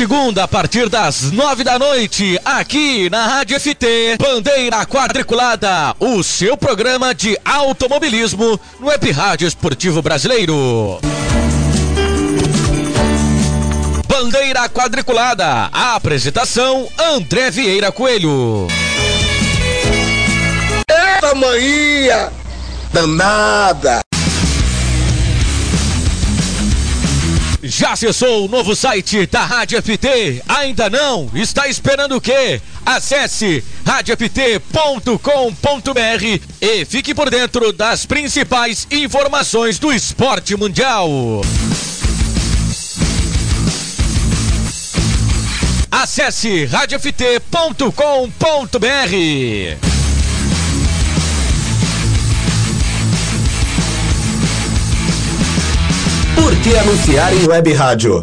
Segunda, a partir das nove da noite, aqui na Rádio FT, Bandeira Quadriculada, o seu programa de automobilismo no Web Rádio Esportivo Brasileiro. Bandeira Quadriculada, a apresentação André Vieira Coelho. Eita manhã danada! Já acessou o novo site da Rádio FT? Ainda não? Está esperando o quê? Acesse radioft.com.br e fique por dentro das principais informações do esporte mundial. Acesse radioft.com.br. Por que anunciar em web rádio?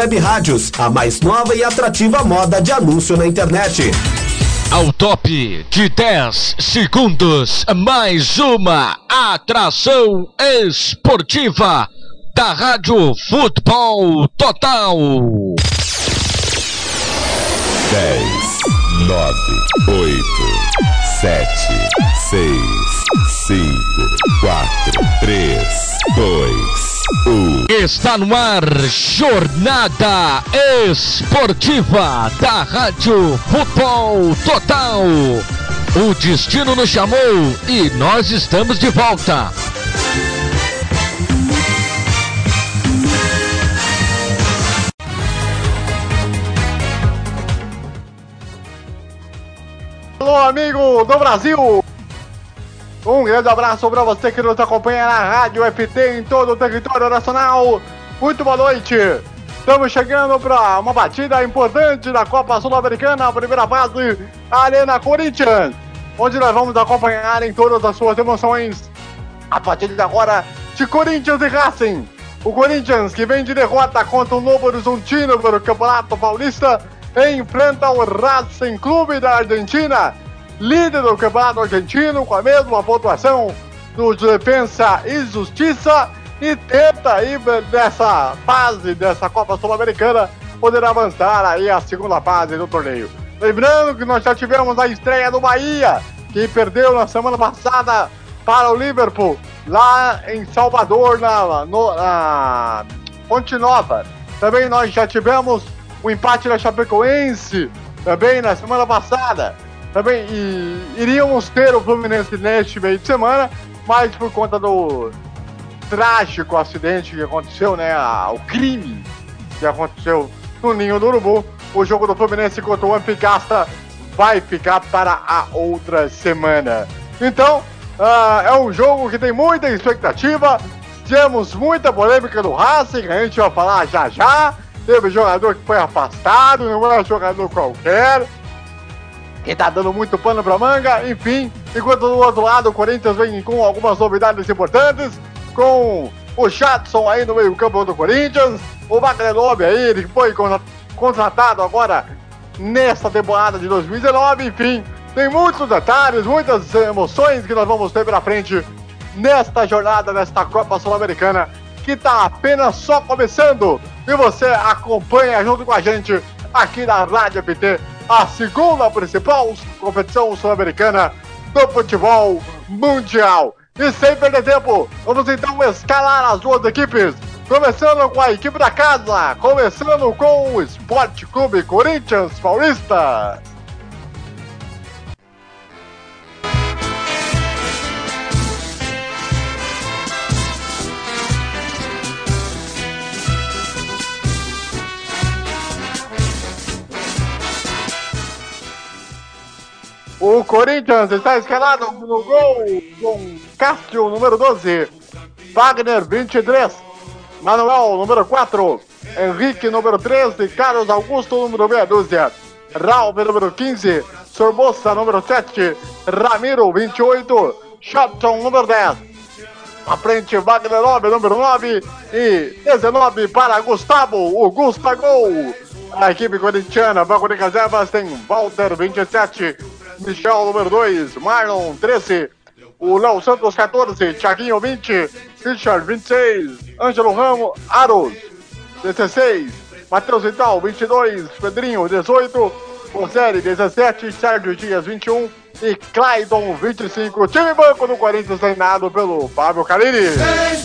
Web Rádios, a mais nova e atrativa moda de anúncio na internet. Ao top de 10 segundos, mais uma atração esportiva da Rádio Futebol Total. 10, 9, 8, 7, 6, 5, 4, 3, 2, Está no ar Jornada Esportiva da Rádio Futebol Total. O destino nos chamou e nós estamos de volta. Alô, amigo do Brasil! Um grande abraço para você que nos acompanha na Rádio FT em todo o território nacional. Muito boa noite. Estamos chegando para uma batida importante da Copa Sul-Americana, a primeira fase, Arena Corinthians, onde nós vamos acompanhar em todas as suas emoções a partir de agora de Corinthians e Racing. O Corinthians, que vem de derrota contra o Novo Horizontino pelo Campeonato Paulista, enfrenta o Racing Clube da Argentina líder do campeonato argentino com a mesma pontuação do Defensa e Justiça e tenta aí nessa fase dessa Copa Sul-Americana poder avançar aí a segunda fase do torneio. Lembrando que nós já tivemos a estreia do Bahia, que perdeu na semana passada para o Liverpool lá em Salvador, na, no, na Ponte Nova. Também nós já tivemos o empate da Chapecoense, também na semana passada. Também iríamos ter o Fluminense neste meio de semana, mas por conta do trágico acidente que aconteceu, né? O crime que aconteceu no Ninho do Urubu, o jogo do Fluminense contra o Ampicasta vai ficar para a outra semana. Então, uh, é um jogo que tem muita expectativa. Temos muita polêmica do Racing, a gente vai falar já já. Teve jogador que foi afastado, não é jogador qualquer que tá dando muito pano pra manga, enfim. Enquanto do outro lado o Corinthians vem com algumas novidades importantes, com o Jadson aí no meio campo do Corinthians, o Wagner aí, ele foi contratado agora nesta temporada de 2019, enfim. Tem muitos detalhes, muitas emoções que nós vamos ter pela frente nesta jornada, nesta Copa Sul-Americana, que está apenas só começando. E você acompanha junto com a gente aqui na Rádio PT a segunda principal competição sul-americana do futebol mundial. E sem perder tempo, vamos então escalar as duas equipes. Começando com a equipe da casa, começando com o Esporte Clube Corinthians Paulista. O Corinthians está escalado no gol com Cássio, número 12. Wagner, 23. Manuel, número 4. Henrique, número 13, Carlos Augusto, número meia dúzia, Ralph, número 15, Sorbosa, número 7, Ramiro, 28, Shotton, número 10. À frente, Wagner Love, número 9 e 19 para Gustavo, o Gusta Gol. A equipe corintiana, banco de reservas, tem Walter, 27, Michel, número 2, Marlon, 13, o Léo Santos, 14, Thiaguinho, 20, Richard, 26, Ângelo Ramos, Aros, 16, Matheus Vital, 22, Pedrinho, 18, Roseli, 17, Sérgio Dias, 21 e Clayton, 25. Time banco do Corinthians treinado pelo Fábio Carini.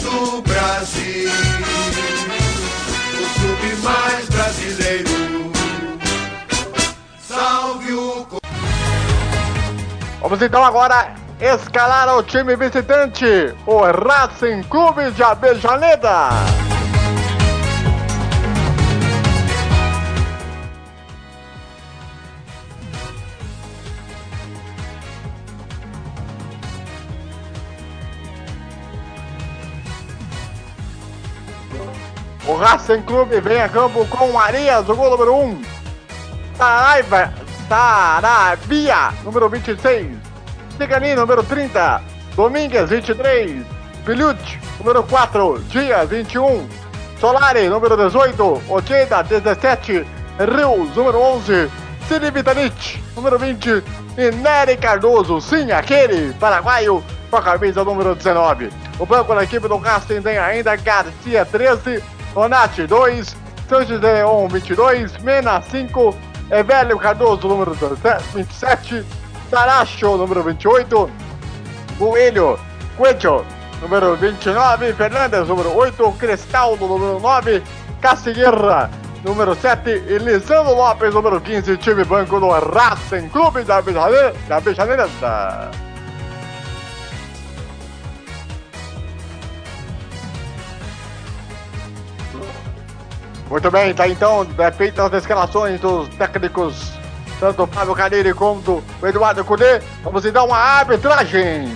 O Brasil, o clube mais brasileiro. Salve o Vamos então agora escalar o time visitante, o Racing Clube de Abejaneda. O Racing Clube vem a campo com Arias, o gol número 1. Um. Saraiva, Saravia, número 26. Cigani, número 30. Domingues, 23. Pilhute, número 4. Dias, 21. Solari, número 18. Ojeda, 17. Rios, número 11. Cine Vitanich, número 20. E Nery Cardoso, sim, aquele paraguaio com a camisa número 19. O banco da equipe do Racing tem ainda Garcia, 13. Donati, 2. Sanches Leon, 22. Mena, 5. Evelio Cardoso, número 27. Saracho, número 28. Coelho, Coelho, número 29. Fernandes, número 8. Cristaldo, número 9. Caciguerra, número 7. E Lopes, número 15. Time banco do Racing Clube da Bejaneda. Muito bem, tá então é, feitas as escalações dos técnicos, tanto o Fábio Caneiro quanto o Eduardo Cudê. Vamos então uma arbitragem.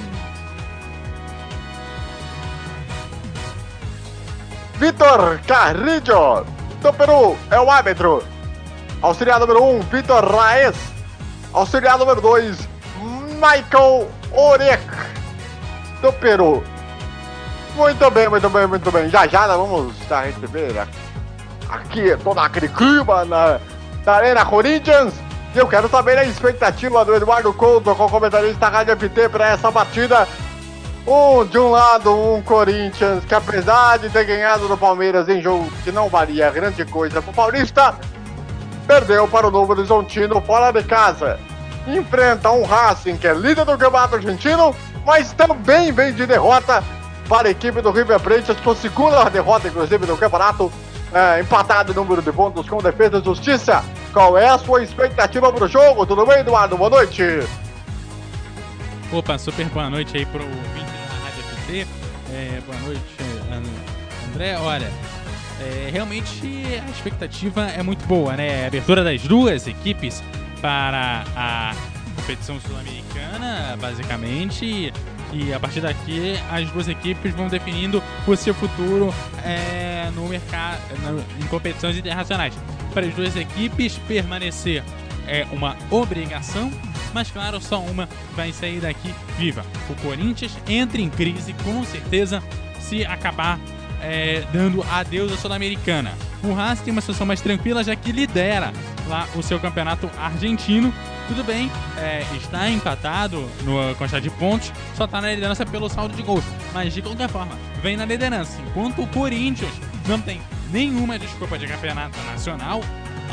Vitor Carrillo, do Peru, é o árbitro. Auxiliar número 1, um, Vitor Raes. Auxiliar número 2, Michael Orek, do Peru. Muito bem, muito bem, muito bem. Já já nós vamos receber aqui todo aquele clima na, na Arena Corinthians. E eu quero saber a expectativa do Eduardo Couto, com o comentarista da Rádio FT, para essa partida. Um, de um lado, um Corinthians que, apesar de ter ganhado do Palmeiras em jogo que não valia grande coisa para o Paulista, perdeu para o Novo Horizontino fora de casa. Enfrenta um Racing que é líder do campeonato argentino, mas também vem de derrota para a equipe do River Plate, sua segunda derrota, inclusive, no campeonato é, empatado o número de pontos com defesa e justiça. Qual é a sua expectativa para o jogo? Tudo bem, Eduardo? Boa noite. Opa, super boa noite aí pro ouvinte da Rádio FT. É, boa noite, André. Olha, é, realmente a expectativa é muito boa, né? A abertura das duas equipes para a competição sul-americana, basicamente. E a partir daqui, as duas equipes vão definindo o seu futuro é, no mercado, em competições internacionais. Para as duas equipes permanecer é uma obrigação, mas claro, só uma vai sair daqui viva. O Corinthians entra em crise com certeza se acabar é, dando adeus à Sul-Americana. O Haas tem uma situação mais tranquila, já que lidera lá o seu campeonato argentino. Tudo bem, é, está empatado no quantidade de pontos, só está na liderança pelo saldo de gols. Mas de qualquer forma, vem na liderança. Enquanto o Corinthians não tem nenhuma desculpa de campeonato nacional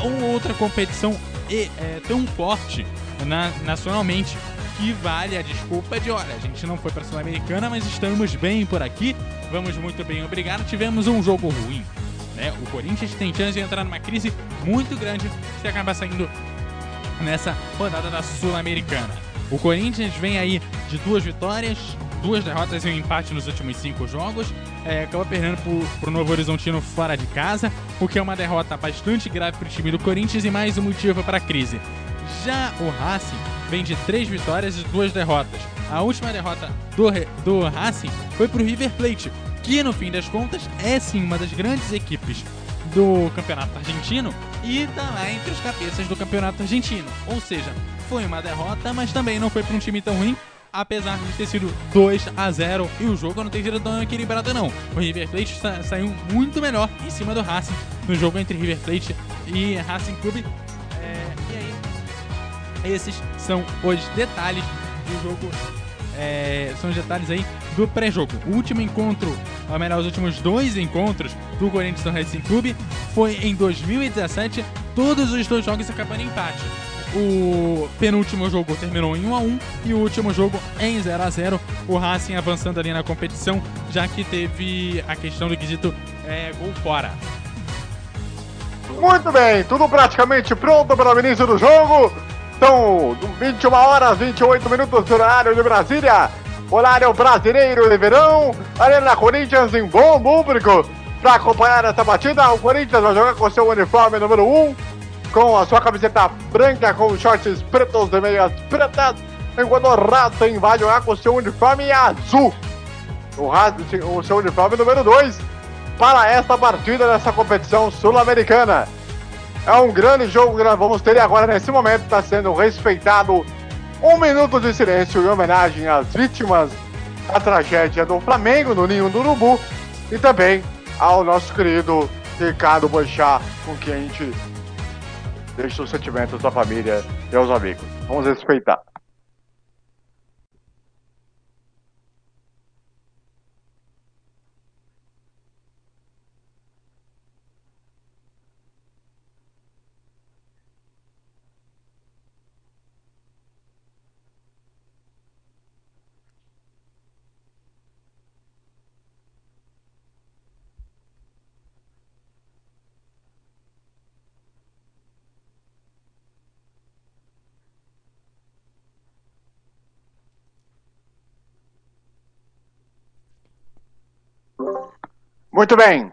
ou outra competição é, tão forte na, nacionalmente que vale a desculpa de olha, a gente não foi para a Sul-Americana, mas estamos bem por aqui, vamos muito bem, obrigado. Tivemos um jogo ruim. Né? O Corinthians tem chance de entrar numa crise muito grande se acabar saindo nessa rodada da Sul-Americana. O Corinthians vem aí de duas vitórias, duas derrotas e um empate nos últimos cinco jogos. É, acaba perdendo para o Novo Horizontino fora de casa, o que é uma derrota bastante grave para o time do Corinthians e mais um motivo para a crise. Já o Racing vem de três vitórias e duas derrotas. A última derrota do, do Racing foi para o River Plate, que no fim das contas é sim uma das grandes equipes do campeonato argentino e tá lá entre os cabeças do campeonato argentino. Ou seja, foi uma derrota, mas também não foi para um time tão ruim, apesar de ter sido 2 a 0 e o jogo não ter sido tão equilibrado não. O River Plate sa saiu muito melhor em cima do Racing no jogo entre River Plate e Racing Clube. É, e aí, esses são os detalhes do jogo. É, são os detalhes aí do pré-jogo. O último encontro, ou melhor, os últimos dois encontros do Corinthians no Racing Clube foi em 2017. Todos os dois jogos acabaram em empate. O penúltimo jogo terminou em 1 a 1 e o último jogo em 0 a 0 O Racing avançando ali na competição, já que teve a questão do quesito é, gol fora. Muito bem, tudo praticamente pronto para o início do jogo. São 21 horas 28 minutos do horário de Brasília. Horário brasileiro de verão. Arena Corinthians em bom público. Para acompanhar essa batida, o Corinthians vai jogar com seu uniforme número 1, com a sua camiseta branca, com shorts pretos e meias pretas, enquanto o Racing vai jogar com seu uniforme azul. O, Racing, o seu uniforme número 2 para esta partida nessa competição sul-americana. É um grande jogo que nós vamos ter agora nesse momento. Está sendo respeitado um minuto de silêncio em homenagem às vítimas da tragédia do Flamengo no Ninho do Urubu e também ao nosso querido Ricardo Boixá, com quem a gente deixa os sentimentos da família e aos amigos. Vamos respeitar. Muito bem.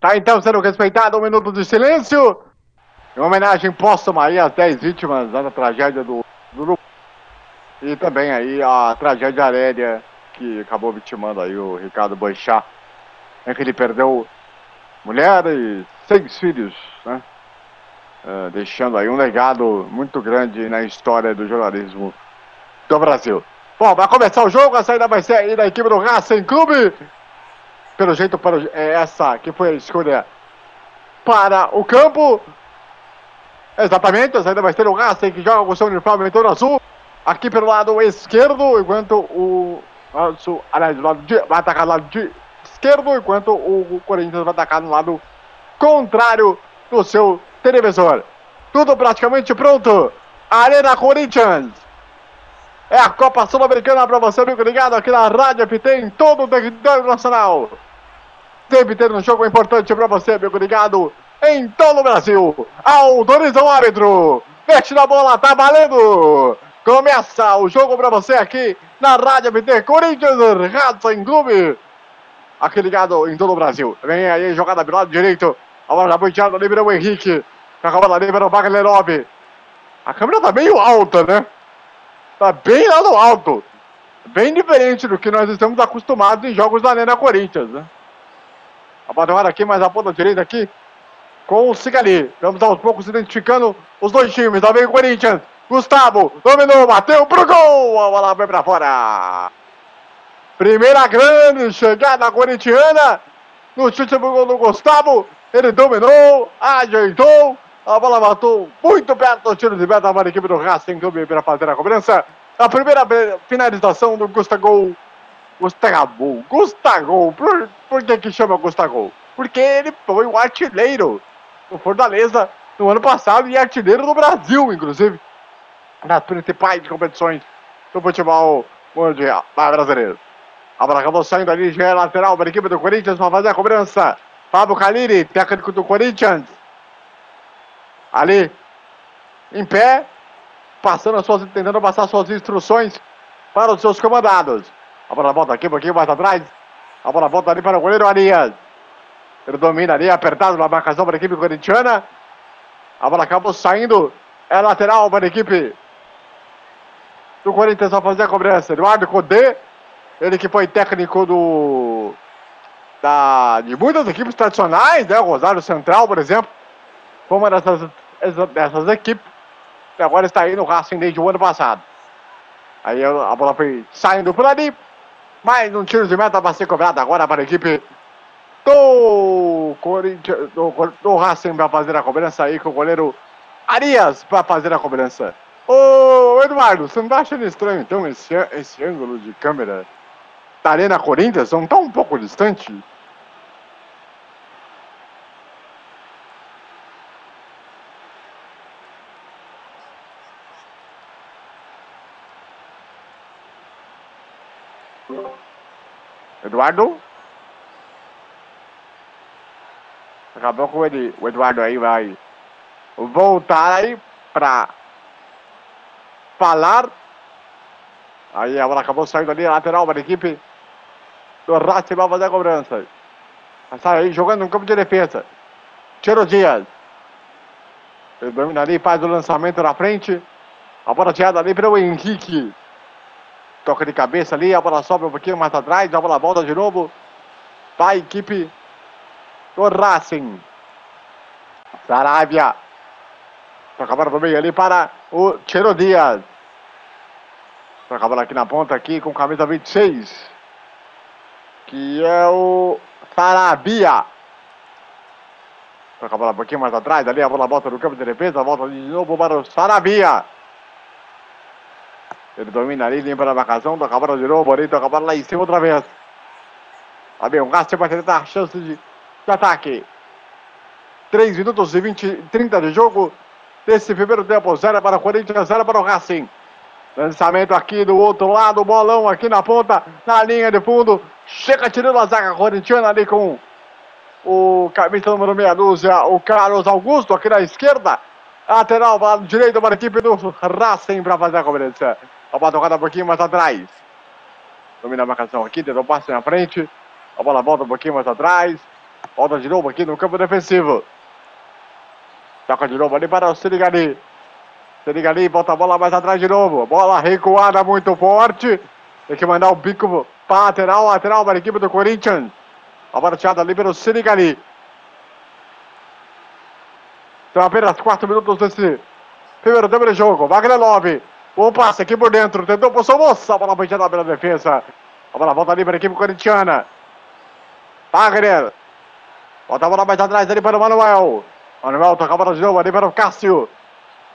Tá então sendo respeitado um minuto de silêncio. Em homenagem póstuma aí às 10 vítimas da tragédia do, do. E também aí a tragédia aérea que acabou vitimando aí o Ricardo Boixá. Em que ele perdeu mulher e seis filhos, né? Uh, deixando aí um legado muito grande na história do jornalismo do Brasil. Bom, vai começar o jogo, a saída vai ser aí da equipe do Racing Clube pelo jeito, para, é essa que foi a escolha para o campo. Exatamente, ainda vai ter o Racing que joga com seu uniforme todo azul. Aqui pelo lado esquerdo, enquanto o nosso, aliás, do lado de, vai atacar do lado de esquerdo, enquanto o Corinthians vai atacar no lado contrário do seu televisor. Tudo praticamente pronto. Arena Corinthians. É a Copa Sul-Americana para você, amigo ligado aqui na Rádio FT em todo o território nacional. Deve ter um jogo importante para você, amigo ligado, em todo o Brasil. Autoriza o árbitro. Mete na bola, tá valendo. Começa o jogo para você aqui na Rádio FT Corinthians Racing Clube. Aqui ligado em todo o Brasil. Vem aí, jogada do lado direito. A bola já boiteada, liberou o Henrique. A bola liberou o Wagnerov. A câmera tá meio alta, né? Tá bem lá no alto. Bem diferente do que nós estamos acostumados em jogos da Arena Corinthians, né? A bola aqui, mais a ponta direita aqui. Com o Cigali. Vamos aos poucos identificando os dois times. Lá vem o Corinthians. Gustavo dominou, bateu pro gol. A bola vai pra fora. Primeira grande chegada corintiana. No chute pro gol do Gustavo. Ele dominou, ajeitou. A bola matou muito perto do tiro de meta para a equipe do Racing Clube para fazer a cobrança. A primeira finalização do Gustavo. Gustavo. Gustavo. Por, por que que chama Gustavo? Porque ele foi o artilheiro do Fortaleza no ano passado e artilheiro do Brasil, inclusive, nas principais competições do futebol mundial brasileiro. A acabou saindo ali, já é lateral para a equipe do Corinthians para fazer a cobrança. Fábio Caliri, técnico do Corinthians. Ali, em pé, passando as suas, tentando passar suas instruções para os seus comandados. A bola volta aqui um pouquinho mais atrás. A bola volta ali para o goleiro Arias. Ele domina ali, apertado na marcação para a equipe corintiana. A bola acabou saindo. É lateral para a equipe do Corinthians a fazer a cobrança. Eduardo Codê, ele que foi técnico do da, de muitas equipes tradicionais, né? O Rosário Central, por exemplo, foi uma dessas, dessas equipes. E agora está aí no Racing desde o ano passado. Aí a bola foi saindo por ali. Mais um tiro de meta para ser cobrado agora para a equipe do Corinthians, do, do Racing para fazer a cobrança aí com o goleiro Arias para fazer a cobrança. Ô Eduardo, você não tá achando estranho então esse, esse ângulo de câmera da Arena Corinthians? Não tá um pouco distante? Eduardo? Acabou com ele. O Eduardo aí vai voltar aí pra falar. Aí a bola acabou saindo ali, lateral para a equipe do Racing vai fazer a cobrança. Sai aí jogando no campo de defesa. Tiro Dias. Ele domina ali, faz o lançamento na frente. A bola tirada ali para o Henrique. Toca de cabeça ali, a bola sobe um pouquinho mais atrás, a bola volta de novo. Vai a equipe do Racing. Sarabia. Toca a bola no meio ali para o Tiro Dias. Toca a bola aqui na ponta aqui com camisa 26. Que é o Sarabia. Toca a bola um pouquinho mais atrás ali, a bola volta no campo de defesa, volta de novo para o Sarabia. Ele domina ali, limpa a marcação, toca a bola de novo, ali, toca a bola lá em cima outra vez. O Gás vai tentar a chance de, de ataque. 3 minutos e 20, 30 de jogo. Desse primeiro tempo, 0 para o Corinthians, 0 para o Racing. Lançamento aqui do outro lado, bolão aqui na ponta, na linha de fundo. Chega tirando a zaga corintiana ali com o camisa número meia dúzia, o Carlos Augusto aqui na esquerda. Lateral direito para a equipe do Racing para fazer a cobrança. A bola tocada um pouquinho mais atrás. Domina a marcação aqui, tentou passe na frente. A bola volta um pouquinho mais atrás. Volta de novo aqui no campo defensivo. Toca de novo ali para o Sirigali. Sirigali volta a bola mais atrás de novo. Bola recuada muito forte. Tem que mandar o bico para lateral, lateral para a equipe do Corinthians. A bola tirada ali pelo Sirigali. São apenas 4 minutos desse primeiro tempo de jogo. Wagner Love. Bom passe aqui por dentro. Tentou por sua moça. A bola foi tirada pela defesa. A bola volta ali para a equipe corintiana. Wagner. Volta a bola mais atrás ali para o Manuel. Manuel toca a bola de novo ali para o Cássio.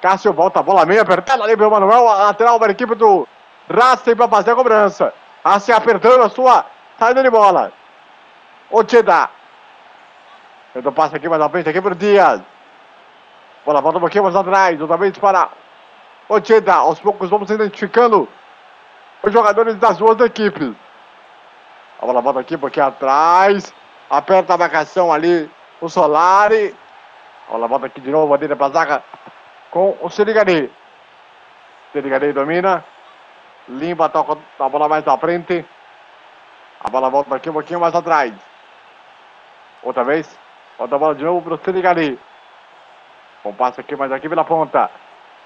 Cássio volta a bola meio apertada ali para o Manuel. A lateral para a equipe do Racing para fazer a cobrança. Racing apertando a sua saída de bola. Otida. Tenta o passe aqui mais à frente aqui para o Dias. Bola volta um pouquinho mais atrás. Outra vez para Otida. Aos poucos vamos identificando os jogadores das duas equipes. A bola volta aqui um pouquinho atrás. Aperta a marcação ali o Solari. A bola volta aqui de novo ali para a zaga com o Serigani. Serigani domina. Limpa, toca a bola mais à frente. A bola volta aqui um pouquinho mais atrás. Outra vez. Volta a bola de novo para o Serigani. Um passo aqui mais aqui pela ponta.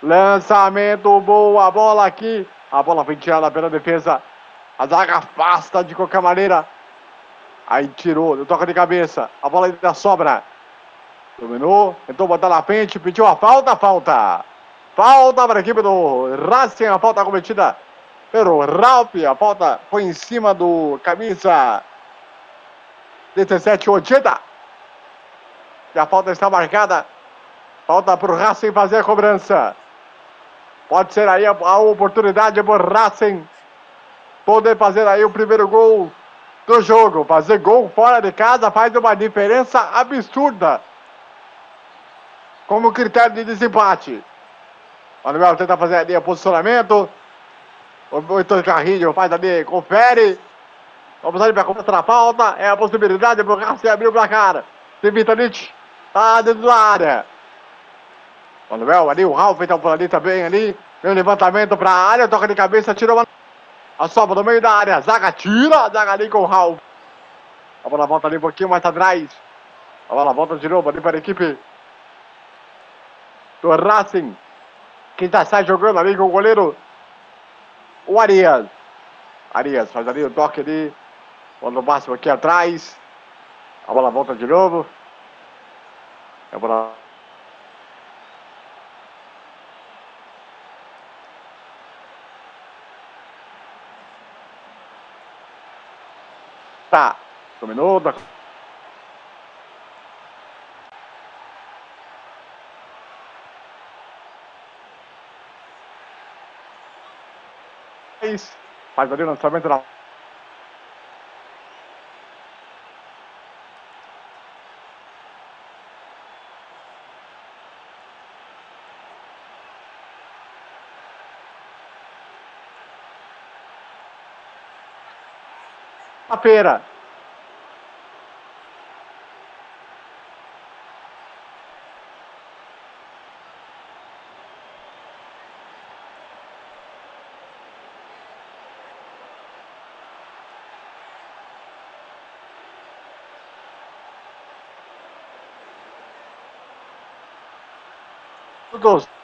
Lançamento, boa bola aqui. A bola tirada pela defesa. A zaga afasta de qualquer maneira. Aí tirou, toca de cabeça. A bola ainda sobra. Dominou, tentou botar na frente, pediu a falta, falta. Falta para a equipe do Racing, a falta cometida pelo Ralph. A falta foi em cima do camisa 17, Ojeda. E a falta está marcada. Falta para o Racing fazer a cobrança. Pode ser aí a, a oportunidade para o Racing poder fazer aí o primeiro gol do jogo. Fazer gol fora de casa faz uma diferença absurda. Como critério de desempate. Manuel tenta fazer ali o posicionamento. O Heitor Carrilho faz ali, confere. Vamos ali para começar a falta. É a possibilidade para o Racing abrir o placar. Tem Vitanich. Tá dentro da área. Manuel ali, o Ralf está por ali também ali. Meu levantamento para a área, toca de cabeça, tirou uma... a sobra no meio da área. Zaga tira, zaga ali com o Ralf. A bola volta ali um pouquinho mais atrás. A bola volta de novo ali para a equipe do Racing. Quem tá sai jogando ali com o goleiro, o Arias. Arias faz ali o toque ali. Bola no máximo aqui atrás. A bola volta de novo. A bola. Tá. Dominou. Da... Faz ali o lançamento na a pera. Todos.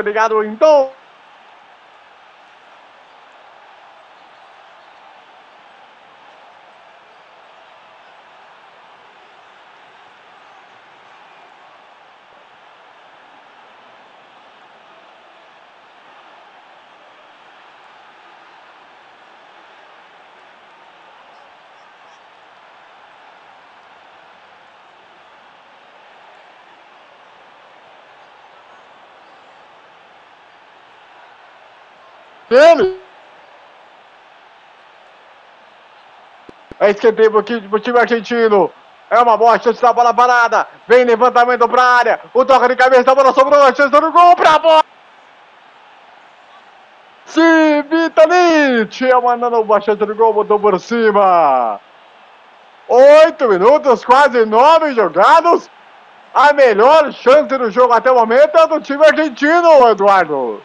Obrigado, então. Ele! É esquentei pro time, argentino. É uma boa chance da bola parada. Vem levantamento pra área. O toque de cabeça, a bola sobrou. A chance do gol pra bola. Civitanic é mandando uma chance do gol, botou por cima. Oito minutos, quase nove jogados. A melhor chance do jogo até o momento é do time argentino, Eduardo.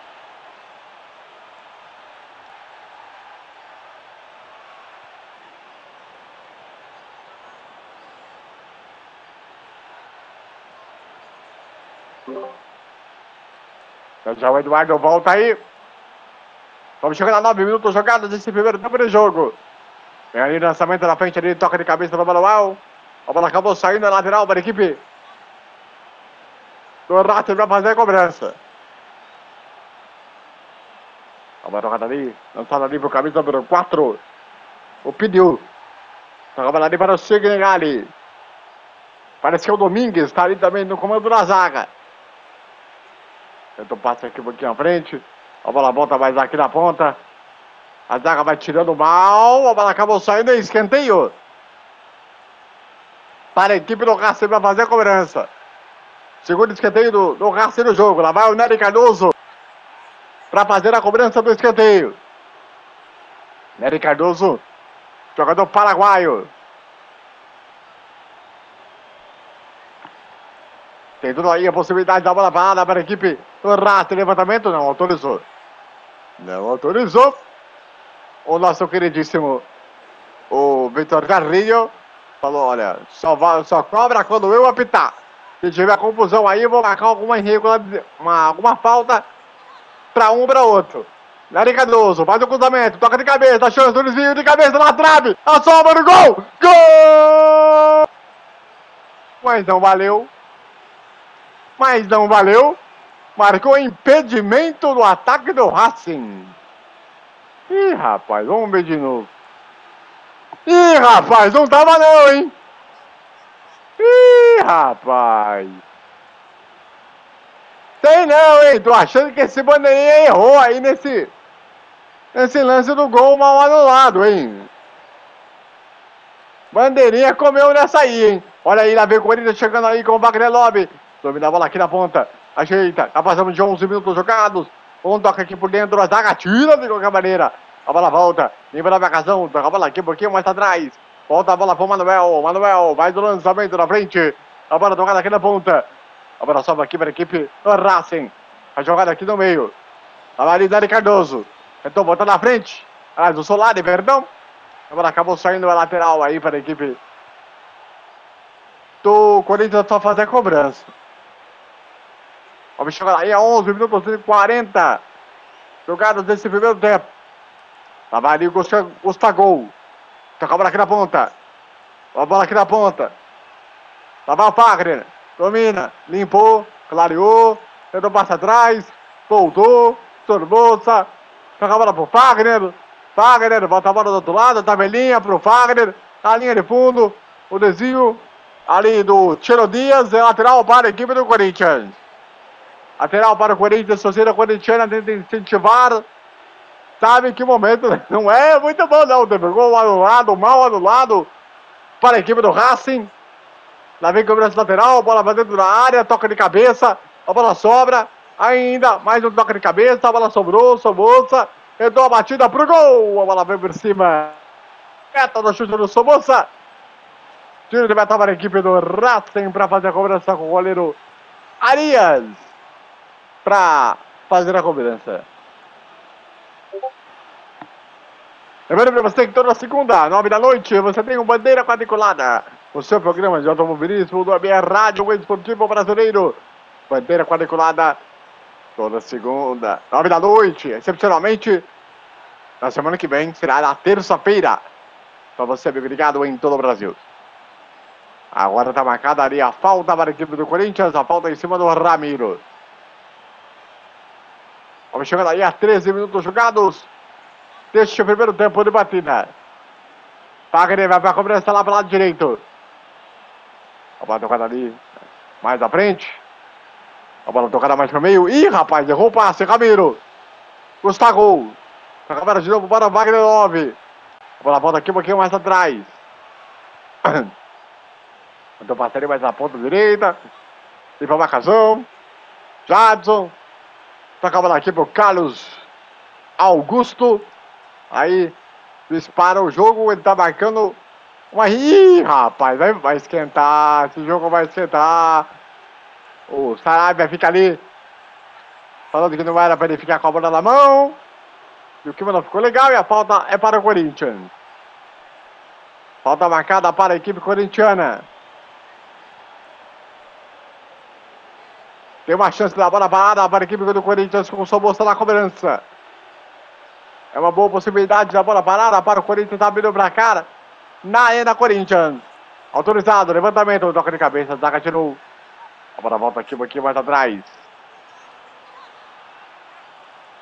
Já o Eduardo volta aí. Vamos chegando a 9 minutos jogados nesse primeiro tempo de jogo. Vem ali lançamento na frente ali, toca de cabeça para o Manuel. A bola acabou saindo na lateral para a equipe do Rato para fazer a cobrança. A bola tocada ali, lançada ali para o camisa número 4. O pediu. Toca a bola ali para o Signegali. Parece que o Domingues, está ali também no comando da zaga. Tentou passe aqui um pouquinho à frente. A bola volta mais aqui na ponta. A zaga vai tirando mal. A bola acabou saindo em escanteio. Para a equipe do Racing para fazer a cobrança. Segundo escanteio do, do Racing no jogo. Lá vai o Nery Cardoso para fazer a cobrança do escanteio. Nery Cardoso, jogador paraguaio. Tem tudo aí a possibilidade da bola parada para a equipe do Rato. Levantamento não autorizou. Não autorizou. O nosso queridíssimo o Vitor Carrillo falou: olha, só, só cobra quando eu apitar. Se tiver confusão aí, eu vou marcar alguma irregularidade, uma, alguma falta para um para outro. Nery faz o cruzamento, toca de cabeça, chance do desvio de cabeça na trave, a sobra do gol! Gol! Mas não valeu mas não valeu. Marcou impedimento do ataque do Racing. Ih, rapaz, vamos ver de novo. Ih, rapaz, não tava não, hein? Ih, rapaz. Tem não, hein? Tô achando que esse bandeirinha errou aí nesse, nesse lance do gol mal anulado, hein? Bandeirinha comeu nessa aí, hein? Olha aí, lá vem o Corinthians chegando aí com o Wagner Lobby. Domina a bola aqui na ponta. Ajeita. Tá passando de 11 minutos jogados. Um toque aqui por dentro. A zaga tira de qualquer maneira. A bola volta. Vem para a marcação. Toca a bola aqui um pouquinho mais atrás. Volta a bola para o Manuel. Manuel vai do lançamento na frente. A bola tocada aqui na ponta. A bola sobe aqui para a equipe do Racing. A jogada aqui no meio. A Maridade Cardoso. Tentou botar na frente. Ah, do Solari, perdão. A bola acabou saindo a lateral aí para a equipe do Corinthians só fazer a cobrança. Vamos chegar aí a 11 minutos e 40. jogadas nesse primeiro tempo. Lá vai ali o Gusta- Gustagol. Toca a bola aqui na ponta. A bola aqui na ponta. Lá vai o Fagner. Domina. Limpou. Clareou. Tentou passar atrás. Voltou. Sorbosa. Toca a bola pro Fagner. Fagner. Volta a bola do outro lado. Tabelinha pro Fagner. Na linha de fundo. O desvio. Ali do Tiro Dias. É lateral para a equipe do Corinthians. Lateral para o Corinthians. Torcida corintiana tenta incentivar. Sabe que momento não é muito bom, não. Teve gol anulado, mal anulado para a equipe do Racing. Lá vem cobrança lateral, bola vai dentro da área, toca de cabeça, a bola sobra. Ainda mais um toque de cabeça, a bola sobrou, Somoza. Entrou a batida pro gol, a bola veio por cima. Meta no chute do Somoza. Tiro de meta para a equipe do Racing para fazer a cobrança com o goleiro Arias. Para fazer a cobrança. Lembrando para você que toda segunda, nove da noite, você tem um Bandeira Quadriculada. O seu programa de automobilismo do ABR Rádio Esportivo Brasileiro. Bandeira Quadriculada, toda segunda, nove da noite. Excepcionalmente, na semana que vem, será na terça-feira. Para você, ligado em todo o Brasil. Agora está marcada ali a falta para a equipe do Corinthians, a falta em cima do Ramiro. Vamos chegando aí a 13 minutos jogados. Deste primeiro tempo de batida. Fagner vai para a cobrança lá para o lado direito. A bola tocada ali. Mais à frente. A bola tocada mais para o meio. Ih, rapaz, errou o passe. Ramiro. Gustavo. A câmera de novo para o Wagner 9. A bola volta aqui um pouquinho mais atrás. Então passaria mais na ponta direita. E para marcação. Jadson. Toca a bola aqui para o Carlos Augusto. Aí dispara o jogo, ele tá marcando uma. Ih, rapaz, vai, vai esquentar. Esse jogo vai esquentar. O Sarabia fica ali. Falando que não era para ele ficar com a bola na mão. E o clima não ficou legal e a falta é para o Corinthians. Falta marcada para a equipe corintiana. Tem uma chance da bola parada para a equipe do Corinthians com o Somoza na cobrança. É uma boa possibilidade da bola parada para o Corinthians abrindo para cara. Na arena Corinthians. Autorizado, levantamento, toca de cabeça, zaga tirou. A bola volta aqui um pouquinho mais atrás.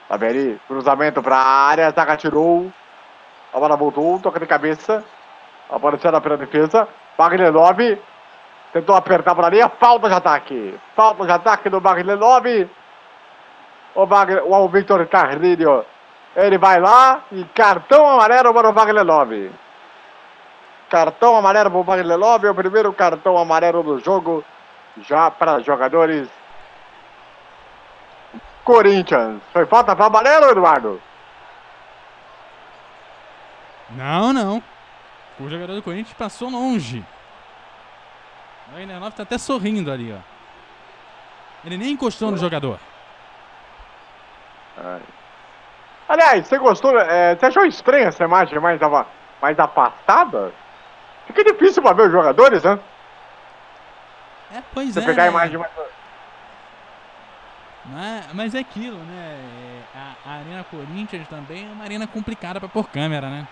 Tá vendo ali? Cruzamento para a área, zaga tirou. A bola voltou, toca de cabeça. A bola pela defesa. Wagner 9. Tentou apertar por ali, falta de ataque. Falta de ataque do Wagner 9. O, Wagner, o Victor Carrilho ele vai lá e cartão amarelo para o Wagner Love. Cartão amarelo para o Wagner Love, é o primeiro cartão amarelo do jogo, já para jogadores Corinthians. Foi falta para amarelo, Eduardo? Não, não. O jogador do Corinthians passou longe. O 9 tá até sorrindo ali, ó. Ele nem encostou no jogador. Ai. Aliás, você gostou? é, você achou estranha essa imagem mais, ava- mais afastada? Fica difícil para ver os jogadores, né? É, pois Você é. pegar a né? imagem mais. Mas, mas é aquilo, né? É, A, a Arena Corinthians também é uma arena complicada pra pôr câmera, né?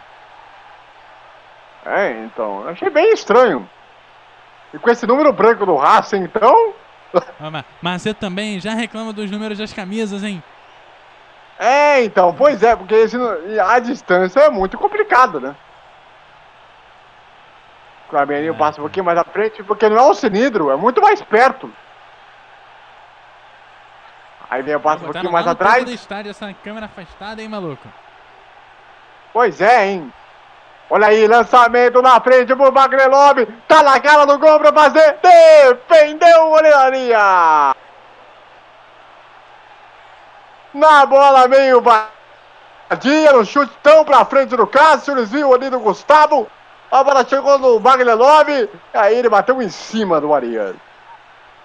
É, então. Achei bem estranho. E com esse número branco do Racing, então. Mas- você também já reclama dos números das camisas, hein? É, então, pois é, porque esse, a distância é muito complicado, né? O Clabeirinho É, passa um pouquinho mais à frente, porque não é o cilindro, é muito mais perto. Aí vem o passo um pouquinho mais atrás. do estádio essa câmera afastada, hein, maluco? Pois é, hein? Olha aí, lançamento na frente pro Wagner Lobby. Tá na cara do gol pra fazer. Defendeu o golearia. Na bola meio badia, no chute tão pra frente do Cássio, desvio ali do Gustavo. A bola chegou no Wagner Lobby. Aí ele bateu em cima do Arias.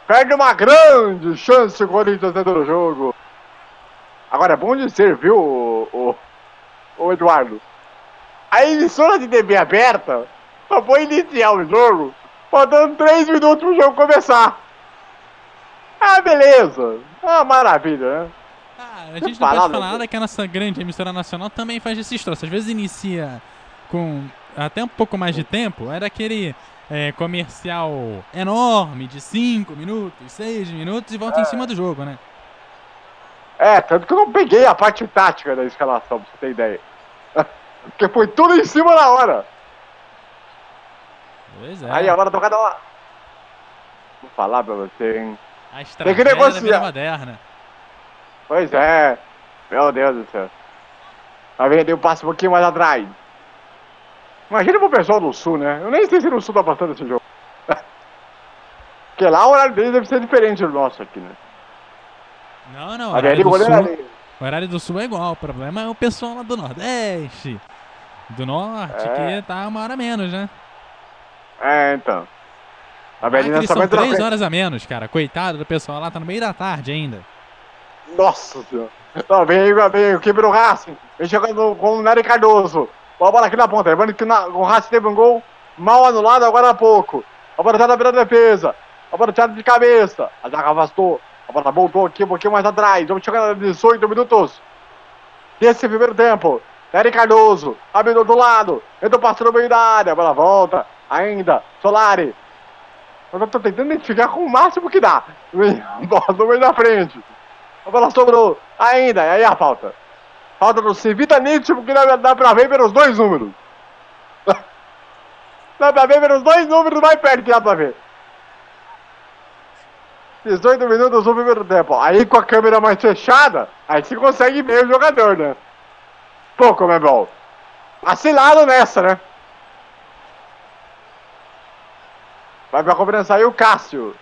Perde uma grande chance o Corinthians dentro do jogo. Agora é bom dizer, viu, o, o, o Eduardo? A emissora de TV aberta só foi iniciar o jogo faltando 3 minutos pro jogo começar. Ah, beleza. Ah, maravilha, né? Ah, a gente não pode falar nada que a nossa grande emissora nacional também faz esses troços. Às vezes inicia com até um pouco mais de tempo. Era aquele é, comercial enorme de 5 minutos, 6 minutos e volta em cima do jogo, né? É, tanto que eu não peguei a parte tática da escalação, pra você ter ideia. Porque foi tudo em cima da hora. Pois é. Aí agora tocada lá. Vou falar pra você, hein? a tem que negociar. moderna. Pois é. Meu Deus do céu. Vai ver, deu um passo um pouquinho mais atrás. Imagina pro pessoal do sul, né? Eu nem sei se no sul tá passando esse jogo. Porque lá o horário deles deve ser diferente do nosso aqui, né? Não, não. O horário, do sul, o horário do sul é igual. O problema é o pessoal lá do Nordeste. Do Norte, É. que tá uma hora menos, né? É, então. A Acre Belina são também três horas a menos, cara. Coitado do pessoal lá, tá no meio da tarde ainda. Nossa senhora. Não, vem aí, vem aí, quebra o Racing. Vem jogando com o Nery Cardoso. Boa bola aqui na ponta. Lembrando que na, o Racing teve um gol mal anulado agora há pouco. A bola tá na da defesa. A bola tirada de cabeça. A zaga afastou. A bola voltou aqui um pouquinho mais atrás. Vamos chegar a 18 minutos desse primeiro tempo. Nery Cardoso. Abre do lado. Entrou passando no meio da área. Bola volta. Ainda. Solari. Eu tô tentando identificar com o máximo que dá. Bola no meio da frente. A bola sobrou ainda, e aí a falta. Falta do Civita Nítido, que dá, pra ver pelos dois números. dá pra ver pelos dois números mais perto que dá pra ver. 18 minutos do primeiro tempo. Aí com a câmera mais fechada, aí você consegue ver o jogador, né? Pouco, meu bom. Vacilado nessa, né? Vai pra cobrança aí o Cássio.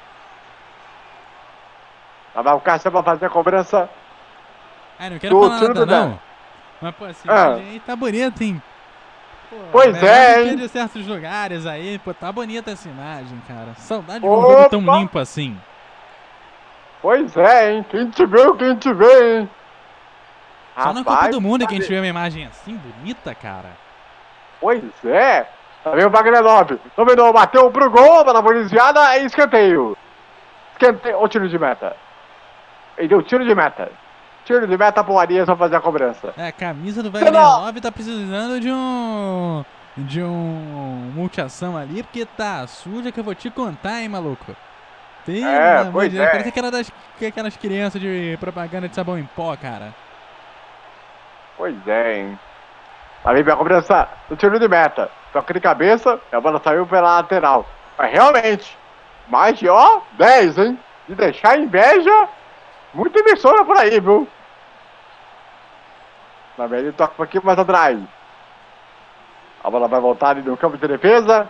Lá vai o Cássio pra fazer a cobrança. Ah, não quero Do falar nada, Dan. não. Mas, pô, esse vídeo aí tá bonito, hein? Pô, Pois é, hein? de certos lugares aí. Pô, tá bonita essa imagem, cara. Saudade de um jogo tão limpo assim. Pois é, hein? Quem te vê, quem te vê, hein? Só na Copa do Mundo que a gente vê uma imagem assim, bonita, cara. Pois é. Tá vendo o Wagner Love? Dominou, bateu pro gol, bola foi desviada, é escanteio. Escanteio, o tiro de meta. Ele deu tiro de meta. Tiro de meta pro Arias pra fazer a cobrança. É, a camisa do Wagner não. Love tá precisando de um. de um multiação ali, porque tá suja que eu vou te contar, hein, maluco. Tem, É, pois é. Parece aquela das, que aquelas crianças de propaganda de sabão em pó, cara. Pois é, hein? Lá vem a cobrança do tiro de meta. Toca de cabeça a bola saiu pela lateral. Mas realmente, mais de ó, 10, hein? De deixar inveja, muita emissora por aí, viu? Lá vem ele toca um pouquinho mais atrás. A bola vai voltar ali no campo de defesa.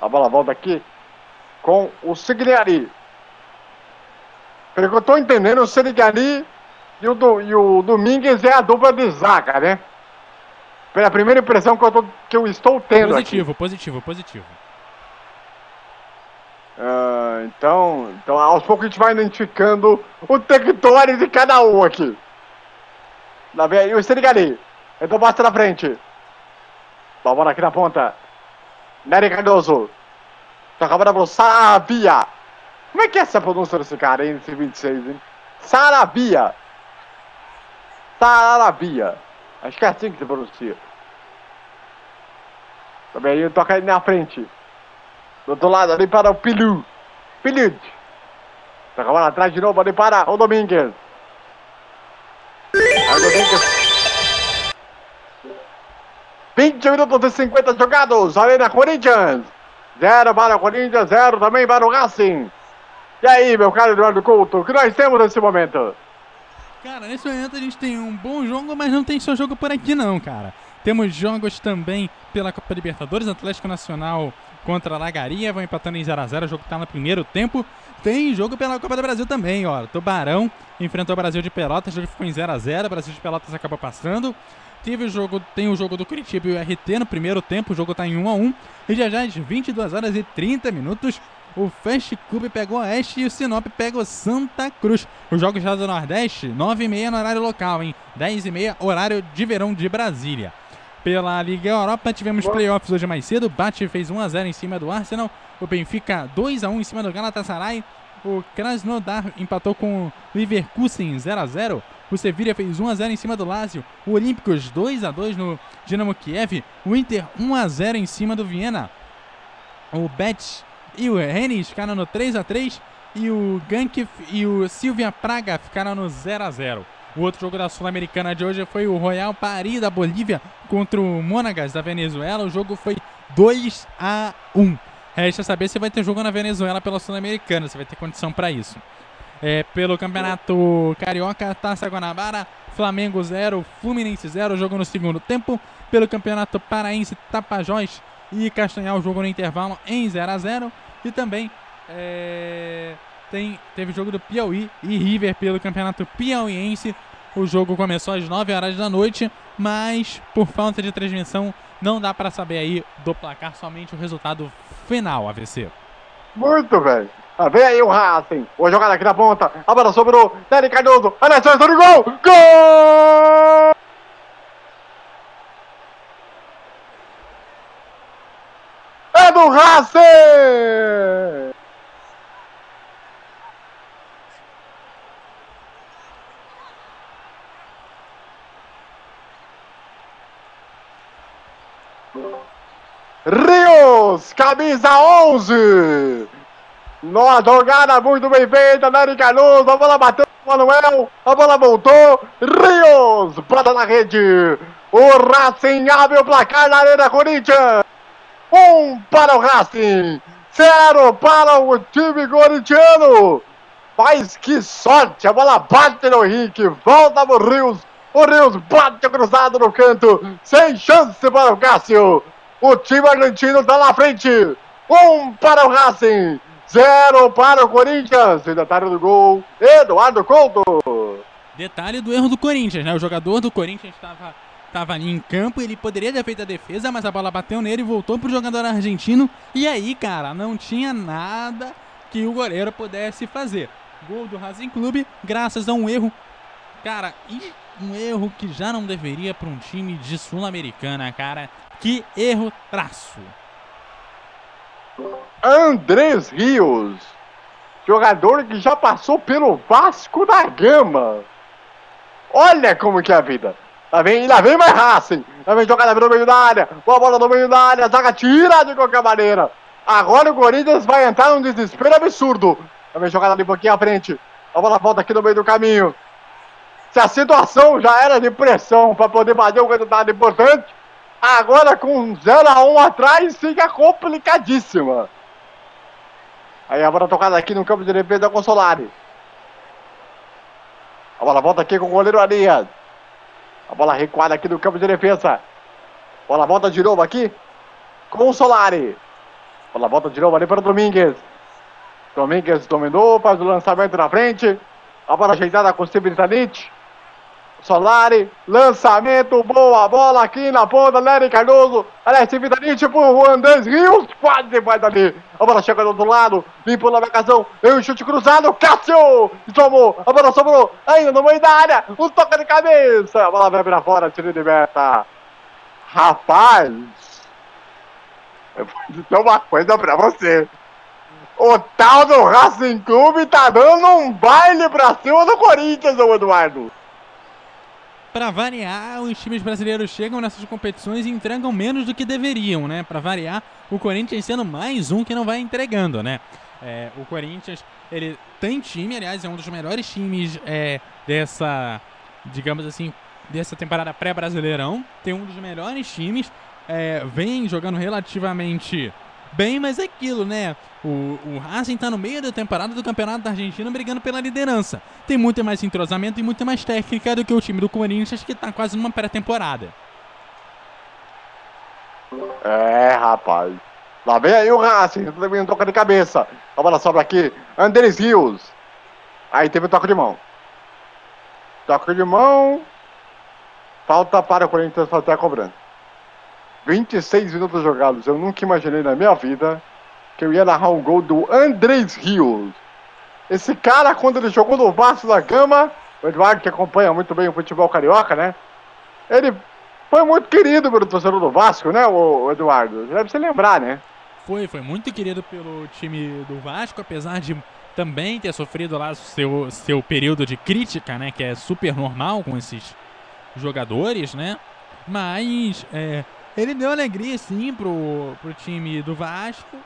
A bola volta aqui com o Sigliari. Pelo que eu tô entendendo, o Sigliari e o, do, e o Domingues é a dupla de zaga, né? Pela primeira impressão que eu, tô- que eu estou tendo aqui. Positivo, positivo, positivo. Ah, então, então, aos poucos a gente vai identificando o território de cada um aqui. Lá vem aí o Serigali. Então basta na frente. Dá a bola aqui na ponta. Nery Cardoso. Toca a bola pro Saravia. Como é que é essa pronúncia desse cara, hein? Esse 26, hein? Saravia. Saravia. Acho que é assim que se pronuncia. Também toca aí na frente. Do outro lado, ali para o Pilu. Pilud. Toca a atrás de novo ali para o Domingues. O Domingues. 20 minutos e 50 jogados. Arena Corinthians. Zero para o Corinthians, zero também para o Racing. E aí, meu caro Eduardo Couto, o que nós temos nesse momento? Cara, nesse momento a gente tem um bom jogo, mas não tem só jogo por aqui não, cara. Temos jogos também pela Copa Libertadores, Atlético Nacional contra a Lagaria, vão empatando em 0x0, o jogo tá no primeiro tempo. Tem jogo pela Copa do Brasil também, ó. Tubarão enfrentou o Brasil de Pelotas, o jogo ficou em 0x0, o Brasil de Pelotas acabou passando. Teve o jogo, tem o jogo do Curitiba e o RT no primeiro tempo, o jogo tá em 1x1. E já já às 22 horas e 30 minutos, o Fast Club pegou o Oeste e o Sinop pega o Santa Cruz. Os jogos já do Nordeste, 9h30 no horário local, hein? 10h30 horário de verão de Brasília. Pela Liga Europa, tivemos playoffs hoje mais cedo. Bate fez 1x0 em cima do Arsenal. O Benfica 2x1 em cima do Galatasaray. o Krasnodar empatou com o Leverkusen 0 a 0 O Sevilla fez 1 a 0 em cima do Lazio. O Olímpicos 2 a 2 no Dinamo Kiev. O Inter 1 a 0 em cima do Viena. O Bet e o Rennes ficaram no 3 a 3 e o Gank e o Silvia Praga ficaram no 0 a 0 O outro jogo da Sul-Americana de hoje foi o Royal Paris da Bolívia contra o Monagas da Venezuela. O jogo foi 2 a 1 Resta saber se vai ter jogo na Venezuela pela Sul-Americana, se vai ter condição para isso. É, pelo Campeonato Carioca, Taça Guanabara, Flamengo 0, Fluminense 0, jogo no segundo tempo. Pelo Campeonato Paraense, Tapajós e Castanhal, jogo no intervalo em 0 a 0 E também é, tem, teve jogo do Piauí e River pelo Campeonato Piauiense. O jogo começou às 9 horas da noite, mas por falta de transmissão não dá para saber aí do placar, somente o resultado final, AVC. Muito bem. Ah, vem aí o Racing. Boa jogada aqui na ponta. A bola sobrou. Nery Cardoso. Olha a chance do gol. Gol! Do Racing! Rios, camisa 11. Numa jogada muito bem feita, Nery Cardoso, a bola bateu no Manuel, a bola voltou, Rios, bota na rede. O Racing abre o placar na Arena Corinthians. Um para o Racing, zero para o time corintiano. Mas que sorte, a bola bate no Henrique, volta pro Rios. O Rios bate cruzado no canto, sem chance para o Cássio. O time argentino está na frente. Um para o Racing. Zero para o Corinthians. Detalhe do gol, Eduardo Couto. Detalhe do erro do Corinthians, né? O jogador do Corinthians estava estava ali em campo, ele poderia ter feito a defesa, mas a bola bateu nele e voltou pro jogador argentino. E aí, cara, não tinha nada que o goleiro pudesse fazer. Gol do Racing Clube, graças a um erro. Cara, um erro que já não deveria para um time de Sul-Americana, cara. Que erro traço. Andrés Rios, jogador que já passou pelo Vasco da Gama. Olha como que é a vida. Lá vem, lá vem mais Racing. Lá vem jogada no meio da área. Boa bola no meio da área. Zaga tira de qualquer maneira. Agora o Corinthians vai entrar num desespero absurdo. Lá vem jogada ali um pouquinho à frente. A bola volta aqui no meio do caminho. Se a situação já era de pressão para poder fazer um resultado importante, agora com 0 a 1 atrás fica complicadíssima. Aí a bola tocada aqui no campo de defesa com o Solari. A bola volta aqui com o goleiro Arias. A bola recuada aqui no campo de defesa. Bola volta de novo aqui com o Solari. Bola volta de novo ali para o Domingues. Domingues dominou, faz o lançamento na frente. A bola ajeitada com o Tanit. Solari, lançamento, boa bola aqui na ponta, Nery Cardoso, Alex Vitanite pro Andrés Rios, quase vai dali. A bola chega do outro lado, limpou na marcação, deu um chute cruzado, Cássio, tomou, a bola sobrou, ainda no meio da área, um toque de cabeça, a bola vai pra fora, tiro de meta. Rapaz, eu vou dizer uma coisa pra você. O tal do Racing Clube tá dando um baile pra cima do Corinthians, Eduardo. Para variar, os times brasileiros chegam nessas competições e entregam menos do que deveriam, né? Para variar, o Corinthians sendo mais um que não vai entregando, né? É, o Corinthians, ele tem time, aliás, é um dos melhores times é, dessa, digamos assim, dessa temporada pré-brasileirão. Tem um dos melhores times, é, vem jogando relativamente bem, mas é aquilo, né? O, o Racing tá no meio da temporada do Campeonato da Argentina brigando pela liderança. Tem muito mais entrosamento e muito mais técnica do que o time do Corinthians, que tá quase numa pré-temporada. É, rapaz. Lá vem aí o Racing, também toca de cabeça. A bola sobra aqui. Andrés Rios. Aí teve o toque de mão. Toque de mão. Falta para o Corinthians fazer a cobrança. 26 minutos jogados. Eu nunca imaginei na minha vida que eu ia narrar um gol do Andrés Rios. Esse cara, quando ele jogou no Vasco da Gama, o Eduardo que acompanha muito bem o futebol carioca, né? Ele foi muito querido pelo torcedor do Vasco, né, o Eduardo? Deve se lembrar, né? Foi, foi muito querido pelo time do Vasco, apesar de também ter sofrido lá seu, seu período de crítica, né? Que é super normal com esses jogadores, né? Mas é, ele deu alegria sim pro, pro time do Vasco.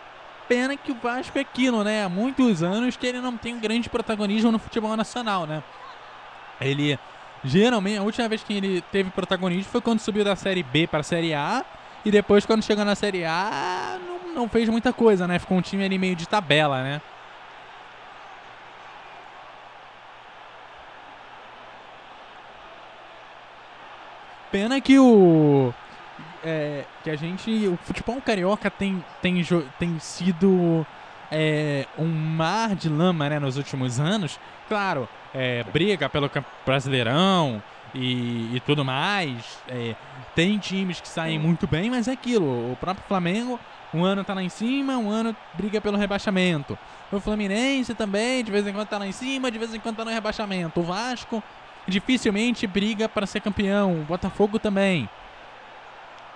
Pena que o Vasco é aquilo, né? Há muitos anos que ele não tem um grande protagonismo no futebol nacional, né? Ele geralmente, a última vez que ele teve protagonismo foi quando subiu da Série B para a Série A. E depois, quando chegou na Série A, não, não fez muita coisa, né? Ficou um time ali meio de tabela, né? Pena que o. É, que a gente. O futebol carioca tem, tem, tem sido é, um mar de lama né, nos últimos anos. Claro, é, briga pelo Brasileirão e, e tudo mais. é, tem times que saem muito bem, mas é aquilo. O próprio Flamengo, um ano tá lá em cima, um ano briga pelo rebaixamento. O Fluminense também, de vez em quando tá lá em cima, de vez em quando tá no rebaixamento. O Vasco dificilmente briga para ser campeão. O Botafogo também.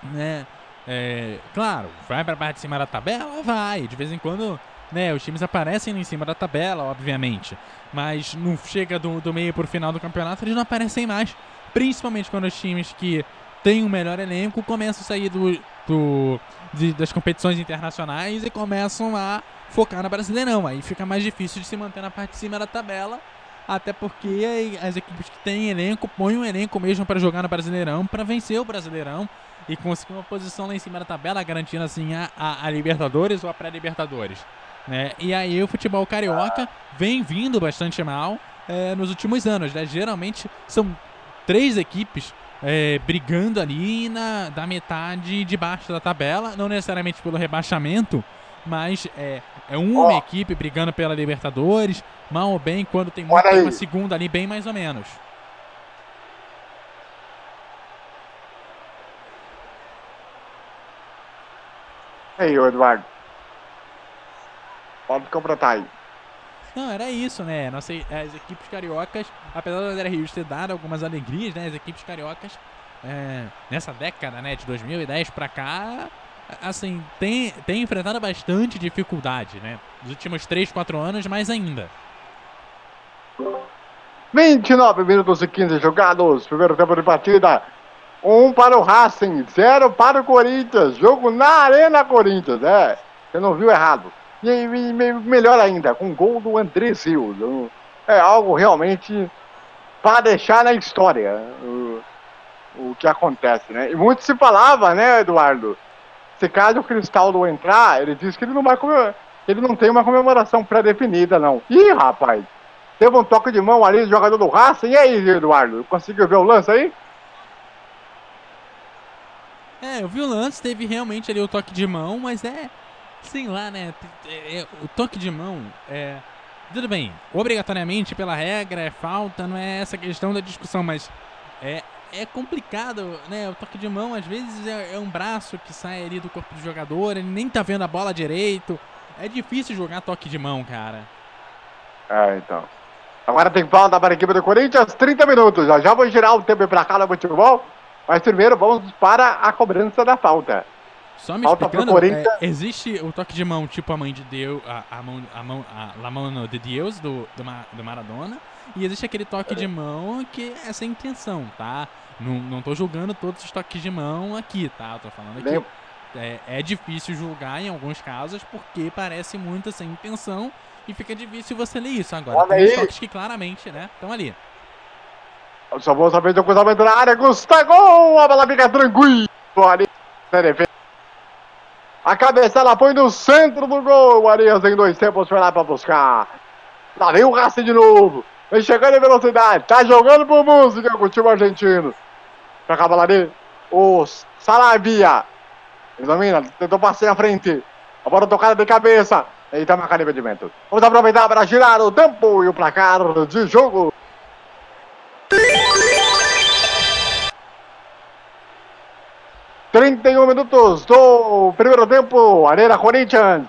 Né? É, claro, vai para parte de cima da tabela? Vai. De vez em quando né, os times aparecem em cima da tabela, obviamente. Mas não chega do, do meio pro final do campeonato, eles não aparecem mais. Principalmente quando os times que têm um melhor elenco começam a sair do, do, de- das competições internacionais e começam a focar no Brasileirão. Aí fica mais difícil de se manter na parte de cima da tabela. Até porque as equipes que têm elenco põem um elenco mesmo para jogar no Brasileirão, para vencer o Brasileirão e conseguir uma posição lá em cima da tabela, garantindo assim a, a- a Libertadores ou a pré-Libertadores. Né? E aí o futebol carioca vem vindo bastante mal é, nos últimos anos. Né? Geralmente são três equipes é, brigando ali na, da metade de baixo da tabela, não necessariamente pelo rebaixamento, mas é, é uma Ó. equipe brigando pela Libertadores, mal ou bem, quando tem, muito, tem uma segunda ali, bem mais ou menos. Aí, Eduardo. Pode completar aí. Não, era isso, né? Nossa, as equipes cariocas, apesar do André Rios ter dado algumas alegrias, né? As equipes cariocas, é, nessa década, né, de 2010 pra cá, assim, tem, tem enfrentado bastante dificuldade, né? Nos últimos 3, 4 anos, mais ainda. 29 minutos e 15 jogados. Primeiro tempo de partida. Um para o Racing, zero para o Corinthians. Jogo na Arena Corinthians, é. Você não viu errado. E, e me- melhor ainda, com gol do André Silva. É algo realmente para deixar na história o, o que acontece, né? E muito se falava, né, Eduardo? Se caso o Cristaldo entrar, ele disse que ele não vai comer, ele não tem uma comemoração pré-definida, não. Ih, rapaz! Teve um toque de mão ali do jogador do Racing. E aí, Eduardo? Conseguiu ver o lance aí? É, eu vi o lance, teve realmente ali o toque de mão, mas é. Sei lá, né? é- é- o toque de mão é. Tudo bem, obrigatoriamente pela regra, é falta, não é essa questão da discussão, mas é, é complicado, né? O toque de mão às vezes é, é um braço que sai ali do corpo do jogador, ele nem tá vendo a bola direito. É difícil jogar toque de mão, cara. É, então. Agora tem falta para a equipe do Corinthians, 30 minutos. Já já vou girar o tempo pra cá no futebol. Mas primeiro vamos para a cobrança da falta. Só me Falta explicando, Corinthians. é, existe o toque de mão tipo a mãe de Deus, a, a mão, a mão, a La Mano de Deus do, do, do Maradona, e existe aquele toque de mão que é sem intenção, tá? Não, não tô julgando todos os toques de mão aqui, tá? Eu tô falando aqui. É, é difícil julgar em alguns casos porque parece muito sem intenção e fica difícil você ler isso. Agora, Olha tem aí. toques que claramente, né, estão ali. Só vou saber do cruzamento na área. Gustavo, a bola fica tranquila ali na defesa. A cabeçada põe no centro do gol. O Arias em dois tempos foi lá pra buscar. Lá vem o Racing de novo. Vem chegando em velocidade. Tá jogando por música com o time argentino. Pra bola ali. O Salavia. Examina, tentou passar na frente. A bola tocada de cabeça. E tá marcando impedimento. Vamos aproveitar para girar o tempo e o placar de jogo. Trinta e um minutos do primeiro tempo. Arena Corinthians.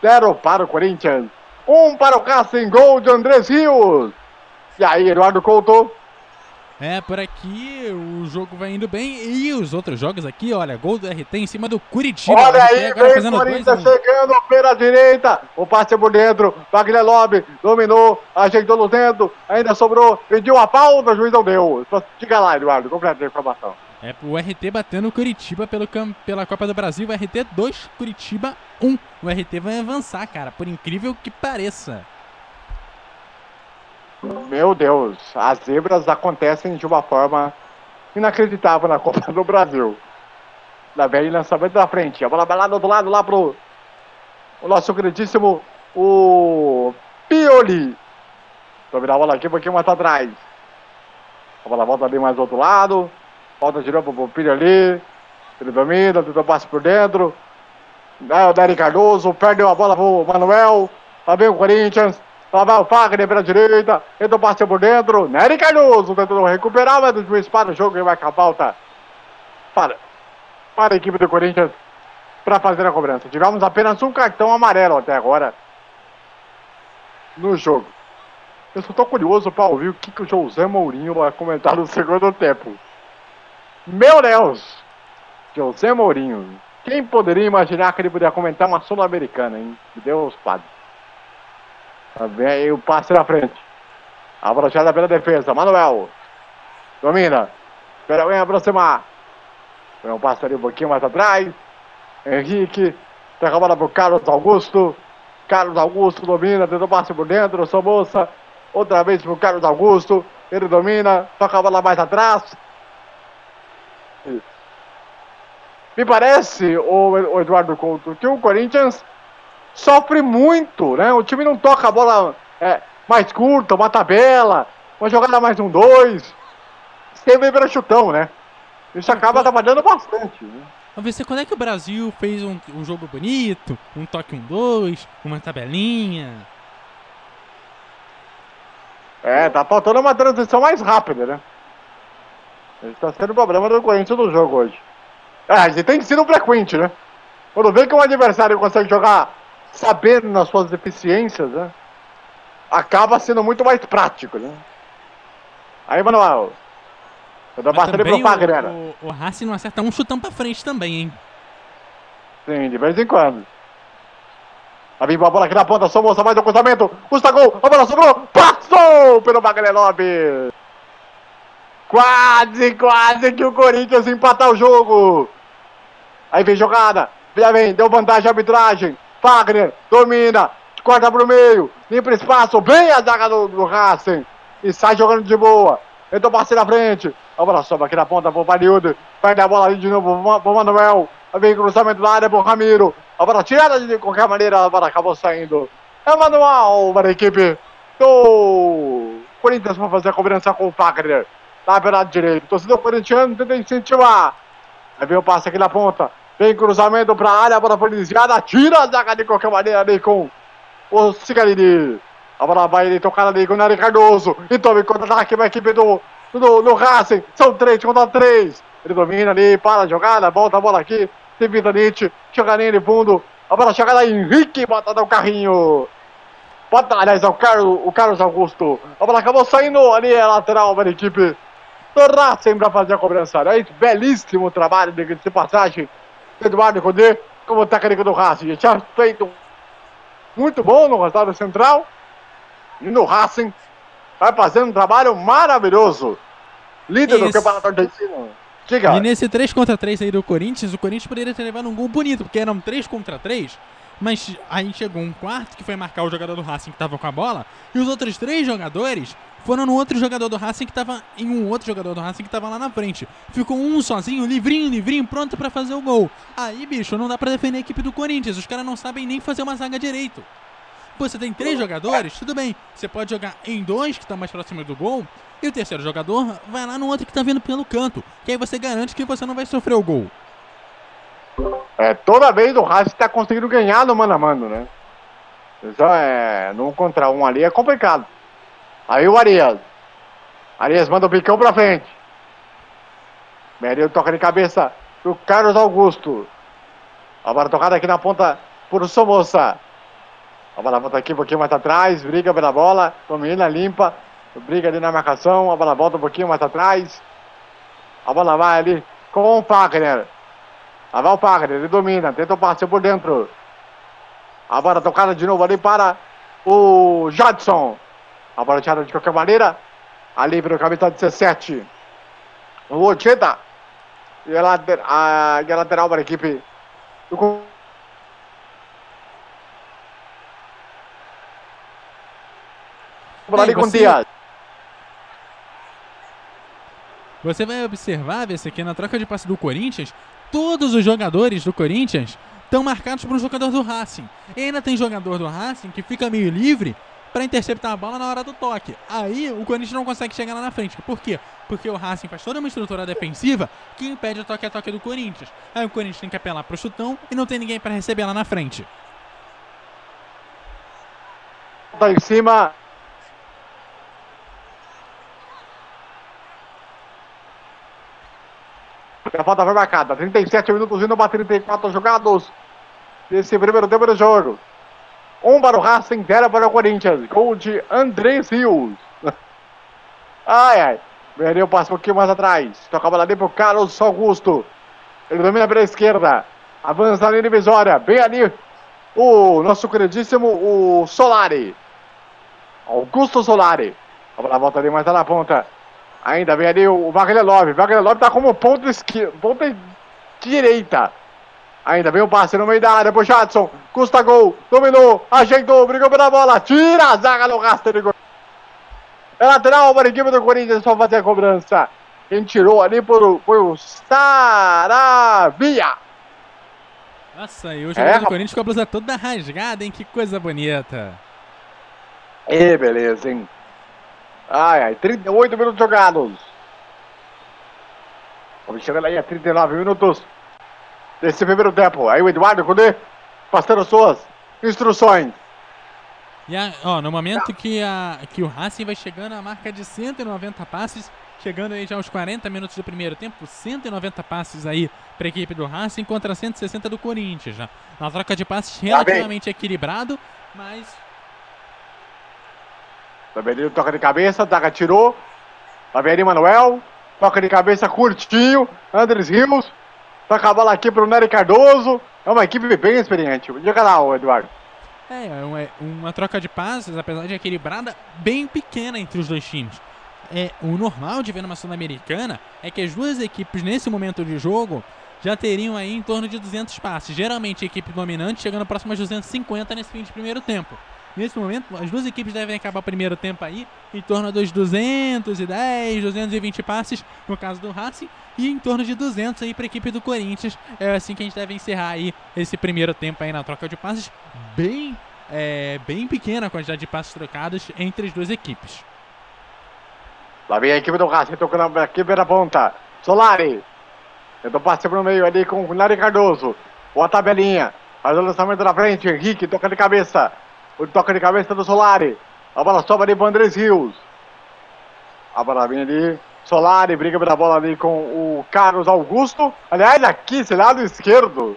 Zero para o Corinthians. Um para o Racing. Gol de Andrés Rios. E aí, Eduardo Couto. É, por aqui o jogo vai indo bem. E os outros jogos aqui, olha, gol do RT em cima do Curitiba. Olha aí, agora vem fazendo dois Corinthians um. chegando pela direita. O passe é por dentro. Wagner Lobby dominou, ajeitou no dentro. Ainda sobrou, pediu a falta, o juiz não deu. Diga lá, Eduardo, completa a informação. É o RT batendo o Curitiba pelo, pela Copa do Brasil. O RT 2, Curitiba 1. O RT vai avançar, cara, por incrível que pareça. Meu Deus, as zebras acontecem de uma forma inacreditável na Copa do Brasil. Vem o lançamento da frente. A bola vai lá do outro lado, lá pro o nosso queridíssimo o Pioli. Dominar a bola aqui um pouquinho mais atrás. A bola volta ali mais do outro lado. Volta de novo pro Pioli. Ele domina, tentou passe por dentro. Ah, O Dani Cardoso perdeu a bola pro Manuel. Lá vem o Corinthians. Lá vai o Fagner pela direita. Tentou passe por dentro. Nery Cardoso tentando recuperar, mas o juiz para o jogo e vai com a falta. Para. Para a equipe do Corinthians para fazer a cobrança. Tivemos apenas um cartão amarelo até agora no jogo. Eu só tô curioso para ouvir o que, que o José Mourinho vai comentar no segundo tempo. Meu Deus! José Mourinho. Quem poderia imaginar que ele poderia comentar uma Sul-Americana, hein? Deus padre. Tá aí o passe na frente. A bola tirada pela defesa. Manuel. Domina. Espera alguém aproximar. Vem um passe ali um pouquinho mais atrás. Henrique. Pega a bola pro Carlos Augusto. Carlos Augusto domina. Tentou passe por dentro. Somoça. Outra vez pro Carlos Augusto. Ele domina. Toca a bola mais atrás. Me parece, o Eduardo Couto, que o Corinthians sofre muito, né? O time não toca a bola é, mais curta, uma tabela, uma jogada mais um dois. Sempre para chutão, né? Isso acaba trabalhando bastante. Né? Vamos ver quando é que o Brasil fez um, um jogo bonito, um toque um dois, uma tabelinha. É, tá faltando uma transição mais rápida, né? Esse tá sendo o problema do Corinthians no jogo hoje. É, e tem sido frequente, né? Quando vê que um adversário consegue jogar sabendo nas suas deficiências, né? Acaba sendo muito mais prático, né? Aí, Manuel. Eu dou bastante pro Fagner. o, o, o Racing não acerta um chutão pra frente também, hein? Sim, de vez em quando. Vai vir a bola aqui na ponta, só moça, mais um cruzamento. Custa gol, a bola sobrou. Passou pelo Wagner. Quase, quase que o Corinthians empatar o jogo. Aí vem jogada. Já vem, deu vantagem a arbitragem. Wagner domina, corta pro meio, limpa espaço, bem a zaga do, do Racing. E sai jogando de boa. Tentou passe na frente. A bola sobe aqui na ponta pro Palildo. Perde a bola ali de novo pro Ma- pro Manuel. Vem cruzamento da área pro Ramiro. A bola tirada de qualquer maneira, a bola acabou saindo. É o manual para a equipe do Corinthians para fazer a cobrança com o Fagner. Lá pelo lado direito. Torcedor corintiano tenta incentivar. Aí vem o passe aqui na ponta. Vem cruzamento para a área, a bola foi desviada. Tira a zaga de qualquer maneira ali com o Cigarini. A bola vai ali tocada ali com o Nery Cardoso. E toma em contra-ataque para a equipe do, do, do Racing. São três contra três. Ele domina ali, para a jogada, volta a bola aqui. Tem Vitanite, joga linha de fundo. A bola chegada aí, Henrique bota no carrinho. Bota, aliás, é o Carlos, o Carlos Augusto. A bola acabou saindo ali, a lateral para a equipe do Racing para fazer a cobrança. Aliás, belíssimo trabalho de, de passagem. Eduardo Codê, como técnico do Racing. Já feito muito bom no resultado central. E no Racing, vai fazendo um trabalho maravilhoso. Líder do Isso. campeonato argentino. Diga. E nesse 3 contra 3 aí do Corinthians, o Corinthians poderia ter levado um gol bonito, porque eram 3 contra 3, mas aí chegou um quarto que foi marcar o jogador do Racing que tava com a bola, e os outros três jogadores foram no outro jogador do Racing que tava em um outro jogador do Racing que tava lá na frente. Ficou um sozinho, livrinho, livrinho, pronto pra fazer o gol. Aí, bicho, não dá pra defender a equipe do Corinthians, os caras não sabem nem fazer uma zaga direito. Pô, você tem três jogadores, tudo bem. Você pode jogar em dois que estão mais próximos do gol. E o terceiro jogador vai lá no outro que tá vindo pelo canto. Que aí você garante que você não vai sofrer o gol. É, toda vez o Racing está conseguindo ganhar no mano a mano, né? Então, é, num contra um ali é complicado. Aí o Arias. Arias manda o picão pra frente. Meril toca de cabeça pro Carlos Augusto. A bola tocada aqui na ponta por Somoça. A bola volta aqui um pouquinho mais atrás, briga pela bola, domina, limpa, briga ali na marcação, a bola volta um pouquinho mais atrás. A bola vai ali com o Fagner. Lá vai o Fagner, ele domina, tenta o passe por dentro. A bola tocada de novo ali para o Jadson. A bola tirada de qualquer maneira. Ali para o camisa 17. O Ocheda. E a, later, a, e a lateral para a equipe do ali com você- Dias. Você vai observar, ver aqui na troca de passe do Corinthians, todos os jogadores do Corinthians estão marcados por um jogador do Racing. E ainda tem jogador do Racing que fica meio livre para interceptar a bola na hora do toque. Aí o Corinthians não consegue chegar lá na frente. Por quê? Porque o Racing faz toda uma estrutura defensiva que impede o toque a toque do Corinthians. Aí o Corinthians tem que apelar pro chutão e não tem ninguém para receber lá na frente. Tá em cima. A falta foi marcada. 37 minutos indo para 34 jogados. Nesse primeiro tempo do jogo. Um para o Racing, zero para o Corinthians. Gol de Andrés Rios. Ai, ai. Veria o passe um pouquinho mais atrás. Toca a bola ali para o Carlos Augusto. Ele domina pela esquerda. Avança na linha divisória. Bem ali o nosso queridíssimo o Solari. Augusto Solari. A bola volta ali mais lá na ponta. Ainda vem ali o Wagner Love. Wagner Love tá como ponta, esquerda, ponta direita. Ainda vem o passe no meio da área pro Jadson. Custa gol. Dominou. Ajeitou. Brigou pela bola. Tira a zaga no raster de gol. É lateral para a equipe do Corinthians. Só fazer a cobrança. Quem tirou ali por, foi o Saravia. Nossa, e o jogador É, do Corinthians com a blusa toda rasgada, hein? Que coisa bonita. E beleza, hein? Ai, ai, 38 minutos jogados. Vamos chegando aí a 39 minutos desse primeiro tempo. Aí o Eduardo Cudê passando suas instruções. E a- ó, no momento que, a, que o Racing vai chegando à marca de 190 passes, chegando aí já aos 40 minutos do primeiro tempo, 190 passes aí para a equipe do Racing contra 160 do Corinthians. Já. Na troca de passes bem. relativamente equilibrado, mas ali toca de cabeça, Daga tirou. Vem ali Manuel. Toca de cabeça curtinho. Andres Rios. Toca a bola aqui pro Nery Cardoso. É uma equipe bem experiente. Diga lá, ô Eduardo. é, é uma, uma troca de passes, apesar de equilibrada, bem pequena entre os dois times. É, o normal de ver numa Sul-Americana é que as duas equipes nesse momento de jogo já teriam aí em torno de 200 passes. Geralmente a equipe dominante chegando próximo a 250 nesse fim de primeiro tempo. Nesse momento, as duas equipes devem acabar o primeiro tempo aí em torno dos 210, 220 passes no caso do Racing e em torno de 200 aí para a equipe do Corinthians. É assim que a gente deve encerrar aí esse primeiro tempo aí na troca de passes. Bem, é, bem pequena a quantidade de passes trocados entre as duas equipes. Lá vem a equipe do Racing tocando aqui pela ponta. Solari. Tentou passe pro meio ali com o Nari Cardoso. Boa tabelinha. Faz o lançamento na frente. Henrique toca de cabeça. O toca de cabeça do Solari. A bola sobra ali pro Andrés Rios. A bola vem ali. Solari briga pela bola ali com o Carlos Augusto. Aliás, aqui, esse lado esquerdo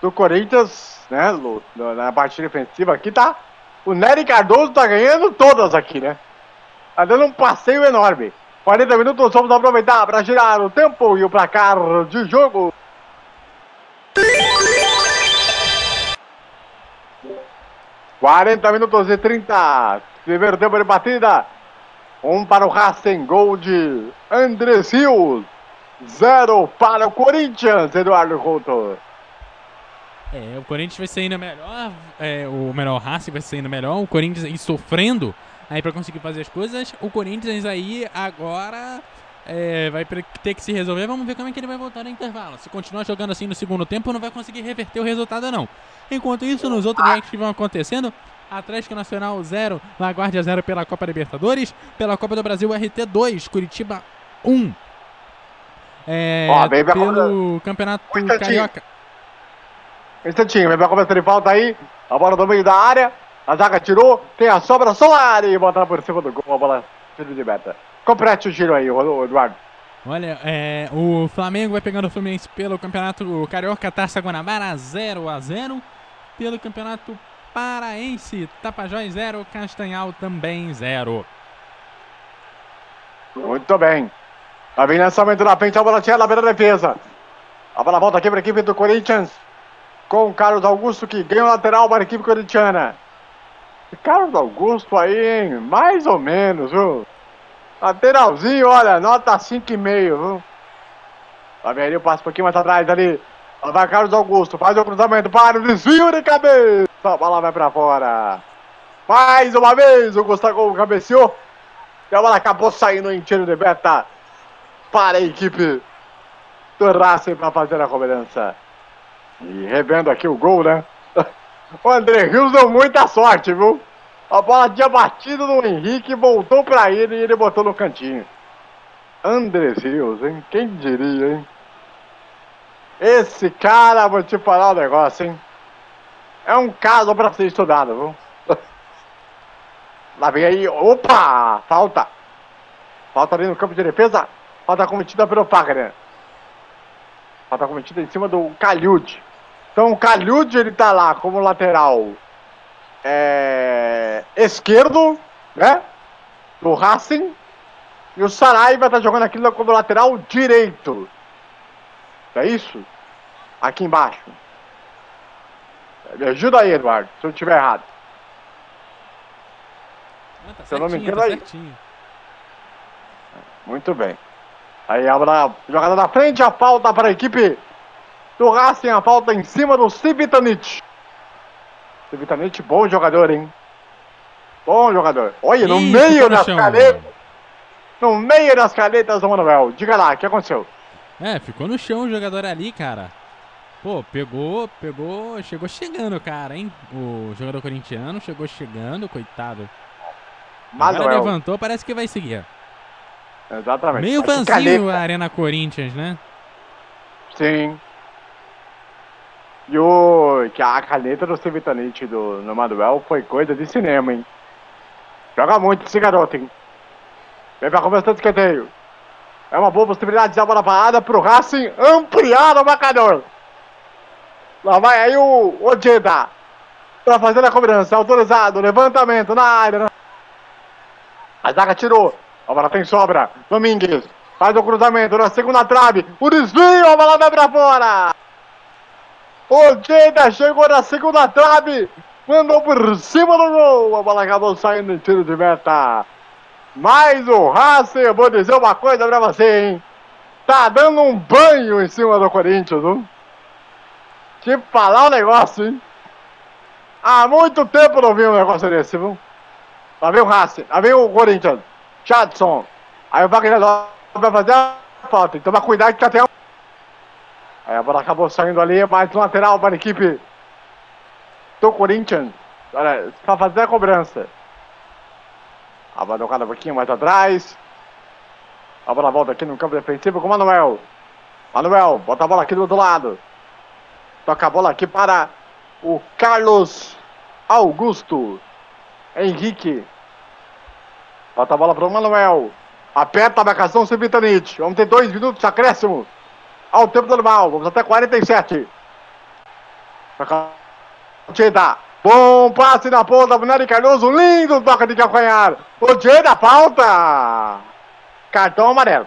do Corinthians, né? Na parte defensiva aqui tá. O Nery Cardoso tá ganhando todas aqui, né? Tá dando um passeio enorme. 40 minutos, vamos aproveitar para girar o tempo e o placar de jogo. Quarenta minutos e 30. Primeiro tempo de batida. Um para o Racing, gol de Andrés Rios. Zero para o Corinthians, Eduardo Couto. É, o Corinthians vai saindo melhor, é, o melhor Racing vai saindo melhor, o Corinthians aí sofrendo aí para conseguir fazer as coisas. O Corinthians aí agora é, vai ter que se resolver. Vamos ver como é que ele vai voltar no intervalo. Se continuar jogando assim no segundo tempo, não vai conseguir reverter o resultado não. Enquanto isso, nos outros jogos que vão acontecendo, Atlético Nacional 0, Laguardia 0 pela Copa Libertadores, pela Copa do Brasil RT 2, Curitiba 1. É, Ó, vem pra pelo Campeonato Um. Carioca. Um instantinho, vem pra começar de falta aí. A bola do meio da área. A zaga tirou. Tem a sobra Solari. Bota por cima do gol. A bola tiro de meta. Complete o giro aí, Eduardo. Olha, é, o Flamengo vai pegando o Fluminense pelo Campeonato Carioca Taça Guanabara 0 a 0 Pelo Campeonato Paraense, Tapajós 0, Castanhal também 0. Muito bem. Lá vem lançamento na frente, a bola tinha lá pela defesa. A bola volta aqui para a equipe do Corinthians. Com o Carlos Augusto que ganha o lateral para a equipe corintiana. Carlos Augusto aí, hein? Mais ou menos, viu? Lateralzinho, olha, nota 5,5, viu? Lá vem ali o passe um pouquinho mais atrás ali. Lá vai Carlos Augusto, faz o cruzamento para o desvio de cabeça. A bola vai para fora. Mais uma vez o Gustavo cabeceou. E a bola acabou saindo em tiro de meta para a equipe do Racing para fazer a cobrança. E revendo aqui o gol, né? O André Rios deu muita sorte, viu? A bola tinha batido no Henrique, voltou para ele e ele botou no cantinho. André Rios, hein? Quem diria, hein? Esse cara, vou te falar um negócio, hein? É um caso para ser estudado, viu? Lá vem aí, opa! Falta! Falta ali no campo de defesa. Falta cometida pelo Fagner. Falta cometida em cima do Calhude. Então o Calhude ele tá lá como lateral é, esquerdo, né? Do Racing. E o Saraiva tá jogando aqui como lateral direito. É isso? Aqui embaixo. Me ajuda aí, Eduardo, se eu estiver errado. Ah, tá Se eu não me engano, tá aí. certinho. Muito bem. Aí a bola- jogada na frente, a falta para a equipe do Racing, a falta em cima do Civitanic. Civitanic, bom jogador, hein? Bom jogador. Olha, no Ih, meio das chão. canetas. No meio das canetas do Manuel. Diga lá, o que aconteceu? É, ficou no chão o jogador ali, cara. Pô, pegou, pegou, chegou chegando, cara, hein? O jogador corintiano chegou chegando, coitado. Agora Manuel. levantou, parece que vai seguir. Exatamente. Meio Mas caneta. a Arena Corinthians, né? Sim. E o. Que a caneta do Civitanite do no Manuel foi coisa de cinema, hein? Joga muito esse garoto, hein? Vem pra começar o escanteio. É uma boa possibilidade de dar bola parada pro Racing ampliar o marcador. Lá vai aí o Ojeda. Pra fazer a cobrança. Autorizado. Levantamento na área. A zaga tirou. A bola tem sobra. Domingues. Faz o cruzamento na segunda trave. O desvio. A bola vai pra fora. Ojeda chegou na segunda trave. Mandou por cima do gol. A bola acabou saindo em tiro de meta. Mas o Racing, eu vou dizer uma coisa pra você, hein? Tá dando um banho em cima do Corinthians, viu? Te falar um negócio, hein? Há muito tempo não vi um negócio desse, viu? Lá vem o Racing, lá vem o Corinthians. Chadson. Aí o Wagner vai fazer a falta. Então tomar cuidado que até um. Aí a bola acabou saindo ali, mais um lateral para a equipe do Corinthians. Olha, para fazer a cobrança. A bola jogada um pouquinho mais atrás. A bola volta aqui no campo defensivo com o Manuel. Manuel, bota a bola aqui do outro lado. Toca a bola aqui para o Carlos Augusto. Henrique. Bota a bola para o Manuel. Aperta a marcação sem Vitanite. Vamos ter dois minutos acréscimo. Ao tempo normal. Vamos até 47. Toca Ojeda. Bom passe na ponta pro Nery Cardoso. Lindo toque de calcanhar. Ojeda, falta. Cartão amarelo.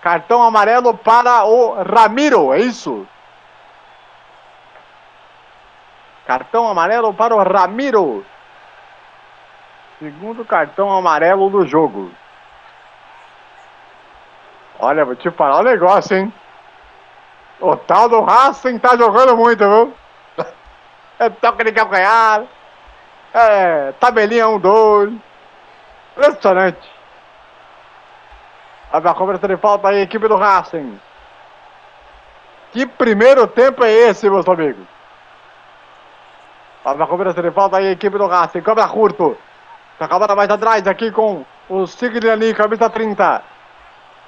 Cartão amarelo para o Ramiro, é isso? Cartão amarelo para o Ramiro. Segundo cartão amarelo do jogo. Olha, vou te falar um negócio, hein? O tal do Racing tá jogando muito, viu? É toque de calcanhar. É tabelinha 1, 2. Impressionante. Abre a cobrança de falta aí, equipe do Racing. Que primeiro tempo é esse, meus amigos? Abre a cobrança de falta aí, equipe do Racing. Cobra curto. Acabada mais atrás aqui com o Sigliani, camisa 30.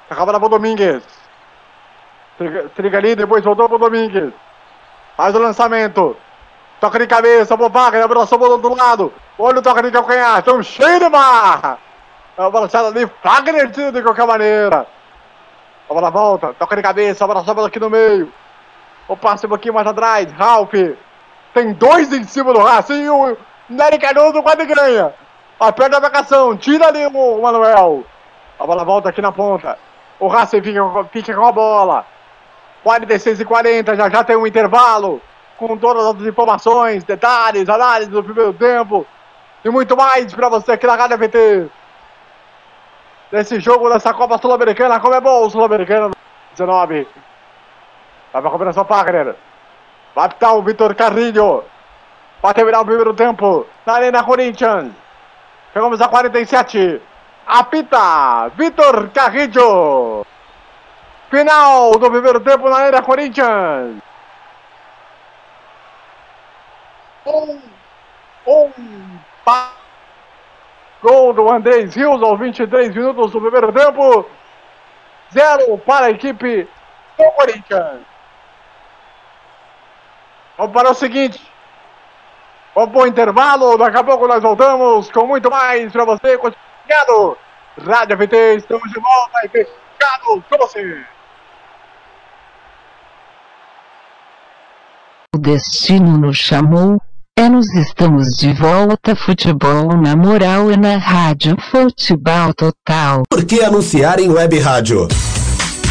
Acabada pro Domingues. Trigali, depois voltou pro Domingues. Faz o lançamento. Toca de cabeça, pro Wagner, abraçou pro outro lado. Olha o toque de calcanhar, estão cheio de barra. É uma balançada ali, Wagner de qualquer maneira. A bola volta, toca de cabeça, abraçou bola aqui no meio. O passe um pouquinho mais atrás, Ralph. Tem dois em cima do Racing e o Nery Cardoso quase ganha. Aperta a marcação, tira ali o Manuel. A bola volta aqui na ponta. O Racing fica, fica com a bola. 46 e 40, já já tem um intervalo. Com todas as informações, detalhes, análise do primeiro tempo. E muito mais para você aqui na Rádio VT. Nesse jogo dessa Copa Sul-Americana, como é bom Sul-Americana 19. Vai pra combinação Fagner. Apitar o Vitor Carrilho. Para terminar o primeiro tempo. Na Arena Corinthians. Chegamos a 47. Apita Vitor Carrillo. Final do primeiro tempo na Arena Corinthians. Um, um, pa... Gol do Andrés Rios aos 23 minutos do primeiro tempo. Zero para a equipe do Corinthians. Vamos para o seguinte. Vamos para o intervalo. Daqui a pouco nós voltamos com muito mais para você. Obrigado. Rádio FT, estamos de volta e fechado com você. O destino nos chamou. É nos estamos de volta. Futebol na moral e na rádio. Futebol total. Por que anunciar em web rádio?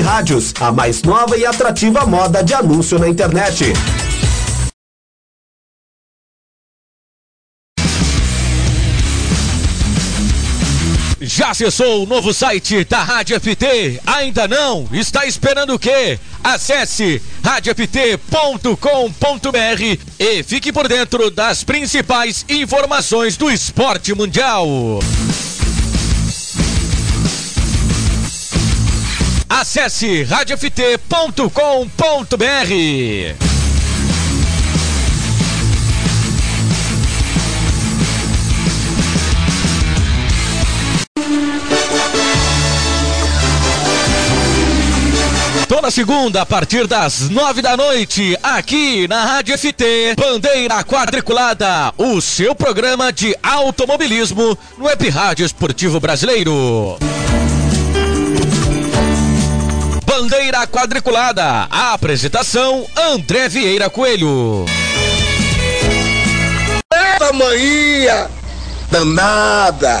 rádios, a mais nova e atrativa moda de anúncio na internet. Já acessou o novo site da Rádio FT? Ainda não? Está esperando o quê? Acesse radioft.com.br e fique por dentro das principais informações do esporte mundial. Acesse radioft.com.br. Toda segunda, a partir das nove da noite, aqui na Rádio FT, Bandeira Quadriculada, o seu programa de automobilismo no Web Rádio Esportivo Brasileiro. Bandeira Quadriculada, a apresentação André Vieira Coelho. Essa manhã danada.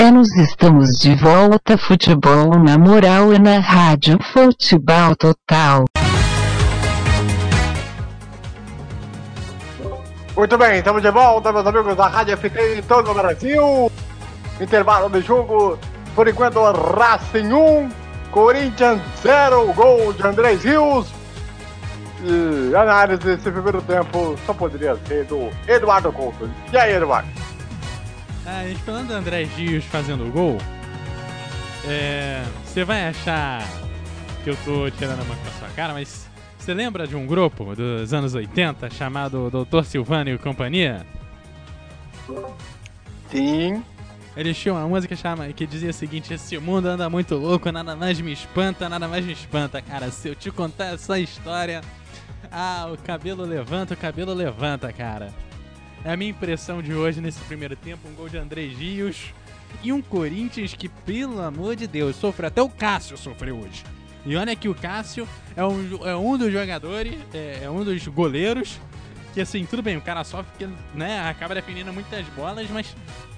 É nos estamos de volta. Futebol na moral e na rádio. Futebol total. Muito bem, estamos de volta, meus amigos da Rádio FT em todo o Brasil. Intervalo de jogo. Por enquanto, Racing 1, Corinthians 0, gol de Andrés Rios. E análise desse primeiro tempo só poderia ser do Eduardo Couto. E aí, Eduardo? Ah, gente, falando do André Dias fazendo gol, é, você vai achar que eu tô tirando a mão com a sua cara, mas você lembra de um grupo dos anos 80 chamado Dr. Silvano e Companhia? Sim. Eles tinham uma música chama, que dizia o seguinte: Esse mundo anda muito louco, nada mais me espanta, nada mais me espanta. Cara, se eu te contar essa história, ah, o cabelo levanta, o cabelo levanta, cara. É a minha impressão de hoje nesse primeiro tempo, um gol de André Rios e um Corinthians que, pelo amor de Deus, sofreu. Até o Cássio sofreu hoje. E olha que o Cássio é um, é um dos jogadores, é, é um dos goleiros que assim, tudo bem, o cara sofre porque, né, acaba defendendo muitas bolas, mas,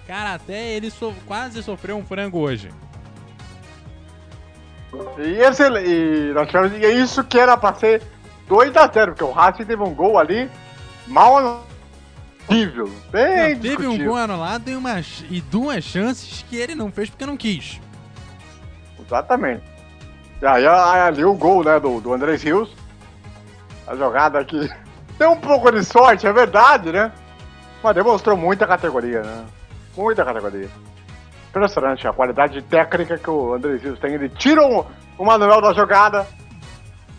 cara, até ele so quase sofreu um frango hoje. E, esse, e nós tivemos, e é isso que era pra ser 2x0, porque o Racing teve um gol ali mal horrível, bem Não, teve um gol anulado e, uma, e duas chances que ele não fez porque não quis. Exatamente. E aí, ali o gol, né, do, do Andrés Rios. A jogada aqui. Tem um pouco de sorte, é verdade, né? Mas demonstrou muita categoria, né? Muita categoria. Impressionante a qualidade técnica que o Andrés Rios tem. Ele tira o, o Manuel da jogada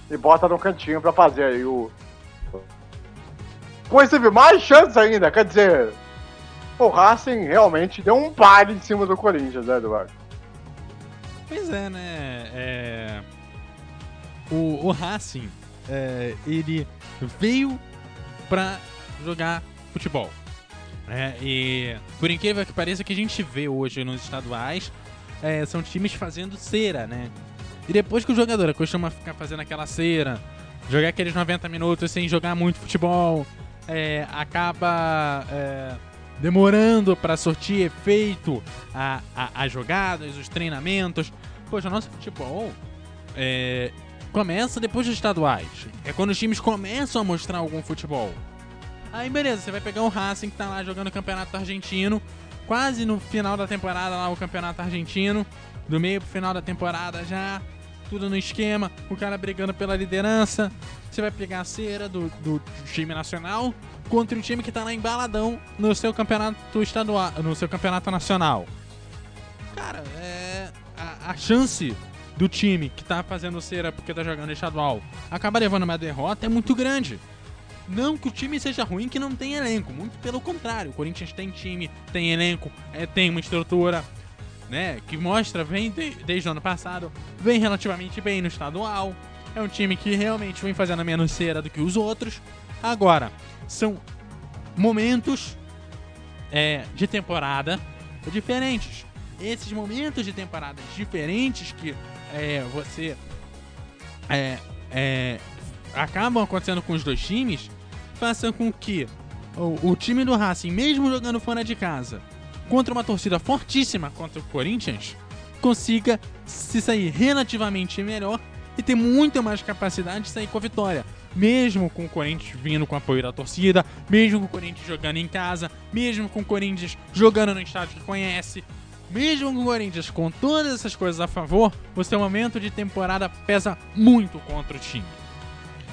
e bota no cantinho pra fazer aí o. Pois teve mais chances ainda, quer dizer, o Racing realmente deu um pare em cima do Corinthians, né, Eduardo? Pois é, né? É... O, o Racing, é, ele veio pra jogar futebol. É, e por incrível que pareça, que a gente vê hoje nos estaduais é, são times fazendo cera, né? E depois que o jogador acostuma ficar fazendo aquela cera, jogar aqueles 90 minutos sem jogar muito futebol, é, acaba é, demorando para sortir efeito a, a, as jogadas, os treinamentos. Poxa, nosso futebol é, começa depois dos estaduais. É quando os times começam a mostrar algum futebol. Aí beleza, você vai pegar o Racing que tá lá jogando o campeonato argentino, quase no final da temporada lá o campeonato argentino, do meio pro final da temporada já, tudo no esquema, o cara brigando pela liderança. Você vai pegar a cera do, do time nacional contra o time que tá lá embaladão no seu campeonato estadual, no seu campeonato nacional. Cara, é a, a chance do time que tá fazendo cera porque tá jogando estadual acaba levando uma derrota é muito grande. Não que o time seja ruim, que não tem elenco. Muito pelo contrário. O Corinthians tem time, tem elenco, é, tem uma estrutura, né? Que mostra, vem de, desde o ano passado, vem relativamente bem no estadual. É um time que realmente vem fazendo menos cera do que os outros. Agora, são momentos é, de temporada diferentes. Esses momentos de temporadas diferentes que é, você é, é, acabam acontecendo com os dois times façam com que o, o, time do Racing, mesmo jogando fora de casa, contra uma torcida fortíssima contra o Corinthians, consiga se sair relativamente melhor e ter muito mais capacidade de sair com a vitória. Mesmo com o Corinthians vindo com apoio da torcida, mesmo com o Corinthians jogando em casa, mesmo com o Corinthians jogando no estádio que conhece, mesmo com o Corinthians com todas essas coisas a favor, o seu momento de temporada pesa muito contra o time.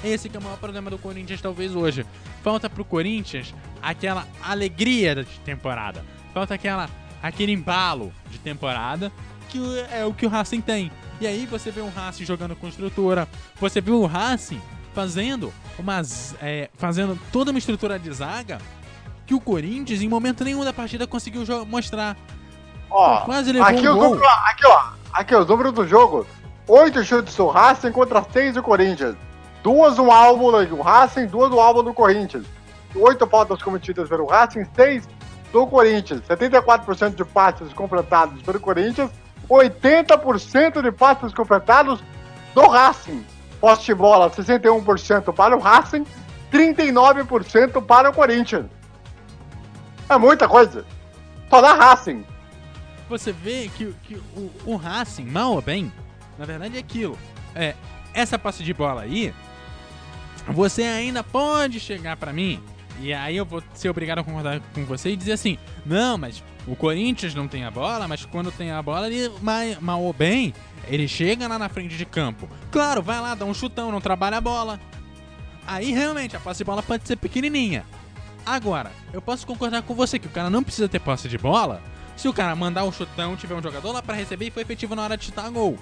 Esse é o maior problema do Corinthians talvez hoje. Falta pro Corinthians aquela alegria de temporada. Falta aquela aquele embalo de temporada que é o que o Racing tem. E aí você vê o Racing jogando com estrutura, você vê o Racing fazendo umas é, fazendo toda uma estrutura de zaga que o Corinthians em momento nenhum da partida conseguiu mostrar. Ó, quase levou aqui um gol. Número, aqui ó, aqui os números do jogo. Oito chutes do Racing contra seis do Corinthians. Duas no álbum do Racing, duas no álbum do Corinthians. Oito faltas cometidas pelo Racing, seis do Corinthians. 74% de passes completados pelo Corinthians, 80% de passes completados do Racing. Posse de bola, 61% para o Racing, 39% para o Corinthians. É muita coisa. Só dá Racing. Você vê que, que o, o Racing, mal ou bem, na verdade é aquilo. É, essa passe de bola aí você ainda pode chegar para mim e aí eu vou ser obrigado a concordar com você e dizer assim: não, mas o Corinthians não tem a bola, mas quando tem a bola, ele, mal, ou bem, ele chega lá na frente de campo. Claro, vai lá, dá um chutão, não trabalha a bola. Aí realmente a posse de bola pode ser pequenininha. Agora, eu posso concordar com você que o cara não precisa ter posse de bola se o cara mandar o chutão, tiver um jogador lá para receber e foi efetivo na hora de chutar gol.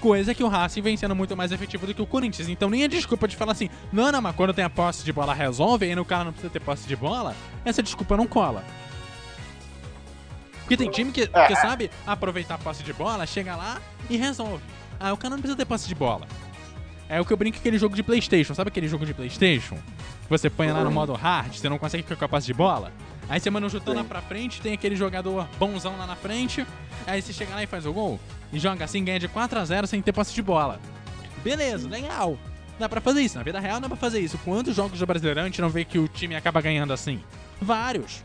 Coisa que o Racing vem sendo muito mais efetivo do que o Corinthians. Então nem a desculpa de falar assim, não, não, mas quando tem a posse de bola resolve, e aí o cara não precisa ter posse de bola, essa desculpa não cola. Porque tem time que, que sabe aproveitar a posse de bola, chega lá e resolve. Ah, o cara não precisa ter posse de bola. É o que eu brinco aquele jogo de Playstation. Sabe aquele jogo de Playstation? Que você põe lá no modo hard, você não consegue ficar com a posse de bola? Aí você manda um chutão lá pra frente, tem aquele jogador bonzão lá na frente, aí você chega lá e faz o gol, e joga assim, ganha de 4 a 0 sem ter posse de bola. Beleza, legal. Dá pra fazer isso. Na vida real dá pra fazer isso. Quantos jogos do Brasileirão a gente não vê que o time acaba ganhando assim? Vários.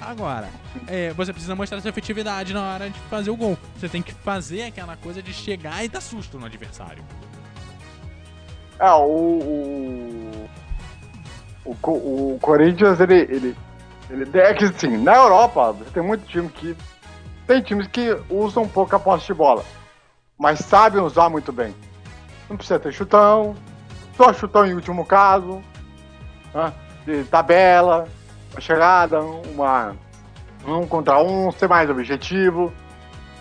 Agora, é, você precisa mostrar sua efetividade na hora de fazer o gol. Você tem que fazer aquela coisa de chegar e dar susto no adversário. É, o. O, o, o Corinthians, ele, ele, ele. É que assim, na Europa, você tem muito time que tem times que usam pouca posse de bola, mas sabem usar muito bem. Não precisa ter chutão. Só chutão em último caso. Né? De tabela, uma chegada, uma um contra um, ser mais objetivo.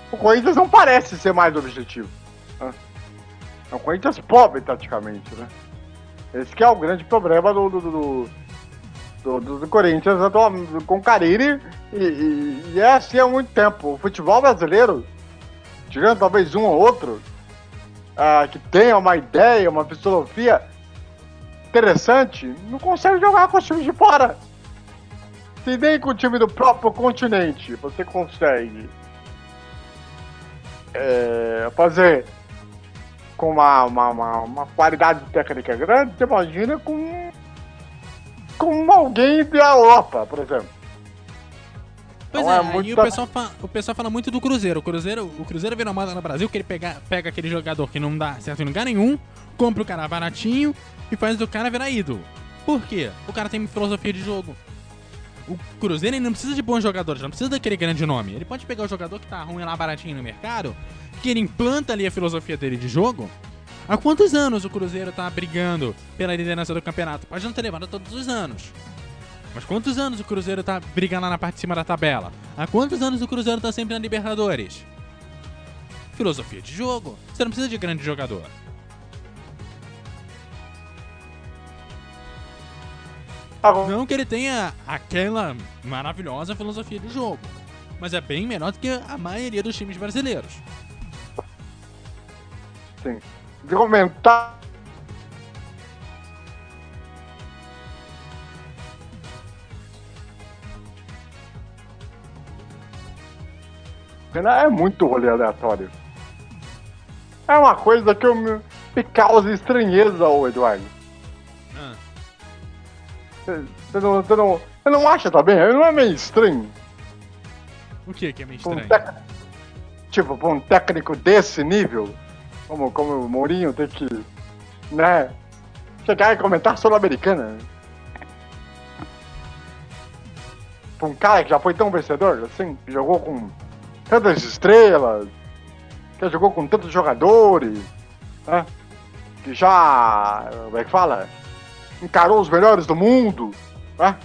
O Corinthians não parece ser mais objetivo. Né? É um Corinthians pobre, taticamente, né? Esse que é o grande problema do, do, do, do, do, Corinthians atual, com Cariri. E, e, e é assim há muito tempo. O futebol brasileiro, tirando talvez um ou outro, ah, que tenha uma ideia, uma filosofia interessante, não consegue jogar com os times de fora. Se nem com o time do próprio continente você consegue é, fazer com uma, uma, uma, uma, qualidade técnica grande, você imagina com, com alguém da Europa, por exemplo. Pois então é, é muito... o, pessoal fala, o pessoal fala muito do Cruzeiro. O Cruzeiro, o Cruzeiro vira moda no Brasil que ele pega, pega aquele jogador que não dá certo em lugar nenhum, compra o cara baratinho e faz do cara virar ídolo. Por quê? O cara tem filosofia de jogo. O Cruzeiro ele não precisa de bons jogadores, não precisa daquele grande nome. Ele pode pegar o jogador que tá ruim lá baratinho no mercado, que ele implanta ali a filosofia dele de jogo. Há quantos anos o Cruzeiro tá brigando pela liderança do campeonato? Pode não ter levado todos os anos. Mas quantos anos o Cruzeiro tá brigando lá na parte de cima da tabela? Há quantos anos o Cruzeiro tá sempre na Libertadores? Filosofia de jogo. Você não precisa de grande jogador. Não que ele tenha aquela maravilhosa filosofia de jogo, mas é bem menor do que a maioria dos times brasileiros. Sim. De comentar. É muito rolê aleatório. É uma coisa que eu me, me causa estranheza, ô Eduardo. Você não, você não, você não acha também? Não é meio estranho? O que que é meio estranho? Um tec... Tipo, pra um técnico desse nível, como, como o Mourinho tem que, né, chegar e comentar Sul-Americana. Pra um cara que já foi tão vencedor, assim, que jogou com tantas estrelas, que jogou com tantos jogadores, né, que já, como é que fala? encarou os melhores do mundo, né?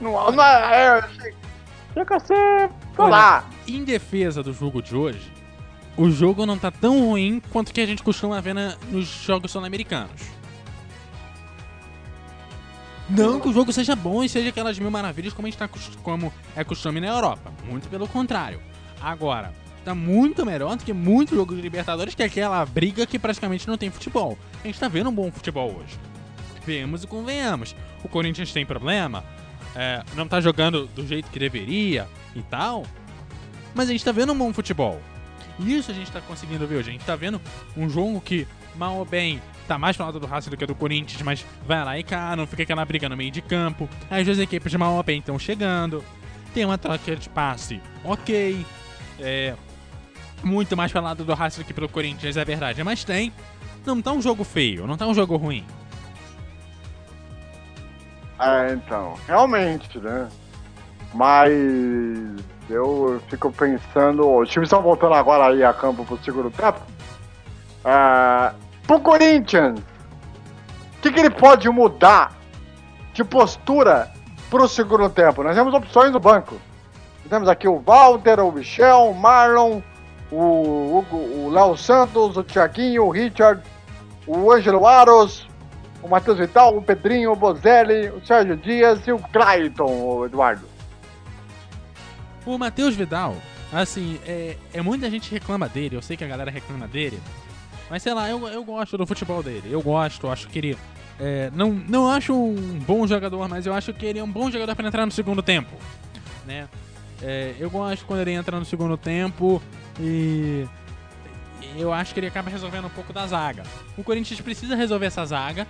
Não, não é, é, chega a ser, sei lá. Em defesa do jogo de hoje, o jogo não tá tão ruim quanto que a gente costuma ver na, nos jogos sul-americanos. Não que o jogo seja bom e seja aquelas mil maravilhas como, a gente tá, como é costume na Europa. Muito pelo contrário. Agora, tá muito melhor do que muito jogo de Libertadores, que é aquela briga que praticamente não tem futebol. A gente tá vendo um bom futebol hoje vemos e convenhamos. O Corinthians tem problema, é, não tá jogando do jeito que deveria e tal, mas a gente tá vendo um bom futebol. Isso a gente tá conseguindo ver hoje. A gente tá vendo um jogo que, mal ou bem, tá mais pro lado do Racing do que do Corinthians, mas vai lá e cá, não fica aquela briga no meio de campo. As duas equipes mal ou bem estão chegando. Tem uma troca de passe ok. É, muito mais pro lado do Racing do que pelo Corinthians, é verdade, mas tem. Não tá um jogo feio, não tá um jogo ruim. É, então, realmente, né? Mas eu fico pensando, os times estão voltando agora aí a campo pro segundo tempo. É, pro Corinthians, o que, que ele pode mudar de postura pro segundo tempo? Nós temos opções no banco. Temos aqui o Walter, o Michel, o Marlon, o, o Léo Santos, o Thiaguinho, o Richard, o Ângelo Aros, o Matheus Vital, o Pedrinho, o Bozelli, o Sérgio Dias e o Clayton, o Eduardo. O Matheus Vidal, assim, é, é, muita gente reclama dele, eu sei que a galera reclama dele, mas sei lá, eu, eu gosto do futebol dele, eu gosto, acho que ele. É, não, não acho um bom jogador, mas eu acho que ele é um bom jogador para entrar no segundo tempo, né? É, eu gosto quando ele entra no segundo tempo e eu acho que ele acaba resolvendo um pouco da zaga. O Corinthians precisa resolver essa zaga,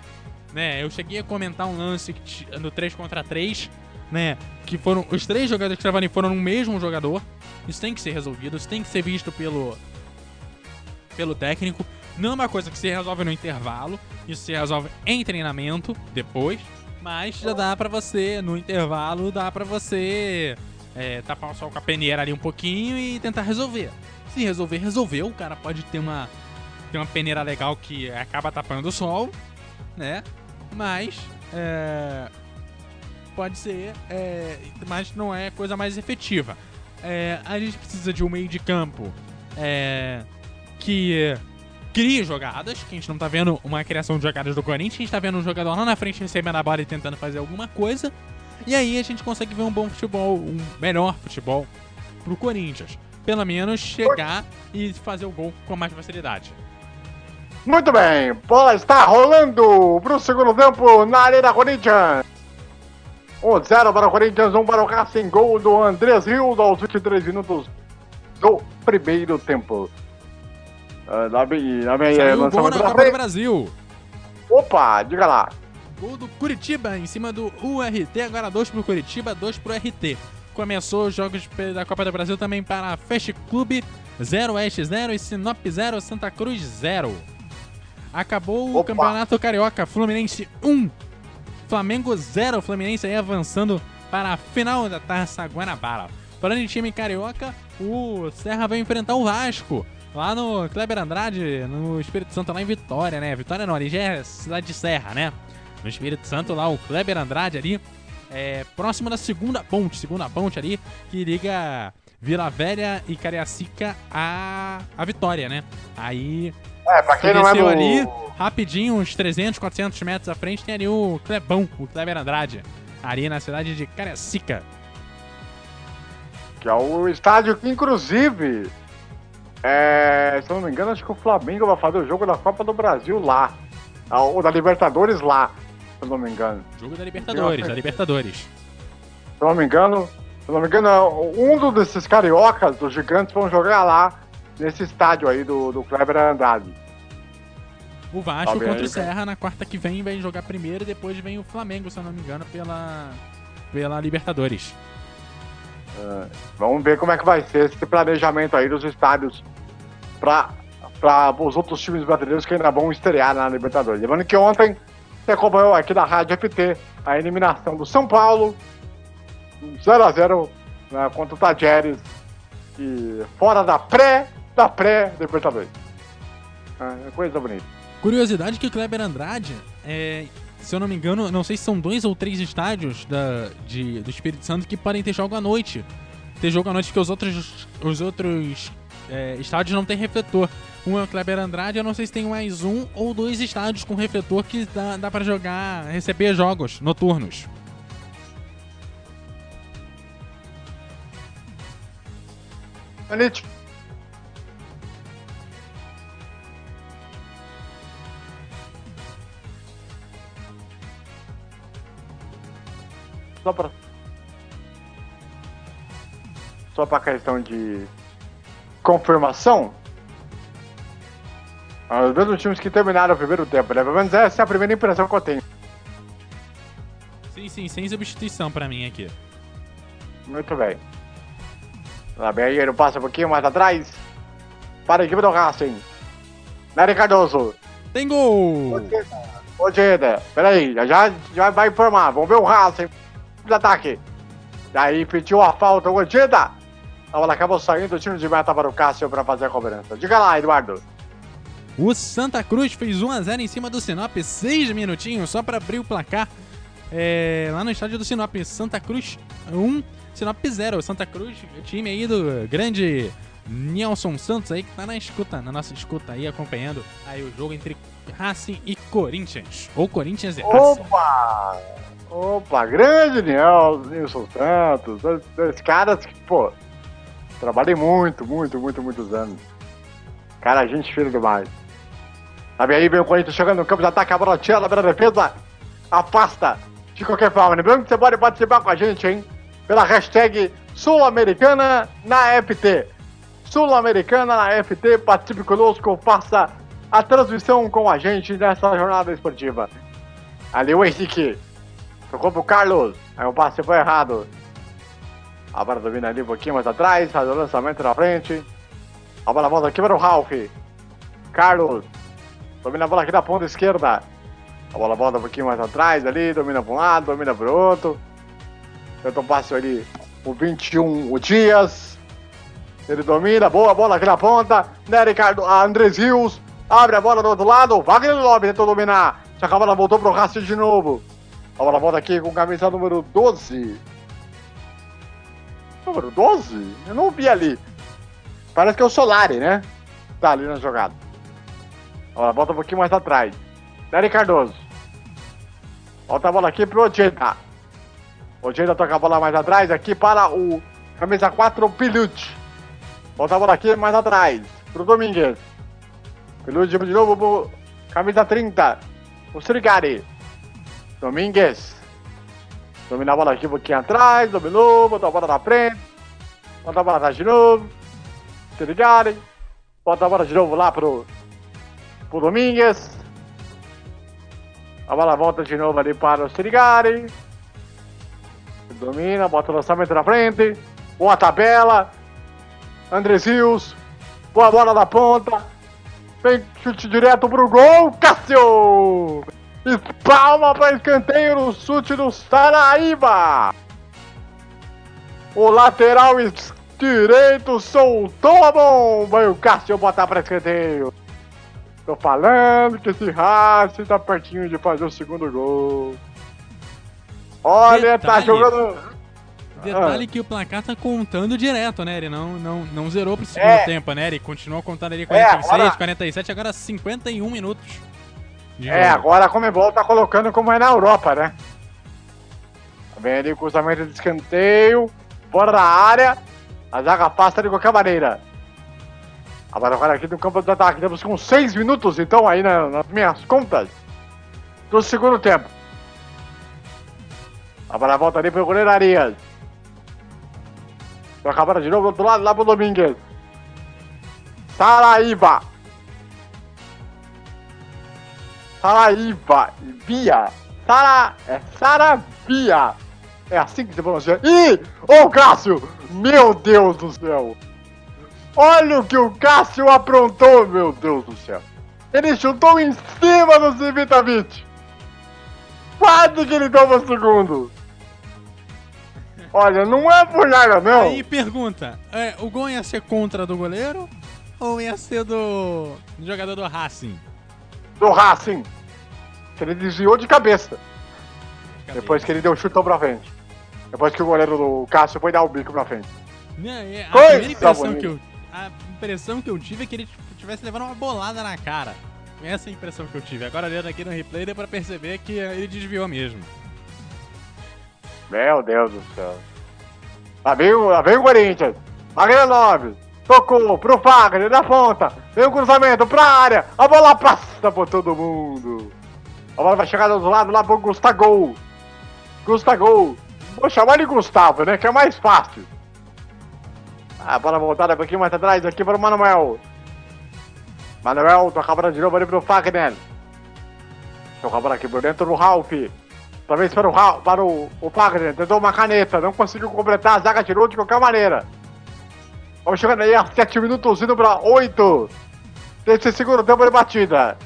né? Eu cheguei a comentar um lance no 3 contra 3, né? Que foram os três jogadores que ali foram no mesmo jogador. Isso tem que ser resolvido, isso tem que ser visto pelo pelo técnico. Não é uma coisa que se resolve no intervalo, isso se resolve em treinamento depois, mas já dá para você no intervalo, dá para você é, tapar o sol com a peneira ali um pouquinho e tentar resolver. Se resolver, resolveu. O cara pode ter uma tem uma peneira legal que acaba tapando o sol, né? Mas é, pode ser, é, mas não é coisa mais efetiva. É, a gente precisa de um meio de campo é, que crie jogadas, que a gente não tá vendo uma criação de jogadas do Corinthians, a gente tá vendo um jogador lá na frente recebendo a bola e tentando fazer alguma coisa. E aí a gente consegue ver um bom futebol, um melhor futebol pro Corinthians. Pelo menos chegar e fazer o gol com mais facilidade. Muito bem, bola está rolando pro segundo tempo na Arena Corinthians. 1-0 para o Corinthians, 1 para o Racing, gol do Andrés Rio aos 23 minutos do primeiro tempo. Uh, vem, lá vem Saiu é, o gol na Copa do frente. Brasil. Opa, diga lá. Gol do Curitiba em cima do URT, agora 2 pro Curitiba, 2 pro RT. Começou os jogos da Copa do Brasil também para Fast Clube 0 Oeste 0 e Sinop 0 Santa Cruz 0. Acabou o Opa. Campeonato Carioca, Fluminense 1, Flamengo 0, Fluminense aí avançando para a final da Taça Guanabara. Falando em time carioca, o Serra vai enfrentar o Vasco. Lá no Kleber Andrade, no Espírito Santo, lá em Vitória, né? Vitória não, ali já é cidade de Serra, né? No Espírito Santo, lá o Kleber Andrade ali, é, próximo da segunda ponte, segunda ponte ali, que liga Vila Velha e Cariacica a, a Vitória, né? Aí, É, pra quem não é do... ali, rapidinho, uns 300, 400 metros à frente, tem ali o Clebão, o Kleber Andrade, ali na cidade de Cariacica. Que é o estádio que, inclusive, é, se eu não me engano, acho que o Flamengo vai fazer o jogo da Copa do Brasil lá. Ah, Ou da Libertadores lá, se eu não me engano. Jogo da Libertadores, da Libertadores. Se eu não me engano, se eu não me engano, um desses cariocas, dos gigantes, vão jogar lá, nesse estádio aí do, do Kleber Andrade. O Vasco contra o Serra na quarta que vem vai jogar primeiro e depois vem o Flamengo, se eu não me engano, pela, pela Libertadores. É, vamos ver como é que vai ser esse planejamento aí dos estádios para os outros times brasileiros que ainda vão estrear na Libertadores. Lembrando que ontem você acompanhou aqui da Rádio FT a eliminação do São Paulo 0x0 né, contra o Tajeres e fora da pré da pré-Libertadores. É, coisa bonita. Curiosidade que o Kleber Andrade, é, se eu não me engano, não sei se são dois ou três estádios da, de, do Espírito Santo que podem ter jogo à noite. Ter jogo à noite porque os outros, os outros é, estádios não tem refletor. Um é o Kleber Andrade, eu não sei se tem mais um ou dois estádios com refletor que dá, dá para jogar, receber jogos noturnos. Anite. Só pra. Só pra questão de confirmação. ah, Os mesmos times que terminaram o primeiro tempo, né? Pelo menos essa é a primeira impressão que eu tenho. Sim, sim, sem substituição pra mim aqui. Muito bem. Lá bem aí, ele passa um pouquinho mais atrás. Para a equipe do Racing. Nery Cardoso. Tem gol! Geda, peraí, já, já vai informar. Vamos ver o Racing de ataque. Daí pediu a falta o Geda. A bola acabou saindo, o time de meta para o Cássio para fazer a cobrança. Diga lá, Eduardo. O Santa Cruz fez 1x0 em cima do Sinop, 6 minutinhos só para abrir o placar é, lá no estádio do Sinop. Santa Cruz 1, Sinop 0. Santa Cruz, time aí do grande Nelson Santos aí que tá na escuta, na nossa escuta aí, acompanhando aí o jogo entre Racing e Corinthians. Ou Corinthians e Racing. Opa! Opa, grande Nilson, Nilson Santos. Dois, caras que, pô, trabalhei muito, muito, muito, muitos anos. Cara, gente fina demais. Sabe aí, vem o Corinthians chegando no campo de ataque, a bola tira, a beira defesa, afasta. De qualquer forma, lembrando que você pode participar com a gente, hein? Pela hashtag Sul-Americana na FT. Sul-Americana na FT, participe conosco, faça a transmissão com a gente nessa jornada esportiva. O Henrique. Tocou pro Carlos. Aí o passe foi errado. A bola domina ali um pouquinho mais atrás. Faz o lançamento na frente. A bola volta aqui para o Ralph. Carlos. Domina a bola aqui da ponta esquerda. A bola volta um pouquinho mais atrás ali. Domina para um lado, domina para o outro. Tenta um passe ali. O 21, o Dias. Ele domina. Boa bola aqui na ponta. Nery Cardo, a Andres Rios. Abre a bola do outro lado. Wagner Lobby tentou dominar. Só que a bola voltou pro Racing de novo. A bola volta aqui com camisa número 12. Número 12? Eu não vi ali. Parece que é o Solari, né? Tá ali na jogada. A bola volta um pouquinho mais atrás. Nery Cardoso. Volta a bola aqui pro Ojeda. Ojeda toca a bola mais atrás aqui para o camisa 4, Pilucci. Volta a bola aqui mais atrás pro Domingues. Pilucci de novo pro camisa 30, o Strigari. Domingues. Domina a bola aqui um pouquinho atrás, dominou, botou a bola na frente. Bota a bola atrás de novo. Strigari. Bota a bola de novo lá pro, pro Domingues. A bola volta de novo ali para o Strigari. Domina, bota o lançamento na frente. Boa tabela. Andres Rios. Boa bola na ponta. Vem chute direto pro gol. Cássio! Espalma para escanteio no chute do Saraíba. O lateral direito soltou a bomba e o Cássio bota para escanteio. Tô falando que esse Racing tá pertinho de fazer o segundo gol. Olha, tá Detalhe. jogando. Detalhe Ah. que o placar tá contando direto, né? Ele não, não, não zerou pro segundo É. tempo, né? Ele continuou contando ali É, 46, agora- 47, agora 51 minutos. É, agora a Comebol tá colocando como é na Europa, né? Vem ali o cruzamento de escanteio, fora da área, a zaga passa de qualquer maneira. Agora, agora aqui no campo de ataque, temos com 6 minutos, então, aí na- nas minhas contas, do segundo tempo. A bola volta ali pro goleiro Arias. Toca a bola de novo do outro lado, lá pro Domingues. Saraíba. Saraiva, Via, Sara, é Saravia. É assim que se pronuncia. Ih, ô Cássio, meu Deus do céu. Olha o que o Cássio aprontou, meu Deus do céu. Ele chutou em cima do Civitavit. Quase que ele toma segundo. Olha, não é por nada, não. Aí pergunta: é, o gol ia ser contra do goleiro ou ia ser do jogador do Racing? Do Racing. Que ele desviou de cabeça. Depois que ele deu o chutão pra frente. Depois que o goleiro do Cássio foi dar o bico pra frente. Né, é, a Coisa primeira impressão bonita. que eu, a impressão que eu tive é que ele tivesse levando uma bolada na cara. Essa é a impressão que eu tive. Agora olhando aqui no replay deu pra perceber que ele desviou mesmo. Meu Deus do céu. Lá vem, o- lá vem o Corinthians. Wagner 9. Tocou pro Fagner na ponta. Vem o cruzamento pra área. A bola passa por todo mundo. A bola vai chegar do outro lado lá pro Gustavo. Gustavo. Vou chamar de Gustavo, né? Que é mais fácil. A bola voltada um pouquinho mais atrás aqui para o Manuel. Manuel toca a bola de novo ali pro Fagner. Toca a bola aqui por dentro do Ralph. Talvez para o, Ra- para o, o Fagner. Tentou uma caneta. Não conseguiu completar. A zaga tirou de qualquer maneira. Vamos chegando aí a 7 minutos, indo para 8. Desse segundo tempo de batida.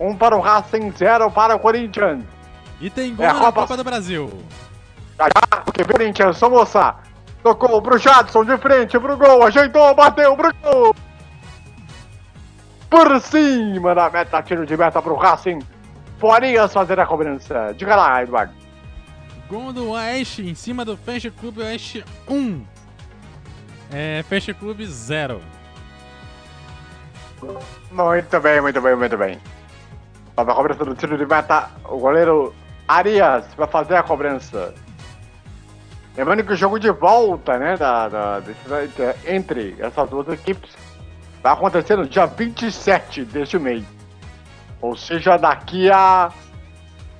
Um para o Racing, zero para o Corinthians. E tem gol É a na Copa- Copa do Brasil. Já, já, porque Corinthians, só moça. Tocou pro Jadson de frente pro gol. Ajeitou, bateu pro gol. Por cima da meta, tiro de meta pro Racing. Forias fazer a cobrança. Diga lá, Eduardo. Gol do Oeste em cima do Fast Clube Oeste 1. É, Fast Clube 0. Muito bem, muito bem, muito bem. A cobrança do tiro de meta, o goleiro Arias vai fazer a cobrança. Lembrando que o jogo de volta, né, da, da, desse- entre essas duas equipes vai acontecer no dia 27 deste mês. Ou seja, daqui a.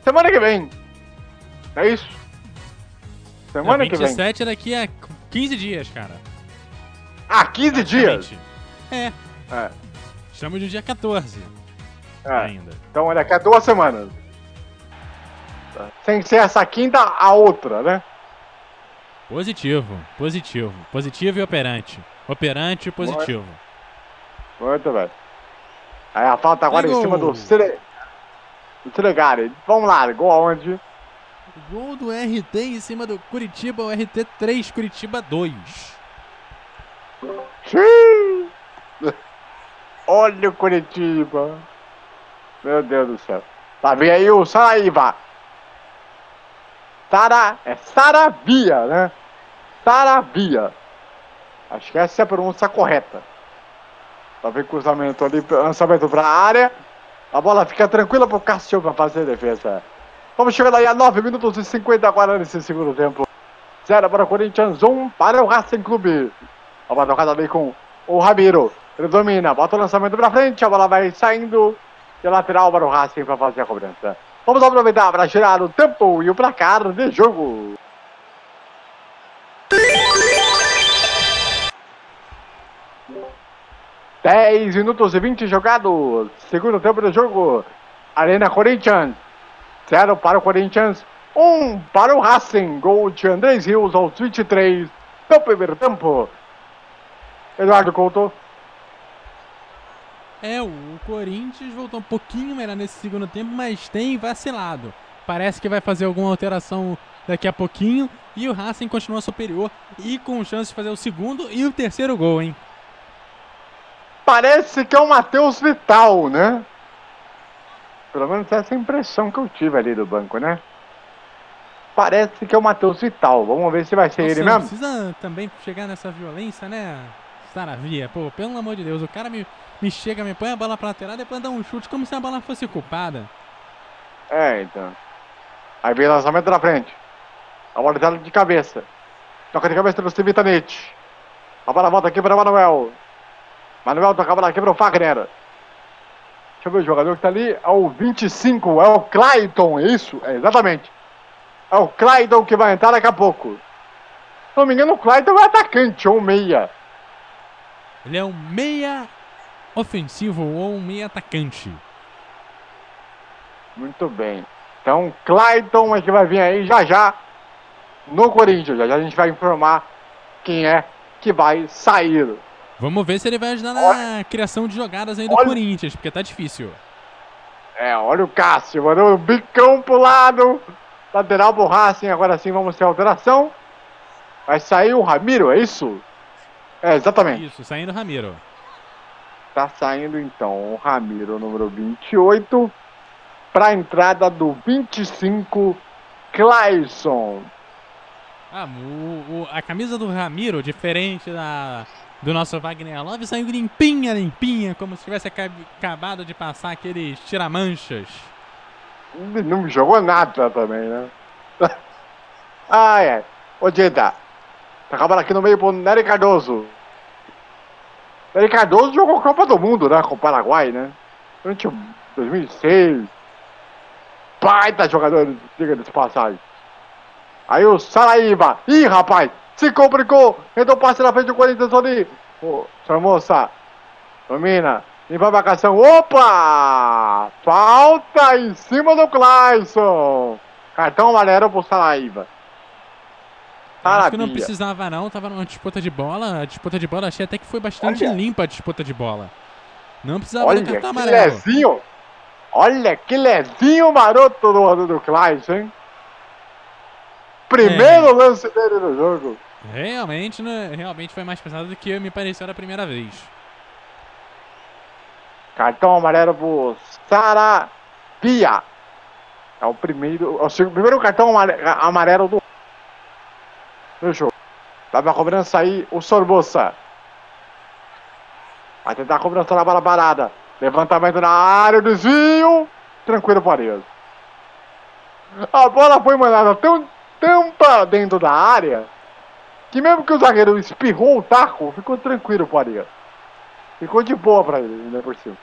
Semana que vem. É isso? Semana que vem. 27 é daqui a 15 dias, cara. Ah, 15 dias? É, É. estamos no dia 14 é. ainda. Então, daqui a duas semanas. Sem ser essa quinta, a outra, né? Positivo, positivo. Positivo e operante. Operante e positivo. Muito bem. Aí a falta agora Tem em cima do Sele... do Selegari. Vamos lá, gol aonde? Gol do RT em cima do Curitiba, o RT 3, Curitiba 2. Xiii! Olha o Curitiba. Meu Deus do céu. Tá vendo aí o Saraiva. Sara, é Saravia, né? Saravia. Acho que essa é a pronúncia correta. Tá vendo cruzamento ali, lançamento pra área. A bola fica tranquila pro Cássio pra fazer a defesa. Vamos chegando aí a 9 minutos e 50 agora nesse segundo tempo. 0 para o Corinthians, 1 para o Racing Clube. A bola tocada ali com o Ramiro. Ele domina, bota o lançamento pra frente, a bola vai saindo de lateral para o Racing para fazer a cobrança. Vamos aproveitar para girar o tempo e o placar de jogo. Dez minutos e 20 jogados. Segundo tempo do jogo. Arena Corinthians. Zero para o Corinthians. Um para o Racing. Gol de Andrés Rios aos 23 do primeiro tempo. Eduardo Couto. É, o Corinthians voltou um pouquinho melhor nesse segundo tempo, mas tem vacilado. Parece que vai fazer alguma alteração daqui a pouquinho. E o Racing continua superior e com chance de fazer o segundo e o terceiro gol, hein? Parece que é o Matheus Vital, né? Pelo menos essa é a impressão que eu tive ali do banco, né? Parece que é o Matheus Vital. Vamos ver se vai ser Nossa, ele não mesmo. precisa também chegar nessa violência, né? Saravia, pô, pelo amor de Deus, o cara me, me chega, me põe a bola pra lateral, depois dá um chute como se a bola fosse culpada. É, então. Aí vem o lançamento na frente. A bola dela de cabeça. Toca de cabeça no Civitanete. A bola volta aqui para Manuel. Manuel toca a bola aqui para o Fagner. Deixa eu ver o jogador que tá ali. É o 25. É o Clayton, isso? É, exatamente. É o Clayton que vai entrar daqui a pouco. Se não me engano, o Clayton é atacante ou meia. Ele é um meia ofensivo ou um meia atacante. Muito bem. Então, Clayton é que vai vir aí já já no Corinthians. Já já a gente vai informar quem é que vai sair. Vamos ver se ele vai ajudar na criação de jogadas aí do Olha- Corinthians, porque tá difícil. É, olha o Cássio, mandou o bicão pro lado. Lateral pro Racing, agora sim vamos ter alteração. Vai sair o Ramiro, é isso? É, exatamente. Isso, saindo o Ramiro. Tá saindo então o Ramiro, número 28. Pra entrada do 25, Clayson. Ah, o- o- a camisa do Ramiro, diferente da do nosso Wagner Love, saiu limpinha, limpinha, como se tivesse aca- acabado de passar aqueles tiramanchas. Não jogou nada também, né? ah, é. Ô, Dida. Tá aqui no meio pro Nery Cardoso. Nery Cardoso jogou Copa do Mundo, né? Com o Paraguai, né? Durante o 2006. Baita jogador, diga de passagem. Aí o Saraíba. Ih, rapaz. Se complicou. Então passe na frente do Corinthians ali. Ô, senhor moça. Domina. Limpa a marcação. Opa! Falta em cima do Clayson. Cartão amarelo pro Acho que não precisava não, tava numa disputa de bola. A disputa de bola achei até que foi bastante Olha. limpa a disputa de bola. Não precisava Olha do cartão amarelo. lezinho. Olha que lezinho maroto do, do Clayson, hein? Primeiro É. lance dele no jogo. Realmente, né, realmente foi mais pesado do que me pareceu da primeira vez. Cartão amarelo pro Sarabia. É o primeiro, é o primeiro cartão amare- amarelo do, do jogo. Dá pra cobrança aí o Sorbosa. Vai tentar a cobrança na bola parada. Levantamento na área, desvio. Tranquilo para ele. A bola foi mandada tão, tão pra dentro da área que mesmo que o zagueiro espirrou o taco, ficou tranquilo ele. Ficou de boa pra ele, ainda por cima.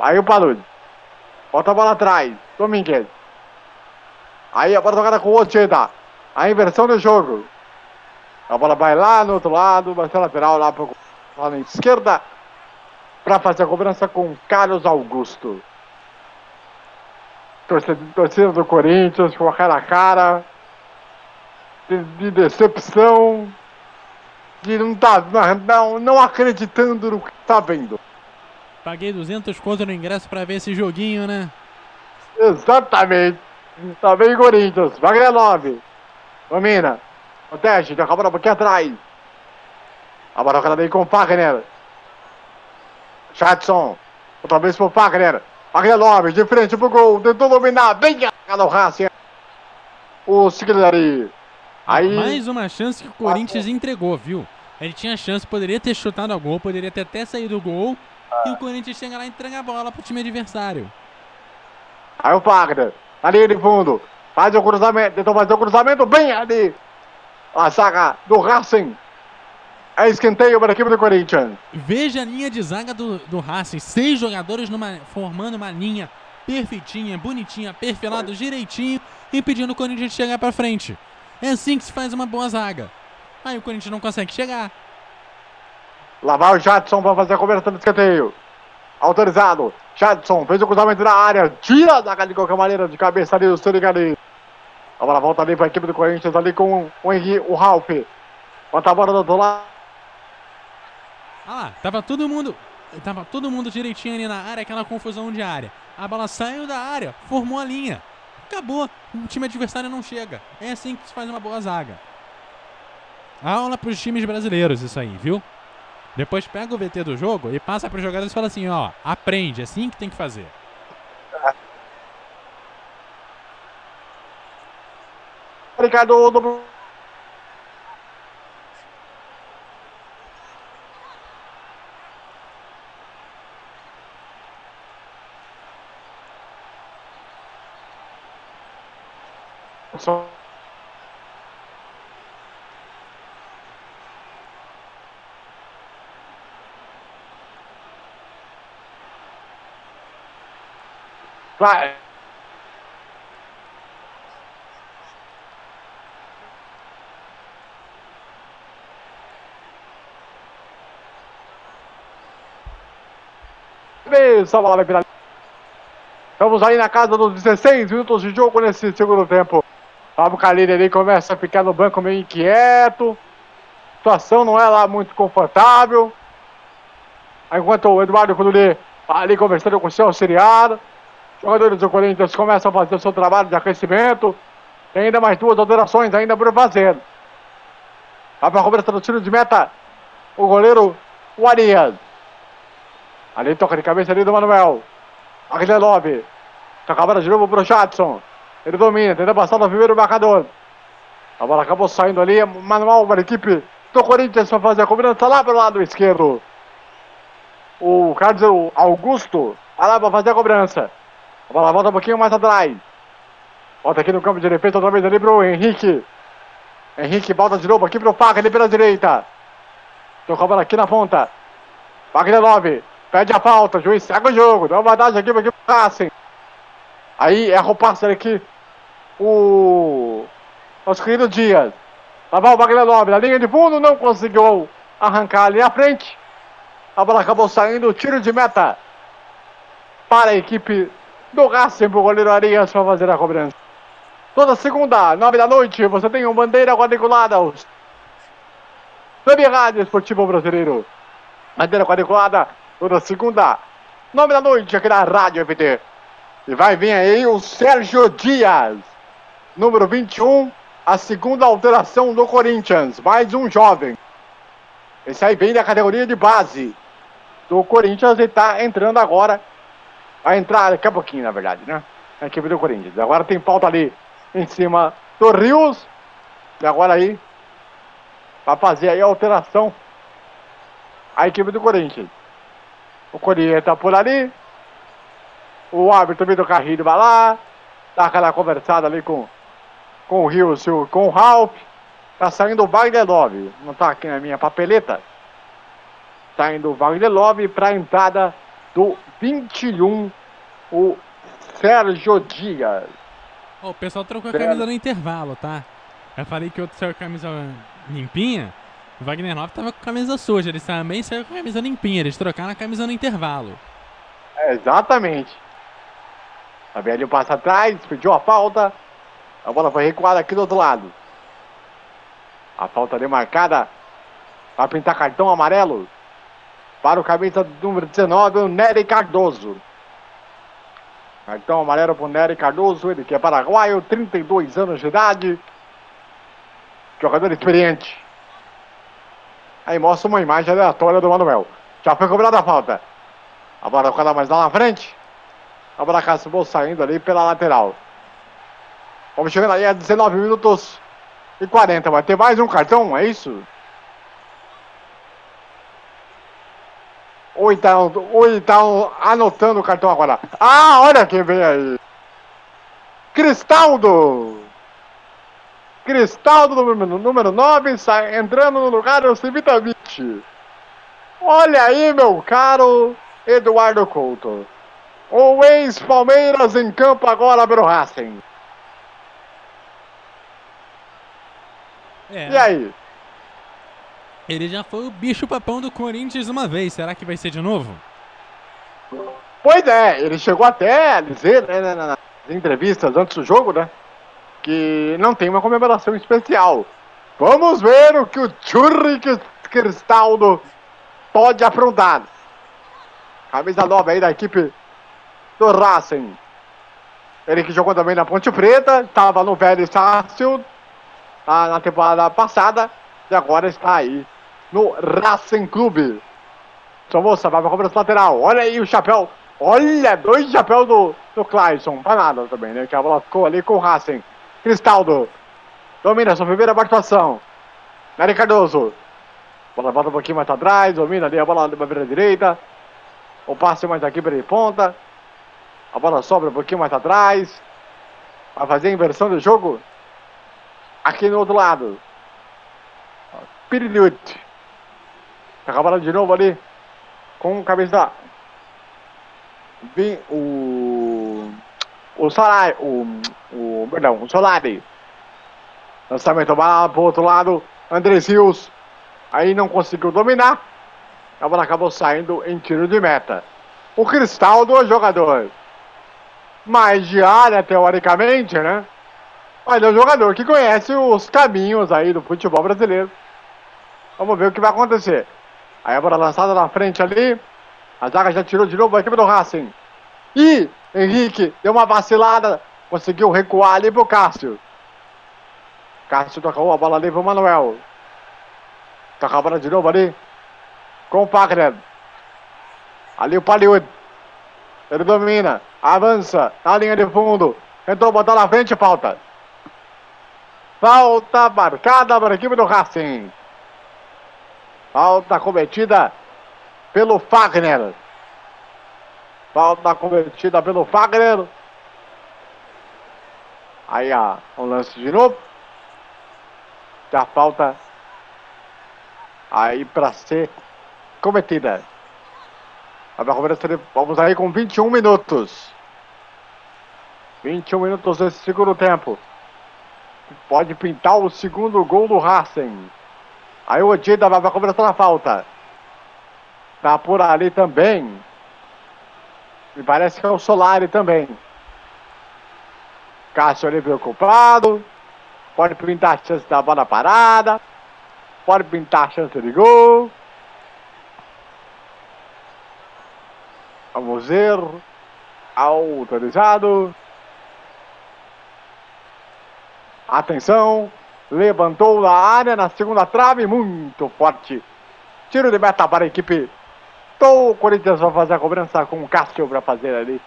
Aí o Palude. Bota a bola atrás. Domingues. Aí a bola tocada com o Ocheda. A inversão do jogo. A bola vai lá no outro lado, vai ser lateral lá pro lado na esquerda. Pra fazer a cobrança com Carlos Augusto. Torcida, torcida do Corinthians com aquela cara de, de decepção. De não, tá, não, não acreditando no que tá vendo. Paguei 200 conto no ingresso pra ver esse joguinho, né? Exatamente. Tá bem, Corinthians. Wagner 9. Domina. Protege. Toca a bola pouquinho atrás. A bola tocada bem com o Fagner. Jadson. Outra vez pro Fagner. Fagner Lopes de frente pro gol. Tentou dominar bem a no Racing. O Sigleri. Aí. Mais uma chance que o Corinthians entregou, viu? Ele tinha chance, poderia ter chutado a gol, poderia ter até saído o gol. E o Corinthians chega lá e entrega a bola pro time adversário. Aí o Fagner. Linha de fundo. Faz o cruzamento. Tentou fazer o cruzamento bem ali. A zaga do Racing. É escanteio para a equipe do Corinthians. Veja a linha de zaga do, do Racing. Seis jogadores numa, formando uma linha perfeitinha, bonitinha, perfilado direitinho, impedindo o Corinthians de chegar para frente. É assim que se faz uma boa zaga. Aí o Corinthians não consegue chegar. Lá vai o Jadson para fazer a cobertura do escanteio. Autorizado. Jadson fez o cruzamento na área. Tira a zaga de qualquer maneira de cabeça ali do Surigali. A bola volta ali para a equipe do Corinthians ali com o Henrique, o Ralph. Bota a bola do lado. Ah lá, tava todo mundo. Tava todo mundo direitinho ali na área, aquela confusão de área. A bola saiu da área, formou a linha. Acabou. O time adversário não chega. É assim que se faz uma boa zaga. Aula pros times brasileiros, isso aí, viu? Depois pega o VT do jogo e passa pros jogadores e fala assim: ó, aprende, é assim que tem que fazer. Ricardo do Só-. Essa bola vai. Estamos aí na casa dos 16 minutos de jogo nesse segundo tempo. Fábio Calini ali começa a ficar no banco meio inquieto. A situação não é lá muito confortável. Enquanto o Eduardo Cuduli ali conversando com o seu auxiliar. Jogadores do Corinthians começam a fazer o seu trabalho de aquecimento. Tem ainda mais duas alterações ainda por fazer. Vai para a cobrança do tiro de meta. O goleiro, o Arias. Ali toca de cabeça ali do Manuel. Aguilera Love. Toca a bola de novo pro Jadson. Ele domina, tenta passar no primeiro marcador. A bola acabou saindo ali. Manuel para a equipe do Corinthians para fazer a cobrança lá pelo lado esquerdo. O Carlos Augusto lá para fazer a cobrança. A bola volta um pouquinho mais atrás. Volta aqui no campo de defesa, outra vez ali pro Henrique. Henrique volta de novo aqui pro Faca, ali pela direita. Tocou a bola aqui na ponta. Wagner 9. Pede a falta, juiz segue o jogo. Dá uma vantagem aqui equipe do Racing. Aí erra o passe aqui. O. Nosso querido Dias. Lá vai o Wagner 9 na linha de fundo, não conseguiu arrancar ali à frente. A bola acabou saindo, tiro de meta para a equipe do Racing pro goleiro Arias para fazer a cobrança. Toda segunda, nove da noite, você tem um bandeira quadriculada. os- Rádio Esportivo Brasileiro. Bandeira quadriculada, toda segunda, nove da noite, aqui na Rádio FT. E vai vir aí o Sérgio Dias, número 21, a segunda alteração do Corinthians, mais um jovem. Esse aí vem da categoria de base do Corinthians e tá entrando agora. Vai entrar daqui a pouquinho, na verdade, né? A equipe do Corinthians. Agora tem pauta ali em cima do Rios. E agora aí vai fazer aí a alteração a equipe do Corinthians. O Corinthians tá por ali. O árbitro Vitor Carrilho vai lá. Dá aquela conversada ali com, com o Rios com o Ralph. Tá saindo o Wagner Love. Não tá aqui na minha papeleta. Tá indo o Wagner Love para a entrada do 21, o Sérgio Dias. Ó, o pessoal trocou a camisa no intervalo, tá? Eu falei que outro saiu a camisa limpinha. O Wagner Love tava com a camisa suja. Eles também saíram com a camisa limpinha. Eles trocaram a camisa no intervalo. É, exatamente. A velho passa atrás, pediu a falta. A bola foi recuada aqui do outro lado. A falta ali marcada. Vai pintar cartão amarelo. Para o camisa número 19, o Nery Cardoso. Cartão amarelo para o Nery Cardoso, ele que é paraguaio, 32 anos de idade. Jogador experiente. Aí mostra uma imagem aleatória do Manuel. Já foi cobrada a falta. A bola cada mais lá na frente. A bola acabou saindo ali pela lateral. Vamos chegando aí a 19 minutos e 40. Vai ter mais um cartão, é isso? Ou então, ou então anotando o cartão agora. Ah, olha quem vem aí. Cristaldo. Cristaldo, número, número 9, sai, entrando no lugar do Civitavich. Olha aí, meu caro Eduardo Couto. O ex-Palmeiras em campo agora pelo Racing. É. E aí? Ele já foi o bicho papão do Corinthians uma vez. Será que vai ser de novo? Pois é, ele chegou até a dizer né, nas entrevistas antes do jogo, né? Que não tem uma comemoração especial. Vamos ver o que o Churri Cristaldo pode aprontar. Camisa nova aí da equipe do Racing. Ele que jogou também na Ponte Preta, estava no Velho Estácio na temporada passada e agora está aí no Racing Clube. Sua moça vai para a cobrança lateral. Olha aí o chapéu. Olha, dois chapéus do, do Clayson. Para nada também, né? Que a bola ficou ali com o Racing. Cristaldo. Domina sua primeira participação. Nery Cardoso. Bola volta um pouquinho mais atrás. Domina ali a bola para a direita. O passe mais aqui para ponta. A bola sobra um pouquinho mais atrás. Vai fazer a inversão do jogo. Aqui no outro lado. Pirilhute. Acabaram de novo ali. Com cabeça. Vem o. O Solari. O. O. Perdão, o Solari. Lançamento bola pro outro lado. Andrés Rios. Aí não conseguiu dominar. A bola acabou saindo em tiro de meta. O Cristaldo é o jogador. Mais de área, teoricamente, né? Mas é um jogador que conhece os caminhos aí do futebol brasileiro. Vamos ver o que vai acontecer. Aí a bola lançada na frente ali. A zaga já tirou de novo a equipe do Racing. E Henrique deu uma vacilada. Conseguiu recuar ali pro Cássio. Cássio tocou a bola ali pro Manuel. Toca a bola de novo ali. Com o Pagner. Ali o Paliud. Ele domina. Avança. Na linha de fundo. Tentou botar na frente. Falta. Falta marcada para a equipe do Racing. Falta cometida pelo Fagner. Falta cometida pelo Fagner. Aí a, um lance de novo. Já falta aí para ser cometida. Vamos aí com 21 minutos. 21 minutos desse segundo tempo. Pode pintar o segundo gol do Racing. Aí o Odida vai cobrança na falta. Tá por ali também. Me parece que é o Solari também. Cássio ali preocupado. Pode pintar a chance da bola parada. Pode pintar a chance de gol. Vamos ver. Autorizado. Atenção. Levantou na área, na segunda trave, muito forte. Tiro de meta para a equipe do Corinthians. Vai fazer a cobrança com o Cássio para fazer ali.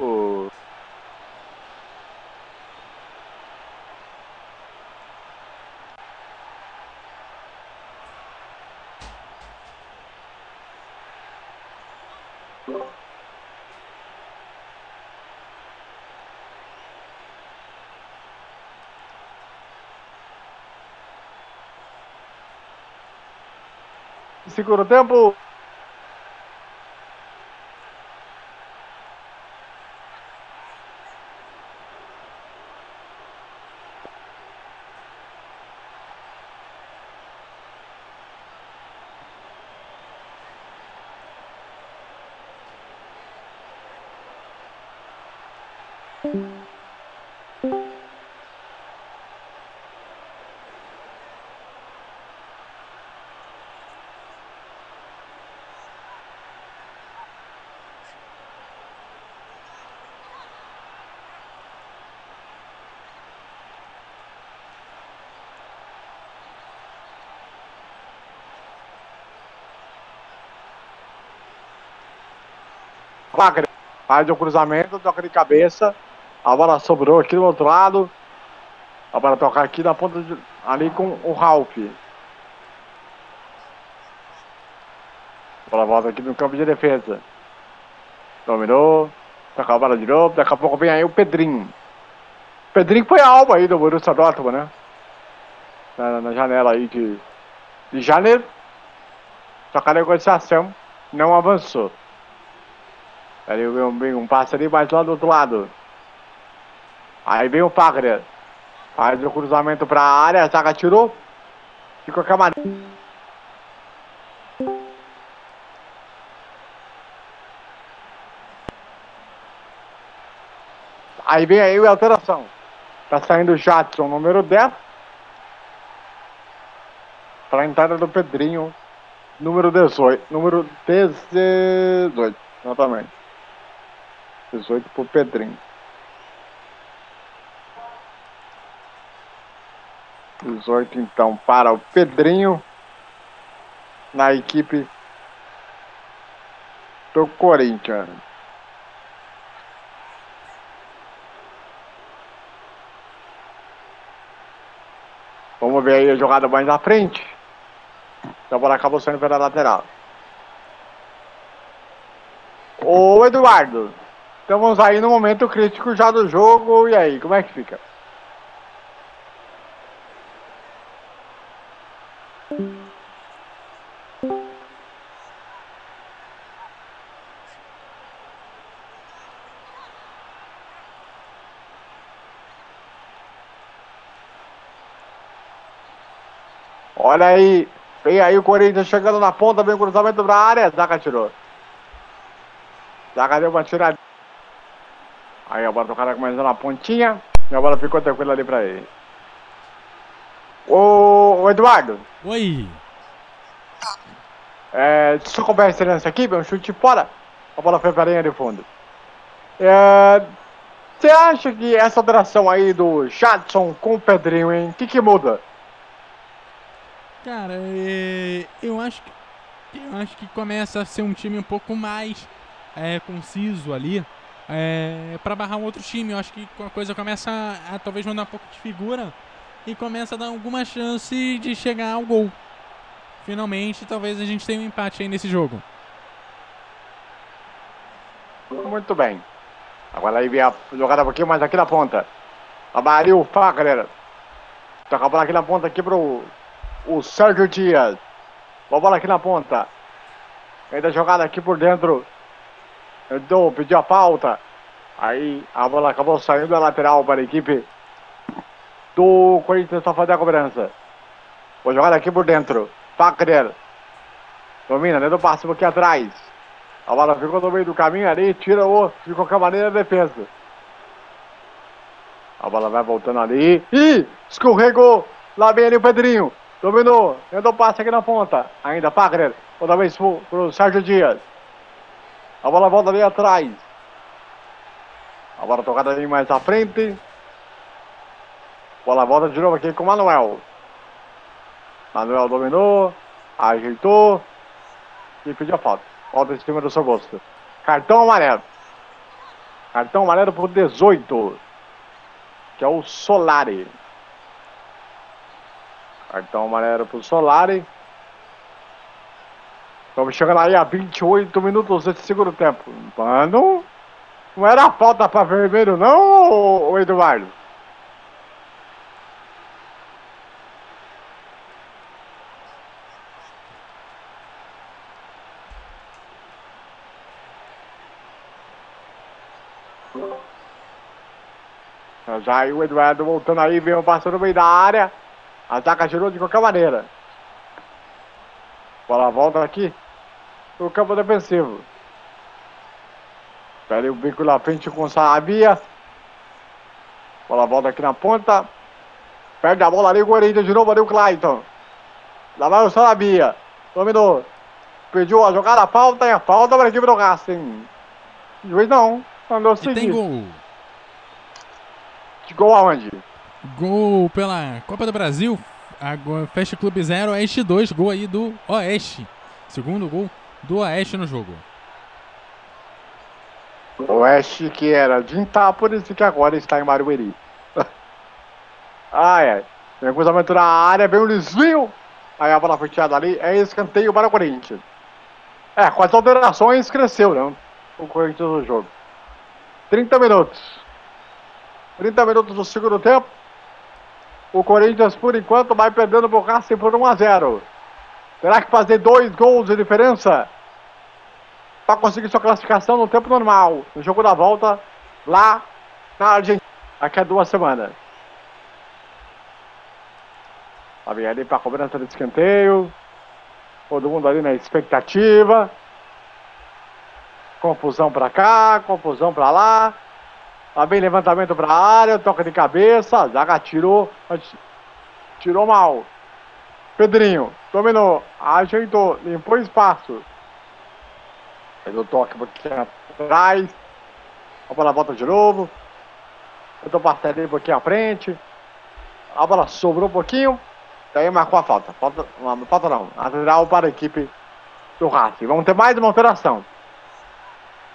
O Segundo tempo. Faz o cruzamento, toca de cabeça. A bola sobrou aqui do outro lado. A bola tocar aqui na ponta de, ali com o Ralph. A bola volta aqui no campo de defesa. Dominou. Toca a bola de novo. Daqui a pouco vem aí o Pedrinho. Pedrinho foi alvo aí do Borussia Dortmund, né? Na, na janela aí de, de janeiro. Só que a negociação não avançou. Ali vem, vem um passe ali, mas lá do outro lado. Aí vem o Fagner. Faz o cruzamento para a área, a zaga tirou. Ficou com a maneira. Aí vem aí a alteração. Tá saindo o Jadson, número 10. Para a entrada do Pedrinho, número 18. Número 18, exatamente. 18 pro Pedrinho. 18 então para o Pedrinho na equipe do Corinthians. Vamos ver aí a jogada mais na frente. A bola acabou saindo pela lateral. Ô Eduardo, estamos aí no momento crítico já do jogo. E aí, como é que fica? Olha aí, vem aí o Corinthians chegando na ponta, vem o cruzamento pra área, Zaga tirou. Zaga deu uma tirada. Aí a bola tocada começou na pontinha, e a bola ficou tranquila ali pra ele. Ô, ô Eduardo, Oi. é, só esse lance aqui, um chute fora, a bola foi pra linha de fundo. É, Você acha que essa alteração aí do Jadson com o Pedrinho, hein, o que que muda? Cara, é, eu acho que eu acho que começa a ser um time um pouco mais é, conciso ali é, para barrar um outro time. Eu acho que a coisa começa a, a talvez mudar um pouco de figura e começa a dar alguma chance de chegar ao gol. Finalmente, talvez a gente tenha um empate aí nesse jogo. Muito bem. Agora aí vem a jogada um pouquinho mais aqui na ponta. Abariu o Fagner. Toca a bola aqui na ponta aqui pro o Sérgio Dias. A bola aqui na ponta. Ainda jogada aqui por dentro. Então, pediu a falta. Aí a bola acabou saindo da lateral para a equipe do Corinthians para fazer a cobrança. Vou jogar aqui por dentro. Fagner. Domina, dentro do passe um pouquinho atrás. A bola ficou no meio do caminho ali, tira o de qualquer maneira a defesa. A bola vai voltando ali. Ih, escorregou. Lá vem ali o Pedrinho. Dominou. Deu passe aqui na ponta. Ainda Fagner. Outra vez pro, pro Sérgio Dias. A bola volta ali atrás. A bola tocada ali mais à frente. Bola volta de novo aqui com o Manuel. Manuel dominou. Ajeitou. E pediu a falta. Falta em cima do seu gosto. Cartão amarelo. Cartão amarelo por 18. Que é o Solari. Cartão amarelo pro Solari. Estamos chegando aí a 28 minutos desse segundo tempo. Mano, não era falta para vermelho não, ô Eduardo? Já aí o Eduardo voltando aí, veio passando no meio da área. A zaga girou de qualquer maneira. Bola volta aqui no campo defensivo. Pera o bico na frente com o Sarabia. Bola volta aqui na ponta. Perde a bola ali o Corinthians de novo ali o Clayton. Lá vai o Sarabia. Dominou. Pediu a jogada, a falta e a falta para a equipe do Racing. Juiz não. Mandou E tem gol. De gol aonde? Gol pela Copa do Brasil. Agora, Fast Clube 0, Oeste 2. Gol aí do Oeste. Segundo gol do Oeste no jogo. Oeste que era de Itápolis e que agora está em Barueri. ai, ai. Vem cruzamento na área, vem o desvio. Aí a bola foi tirada ali, é escanteio para o Corinthians. É, com as alterações cresceu, né? O Corinthians no jogo. 30 minutos. 30 minutos do segundo tempo. O Corinthians, por enquanto, vai perdendo o Racing por 1 a 0. Terá que fazer dois gols de diferença para conseguir sua classificação no tempo normal. No jogo da volta, lá na Argentina, daqui a duas semanas. Tá bem ali para cobrança de escanteio. Todo mundo ali na expectativa. Confusão para cá, confusão para lá. Lá vem levantamento para a área, toca de cabeça. Zaga tirou, tirou mal. Pedrinho, dominou, ajeitou, limpou espaço. Fez o toque um pouquinho atrás. A bola volta de novo. Tentou passar um pouquinho à frente. A bola sobrou um pouquinho. Daí marcou a falta. Falta, não, falta não. Lateral para a equipe do Racing. Vamos ter mais uma alteração.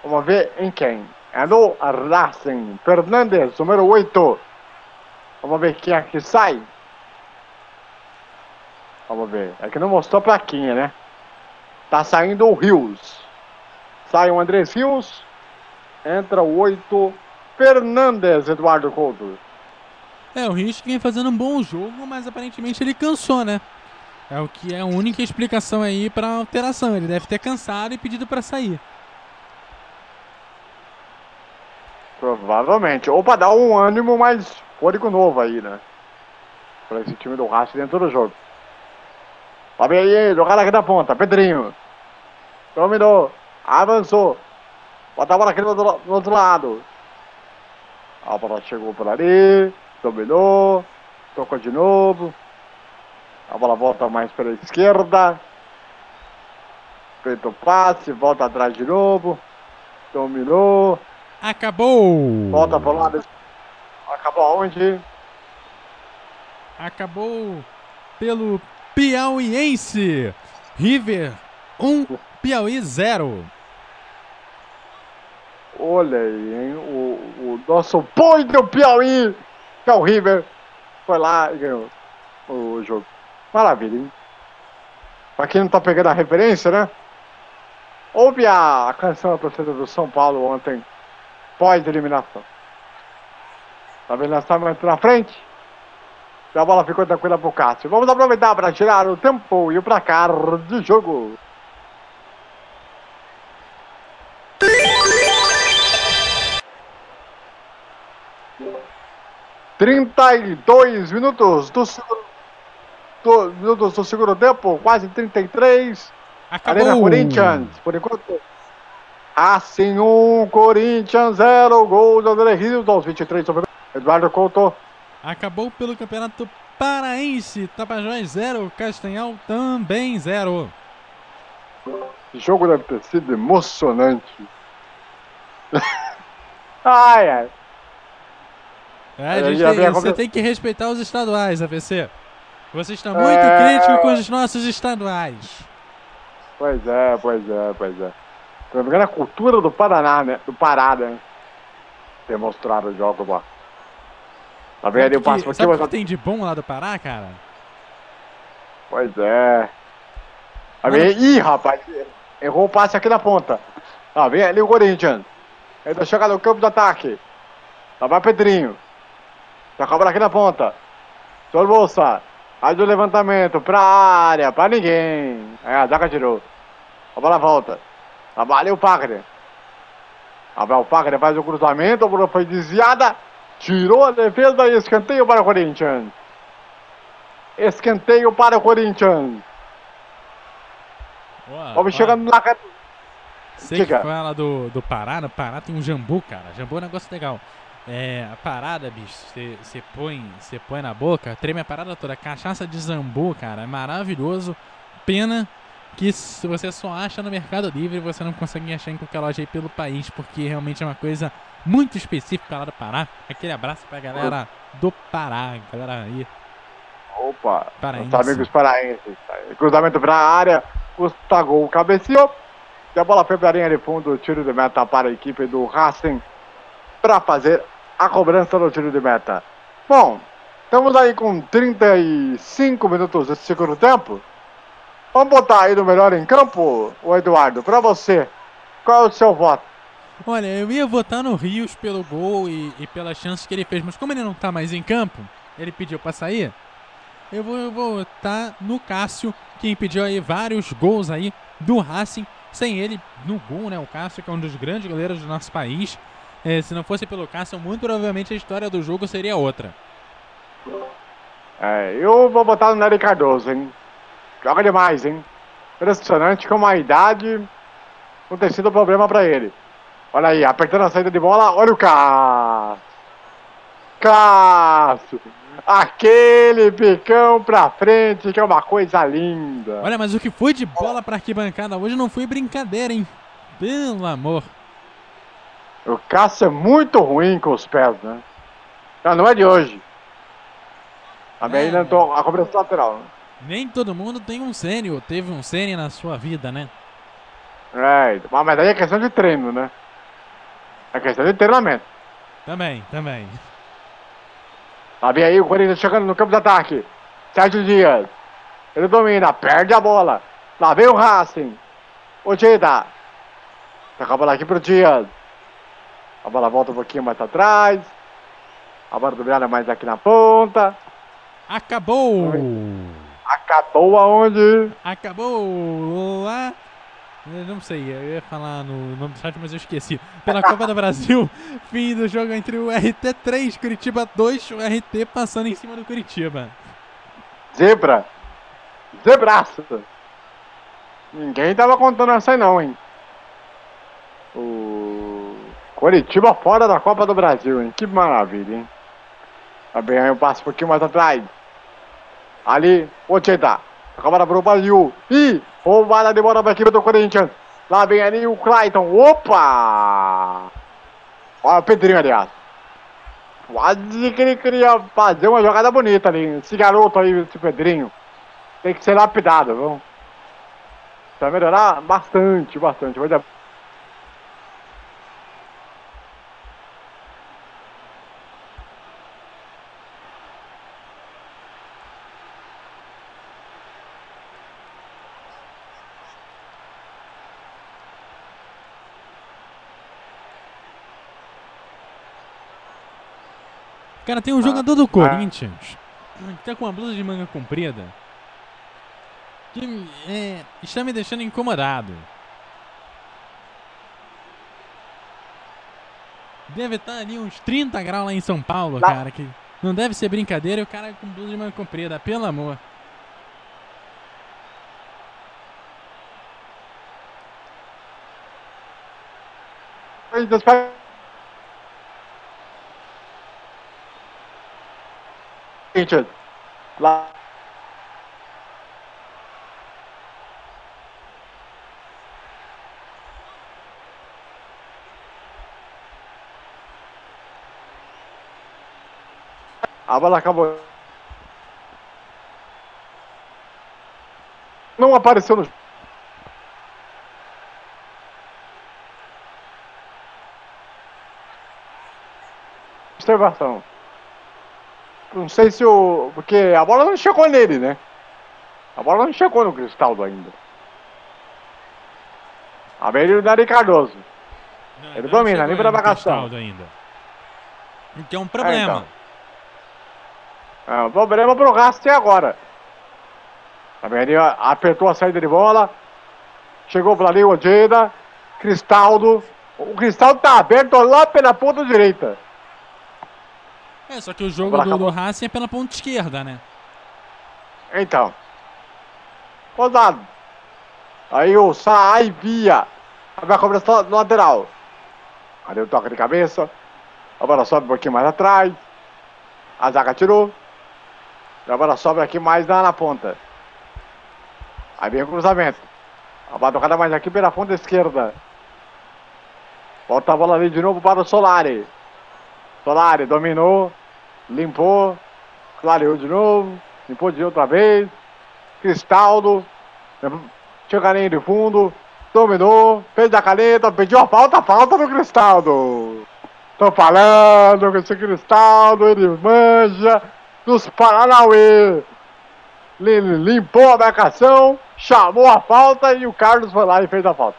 Vamos ver em quem. É no Racing. Fernandes, número 8. Vamos ver quem é que sai. Vamos ver. É que não mostrou a plaquinha, né? Tá saindo o Rios. Sai o Andrés Rios. Entra o 8. Fernandes, Eduardo Couto. É, o Rios vem fazendo um bom jogo, mas aparentemente ele cansou, né? É o que é a única explicação aí para alteração. Ele deve ter cansado e pedido para sair. Provavelmente. Ou para dar um ânimo mais fôlego novo aí, né? Para esse time do Racing dentro do jogo. Vem aí, jogada aqui da ponta. Pedrinho. Dominou. Avançou. Bota a bola aqui no outro, no outro lado. A bola chegou por ali. Dominou. Tocou de novo. A bola volta mais pela esquerda. Feito o passe. Volta atrás de novo. Dominou. Acabou! Volta pro lado. Acabou aonde? Acabou pelo Piauiense. River 1, um, Piauí 0. Olha aí, hein? O, o nosso boi do Piauí, que é o River, foi lá e ganhou o jogo. Maravilha, hein? Pra quem não tá pegando a referência, né? Ouve a canção da torcida do São Paulo ontem, pós-eliminação. Tá vendo lançamento na frente? A bola ficou tranquila pro Cássio. Vamos aproveitar para tirar o tempo e o placar de jogo. Trinta e dois minutos do segundo, do, minutos do segundo tempo, quase 33. Acabou. Arena Corinthians, por enquanto. Assim um, Corinthians 0, gol do André Rios aos 23 sobre Eduardo Couto. Acabou pelo Campeonato Paraense. Tapajós 0, Castanhal também 0. O jogo deve ter sido emocionante. ai, ai. É, tem, você tem que respeitar os estaduais, AVC. Você está muito é... crítico com os nossos estaduais. Pois é, pois é, pois é. Se não me engano, a cultura do Paraná, né? Do Pará, né? Demonstraram o jogo lá. Tá vendo ali o passo aqui? Sabe o que tem de bom lá do Pará, cara? Pois é. Tá vendo? Ih, rapaz, errou o passe aqui na ponta. Tá vendo ali o Corinthians. Ele vai chegar no campo de ataque. Lá vai Pedrinho. Já cobra aqui na ponta. Senhor Bolsa. Faz o levantamento pra área, pra ninguém. É, a Zaca tirou. A bola volta. Trabalha o Pagre. Abel Pagre faz o cruzamento, a bola foi desviada. Tirou a defesa e escanteio para o Corinthians. Escanteio para o Corinthians. Boa, Vamos chegando na. Você que fala do, do Pará, no Pará tem um jambu, cara. Jambu é um negócio legal. É, a parada, bicho, você põe, põe na boca, treme a parada toda. Cachaça de zambu, cara, é maravilhoso. Pena que você só acha no Mercado Livre você não consegue achar em qualquer loja aí pelo país, porque realmente é uma coisa muito específica lá do Pará. Aquele abraço pra galera do Pará, galera aí. Opa, paraense. amigos paraenses. Cruzamento pra área, Gustavo cabeceou. E a bola foi para a linha de fundo, tiro de meta para a equipe do Racing para fazer a cobrança do tiro de meta. Bom, estamos aí com 35 minutos de segundo tempo. Vamos botar aí no melhor em campo, o Eduardo, para você. Qual é o seu voto? Olha, eu ia votar no Rios pelo gol e, e pelas chances que ele fez, mas como ele não tá mais em campo, ele pediu pra sair. Eu vou, eu vou votar no Cássio, que impediu aí vários gols aí do Racing. Sem ele no gol, né? O Cássio, que é um dos grandes goleiros do nosso país. É, se não fosse pelo Cássio, muito provavelmente a história do jogo seria outra. É, eu vou botar no Nery Cardoso, hein? Joga demais, hein? Impressionante como a idade não tem sido problema pra ele. Olha aí, apertando a saída de bola, olha o Cássio. Cássio! Aquele picão pra frente que é uma coisa linda. Olha, mas o que foi de bola pra arquibancada hoje não foi brincadeira, hein? Pelo amor. O Cássio é muito ruim com os pés, né? Não, não é de hoje. Também É. ainda tô a cobrança lateral. né? Nem todo mundo tem um sênior, teve um sênior na sua vida, né? É, mas aí é questão de treino, né? É questão de treinamento. Também, também. Lá vem aí o Corinthians chegando no campo de ataque. Sérgio Dias. Ele domina, perde a bola. Lá vem o Racing. O Dida. Toca a bola aqui pro Dias. A bola volta um pouquinho mais atrás. A bola dominada mais aqui na ponta. Acabou! Acabou aonde? Acabou lá. Eu não sei, eu ia falar no nome do site, mas eu esqueci. Pela Copa do Brasil, fim do jogo entre o RT 3, Curitiba 2, o RT passando em cima do Curitiba. Zebra. Zebraço. Ninguém tava contando essa aí não, hein? O Coritiba fora da Copa do Brasil, hein? Que maravilha, hein? Tá bem, aí eu passo um pouquinho mais atrás. Ali, o Tcheta. Acabou pro Brasil. Ih, roubada de bola pra equipe do Corinthians. Lá vem ali o Clayton. Opa! Olha o Pedrinho, aliás. Quase que ele queria fazer uma jogada bonita ali. Esse garoto aí, esse Pedrinho. Tem que ser lapidado, viu? Vai melhorar bastante, bastante. Vai dar... Cara, tem um jogador do Corinthians que tá com uma blusa de manga comprida que é, está me deixando incomodado. Deve estar ali uns 30 graus lá em São Paulo, cara. Que não deve ser brincadeira e o cara com blusa de manga comprida, pelo amor. Corinthians Corinthians. Lá. A bola acabou. Não apareceu no. Observação. Não sei se o. Porque a bola não chegou nele, né? A bola não chegou no Cristaldo ainda. A ver ele o Dari Cardoso. Ele domina, livre da marcação. Ainda. Que é um problema. É, o problema pro Racing agora. Tá vendo? Ele apertou a saída de bola. Chegou o Ojeda. Cristaldo. O Cristaldo tá aberto lá pela ponta direita. É, só que o jogo do, do. Racing é pela ponta esquerda, né? Então. Rodado. Aí o Saai via. Vai cobrança no lateral. Ali o toque de cabeça. A bola sobe um pouquinho mais atrás. A zaga tirou. E a bola sobe aqui mais na, na ponta. Aí vem o cruzamento. A bola tocada mais aqui pela ponta esquerda. Volta a bola ali de novo para o Solari. Solari dominou. Limpou. Clareou de novo. Limpou de outra vez. Cristaldo. Chega a linha de fundo. Dominou, fez a caneta, pediu a falta, falta do Cristaldo. Tô falando com esse Cristaldo, ele manja dos Paranauê. Limpou a marcação, chamou a falta e o Carlos foi lá e fez a falta.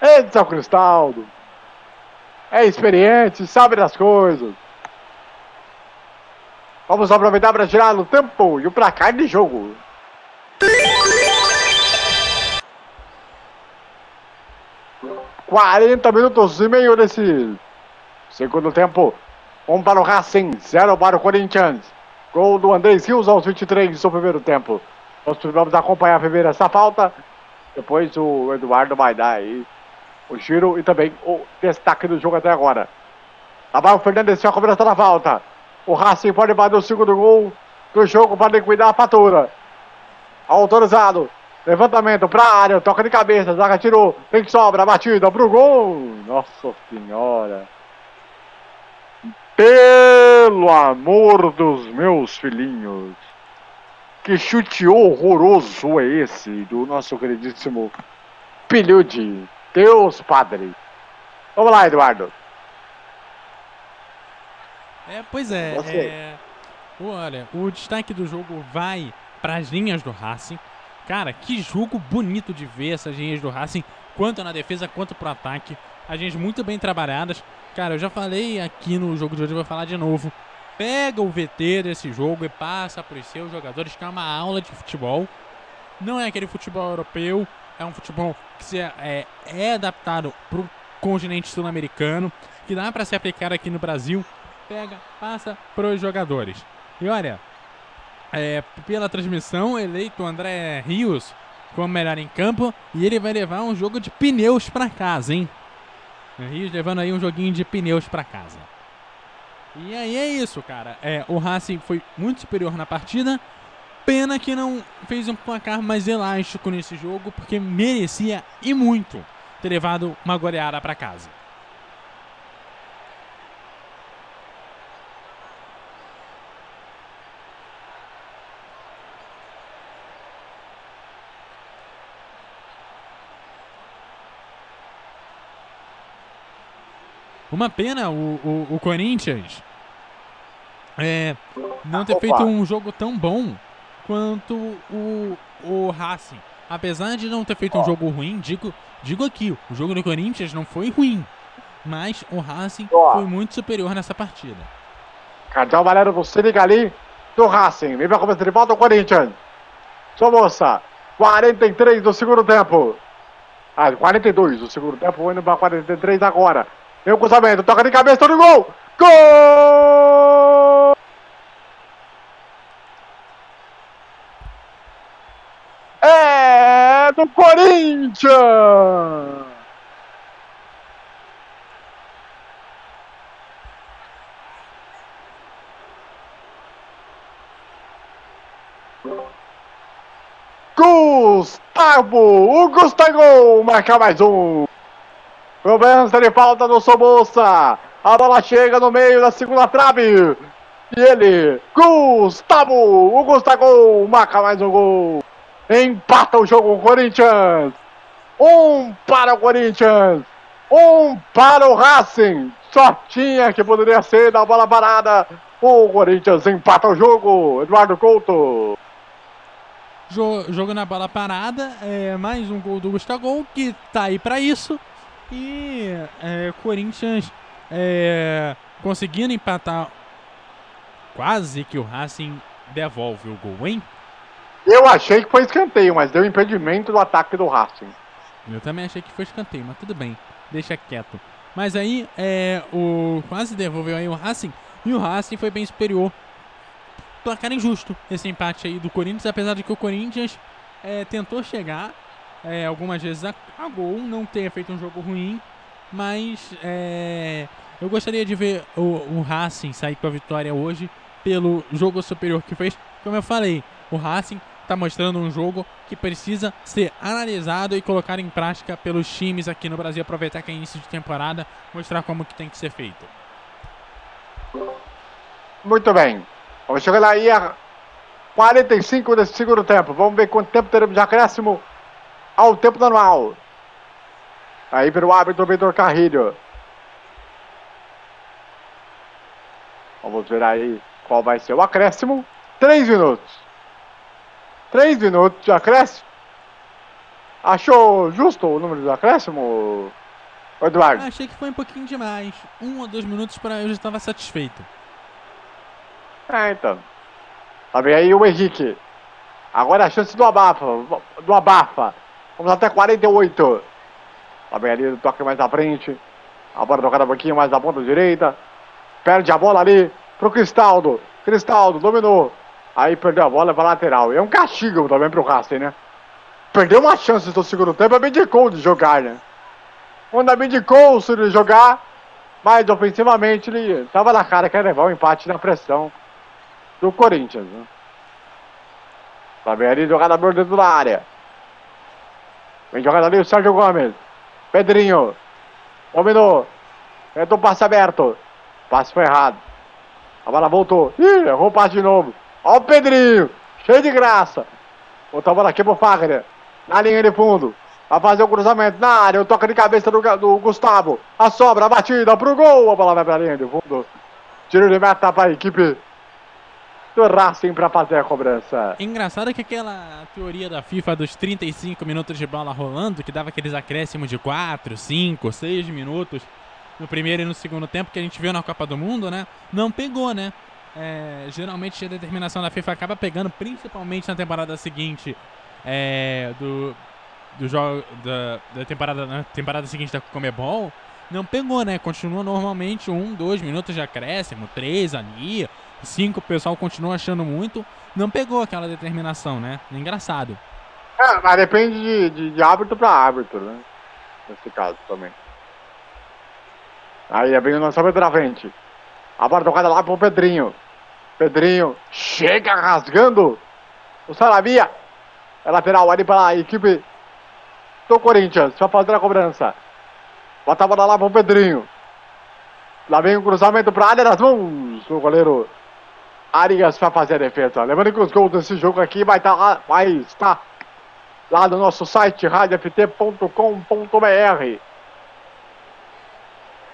Esse é o Cristaldo. É experiente, sabe das coisas. Vamos aproveitar para tirar no tempo e o placar de jogo. Quarenta minutos e meio desse segundo tempo. Um para o Racing, zero para o Corinthians. Gol do Andrés Rios aos 23 do primeiro tempo. Nós vamos acompanhar primeiro essa falta. Depois o Eduardo vai dar aí o giro e também o destaque do jogo até agora. Lá vai o Fernandes, a cobrança da falta. O Racing pode bater o segundo gol do jogo para liquidar a fatura. Autorizado. Levantamento para a área, toca de cabeça, zaga tirou, tem que sobra, batida pro gol. Nossa senhora. Pelo amor dos meus filhinhos. Que chute horroroso é esse do nosso queridíssimo Pilhude. Deus Padre. Vamos lá, Eduardo. É, pois é, é. Olha, o destaque do jogo vai para as linhas do Racing. Cara, que jogo bonito de ver essas linhas do Racing, quanto na defesa quanto pro ataque. As linhas muito bem trabalhadas. Cara, eu já falei aqui no jogo de hoje, vou falar de novo. Pega o VT desse jogo e passa para os seus jogadores, que é uma aula de futebol. Não é aquele futebol europeu, é um futebol que se é, é, é adaptado para o continente sul-americano, que dá para se aplicar aqui no Brasil pega, passa para os jogadores. E olha, é, pela transmissão, eleito André Rios como melhor em campo e ele vai levar um jogo de pneus para casa, hein? Rios levando aí um joguinho de pneus para casa. E aí é isso, cara. É, o Racing foi muito superior na partida. Pena que não fez um placar mais elástico nesse jogo, porque merecia e muito ter levado uma goleada para casa. Uma pena o, o, o Corinthians é, não ter feito um jogo tão bom quanto o, o Racing. Apesar de não ter feito um jogo ruim, digo, digo aqui, o jogo do Corinthians não foi ruim. Mas o Racing foi muito superior nessa partida. Cardeal Valero do Senegali do Racing. Vem pra começar de volta o Corinthians. Sua moça, 43 do segundo tempo. Ah, 42 do segundo tempo, indo pra 43 agora. Vem o cruzamento, toca de cabeça, todo gol! Gol! É do Corinthians! Gustavo! O Gustavo marca mais um! Cobrança de falta do Sobolsa. A bola chega no meio da segunda trave. E ele, Gustavo, o Gustavo marca mais um gol. Empata o jogo o Corinthians. Um para o Corinthians. Um para o Racing. Só tinha que poderia ser da bola parada. O Corinthians empata o jogo. Eduardo Couto. Jogo na bola parada. É mais um gol do Gustavo, que tá aí para isso. E é, Corinthians é, conseguindo empatar quase que o Racing devolve o gol, hein? Eu achei que foi escanteio, mas deu impedimento do ataque do Racing. Eu também achei que foi escanteio, mas tudo bem, deixa quieto. Mas aí é, o quase devolveu aí o Racing e o Racing foi bem superior. Placar injusto esse empate aí do Corinthians, apesar de que o Corinthians é, tentou chegar é, algumas vezes a, a, gol, não tenha feito um jogo ruim, mas é, eu gostaria de ver o, o Racing sair com a vitória hoje pelo jogo superior que fez. Como eu falei, o Racing está mostrando um jogo que precisa ser analisado e colocado em prática pelos times aqui no Brasil. Aproveitar que é início de temporada, mostrar como que tem que ser feito. Muito bem. Vamos chegar lá aí a 45 desse segundo tempo. Vamos ver quanto tempo teremos de acréscimo ao tempo normal. Aí pelo árbitro Vitor Carrilho. Vamos ver aí qual vai ser o acréscimo. Três minutos. Três minutos de acréscimo. Achou justo o número de acréscimo, Eduardo? Achei que foi um pouquinho demais. Um ou dois minutos para eu já estava satisfeito. É, então. Tá bem aí o Henrique. Agora a chance do abafa. Do abafa. Vamos até 48. Tá bem ali, toque mais à frente. A bola tocada um pouquinho mais à ponta direita. Perde a bola ali pro Cristaldo. Cristaldo dominou. Aí perdeu a bola pra lateral. E é um castigo também pro Racing, né? Perdeu uma chance no segundo tempo, abdicou de jogar, né? Quando abdicou de jogar, mas ofensivamente ele tava na cara que ia levar o um empate na pressão do Corinthians, né? Tá ali, jogada por dentro da área. Vem jogada ali o Sérgio Gomes. Pedrinho. Dominou. Tentou passe aberto. Passe foi errado. A bola voltou. Ih, errou o passe de novo. Ó o Pedrinho. Cheio de graça. Botou bola aqui pro Fagner. Na linha de fundo. Vai fazer o cruzamento na área. O toca de cabeça do, do Gustavo. A sobra, a batida pro gol. A bola vai pra linha de fundo. Tiro de meta pra equipe do Racing pra fazer a cobrança. Engraçado que aquela teoria da FIFA dos 35 minutos de bola rolando, que dava aqueles acréscimos de 4, 5, 6 minutos no primeiro e no segundo tempo que a gente viu na Copa do Mundo, né? Não pegou, né? É, geralmente a determinação da FIFA acaba pegando, principalmente na temporada seguinte é, do, do jogo da, da temporada, na temporada seguinte da Comebol. Não pegou, né? Continua normalmente um, dois minutos de acréscimo, três ali, cinco o pessoal continua achando muito. Não pegou aquela determinação, né? Engraçado. É, mas depende de, de, de árbitro para árbitro, né? Nesse caso também. Aí vem o lançamento na frente. A bola tocada lá pro Pedrinho. Pedrinho chega rasgando o Saravia. É lateral ali para a equipe do Corinthians. Vai fazer a cobrança. Bota a bola lá pro Pedrinho. Lá vem o cruzamento para área das mãos. O goleiro Arias vai fazer a defesa. Lembrando que os gols desse jogo aqui vai estar tá lá, vai estar lá no nosso site radioft.com.br.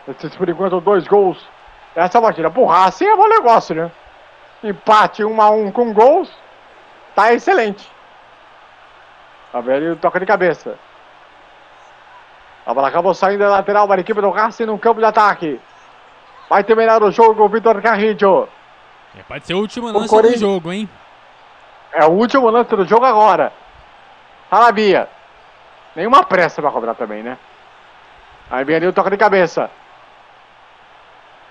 Esses por enquanto dois gols. Essa partida pro Racing é bom negócio, né? Empate 1 um a 1 um com gols. Tá excelente. Tá vendo? Toca de cabeça. A bola acabou saindo da lateral para a equipe do Racing no campo de ataque. Vai terminar o jogo Vitor Carrillo. É, pode ser o último lance do jogo, hein? É o último lance do jogo agora. Salabia. Nenhuma pressa para cobrar também, né? Aí vem ali o toque de cabeça.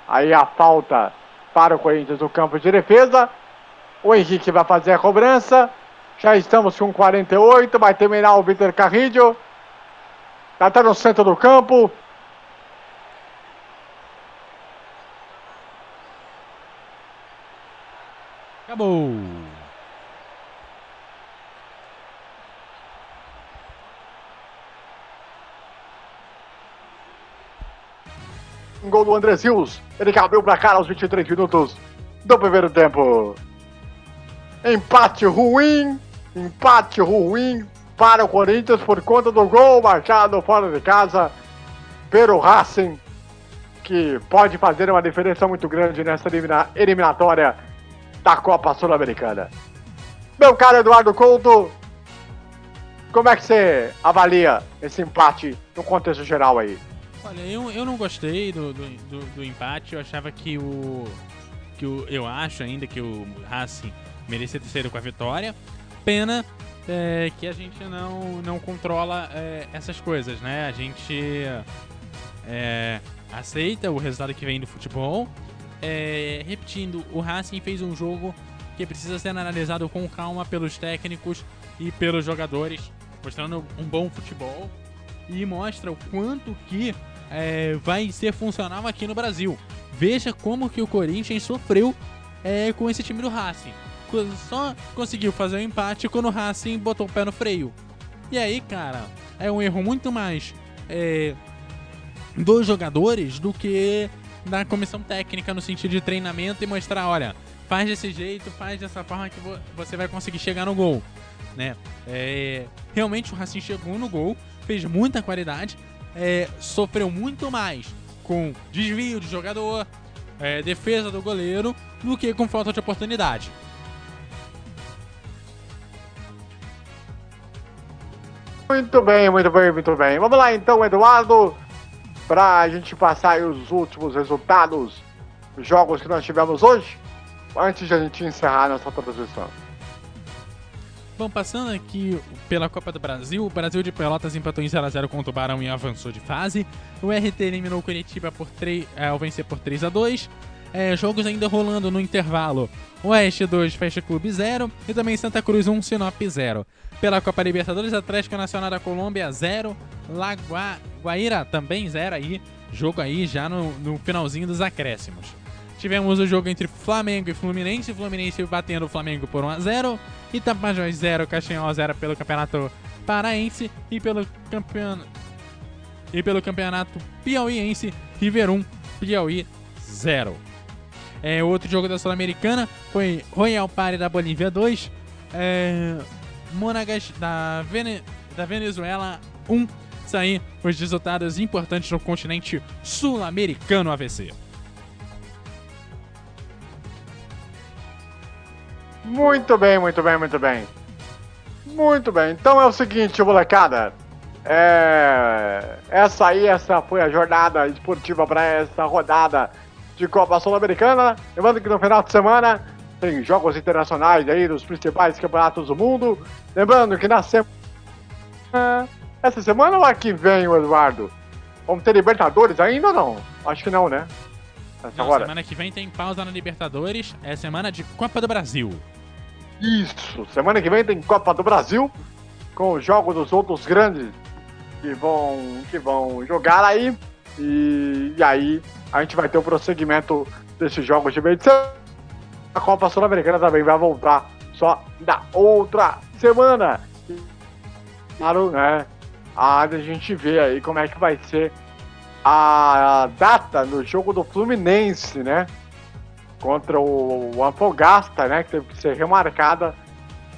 Aí a falta para o Corinthians no campo de defesa. O Henrique vai fazer a cobrança. Já estamos com 48. Vai terminar o Vitor Carrillo. Já está no centro do campo. Acabou. Um gol do André Rios. Ele abriu para cá aos 23 minutos do primeiro tempo. Empate ruim. Empate ruim para o Corinthians por conta do gol marcado fora de casa pelo Racing, que pode fazer uma diferença muito grande nessa eliminatória da Copa Sul-Americana. Meu caro Eduardo Couto, como é que você avalia esse empate no contexto geral aí? Olha, eu, eu não gostei do, do, do, do empate, eu achava que o, que o. Eu acho ainda que o Racing merecia ter saído com a vitória. Pena é, que a gente não, não controla é, essas coisas, né? A gente é, aceita o resultado que vem do futebol. É, repetindo, o Racing fez um jogo que precisa ser analisado com calma pelos técnicos e pelos jogadores, mostrando um bom futebol e mostra o quanto que é, vai ser funcional aqui no Brasil. Veja como que o Corinthians sofreu é, com esse time do Racing. Só conseguiu fazer o um empate quando o Racing botou o pé no freio. E aí, cara, é um erro muito mais é, dos jogadores do que da comissão técnica no sentido de treinamento e mostrar, olha, faz desse jeito, faz dessa forma que vo- você vai conseguir chegar no gol, né? É, realmente o Racing chegou no gol, fez muita qualidade, é, sofreu muito mais com desvio de jogador, é, defesa do goleiro, do que com falta de oportunidade. Muito bem, muito bem, muito bem. Vamos lá então, Eduardo, pra gente passar os últimos resultados dos jogos que nós tivemos hoje, antes de a gente encerrar nossa transmissão. Bom, passando aqui pela Copa do Brasil, o Brasil de Pelotas empatou em 0x0 com o Tubarão e avançou de fase. O RT eliminou o Curitiba por 3, é, ao vencer por 3x2. É, jogos ainda rolando no intervalo. Oeste 2, Festa Clube 0 e também Santa Cruz 1, Sinop 0. Pela Copa Libertadores, Atlético Nacional da Colômbia 0, Lagua, Guaíra também 0 aí. Jogo aí já no, no finalzinho dos acréscimos. Tivemos o jogo entre Flamengo e Fluminense, Fluminense batendo o Flamengo por 1x0, e Tapajós 0, Castanhal 0 pelo Campeonato Paraense e pelo campeonato e pelo Campeonato Piauiense, River 1, Piauí 0. É, outro jogo da Sul-Americana foi Royal Party da Bolívia 2, é, Monagas da, Vene- da Venezuela 1. Isso aí, os resultados importantes no continente sul-americano AVC. Muito bem, muito bem, muito bem. Muito bem. Então é o seguinte, molecada. É... Essa aí, essa foi a jornada esportiva para essa rodada de Copa Sul-Americana. Lembrando que no final de semana tem jogos internacionais aí dos principais campeonatos do mundo. Lembrando que na semana. Essa semana ou a que vem, Eduardo? Vamos ter Libertadores ainda ou não? Acho que não, né? Essa Não, semana que vem tem pausa na Libertadores, é semana de Copa do Brasil. Isso, semana que vem tem Copa do Brasil, com os jogos dos outros grandes que vão, que vão jogar aí. E, e aí a gente vai ter o prosseguimento desses jogos de meio de semana. A Copa Sul-Americana também vai voltar só na outra semana. Claro, né? A gente vê aí como é que vai ser a data no jogo do Fluminense, né? contra o, Antofagasta, né? Que teve que ser remarcada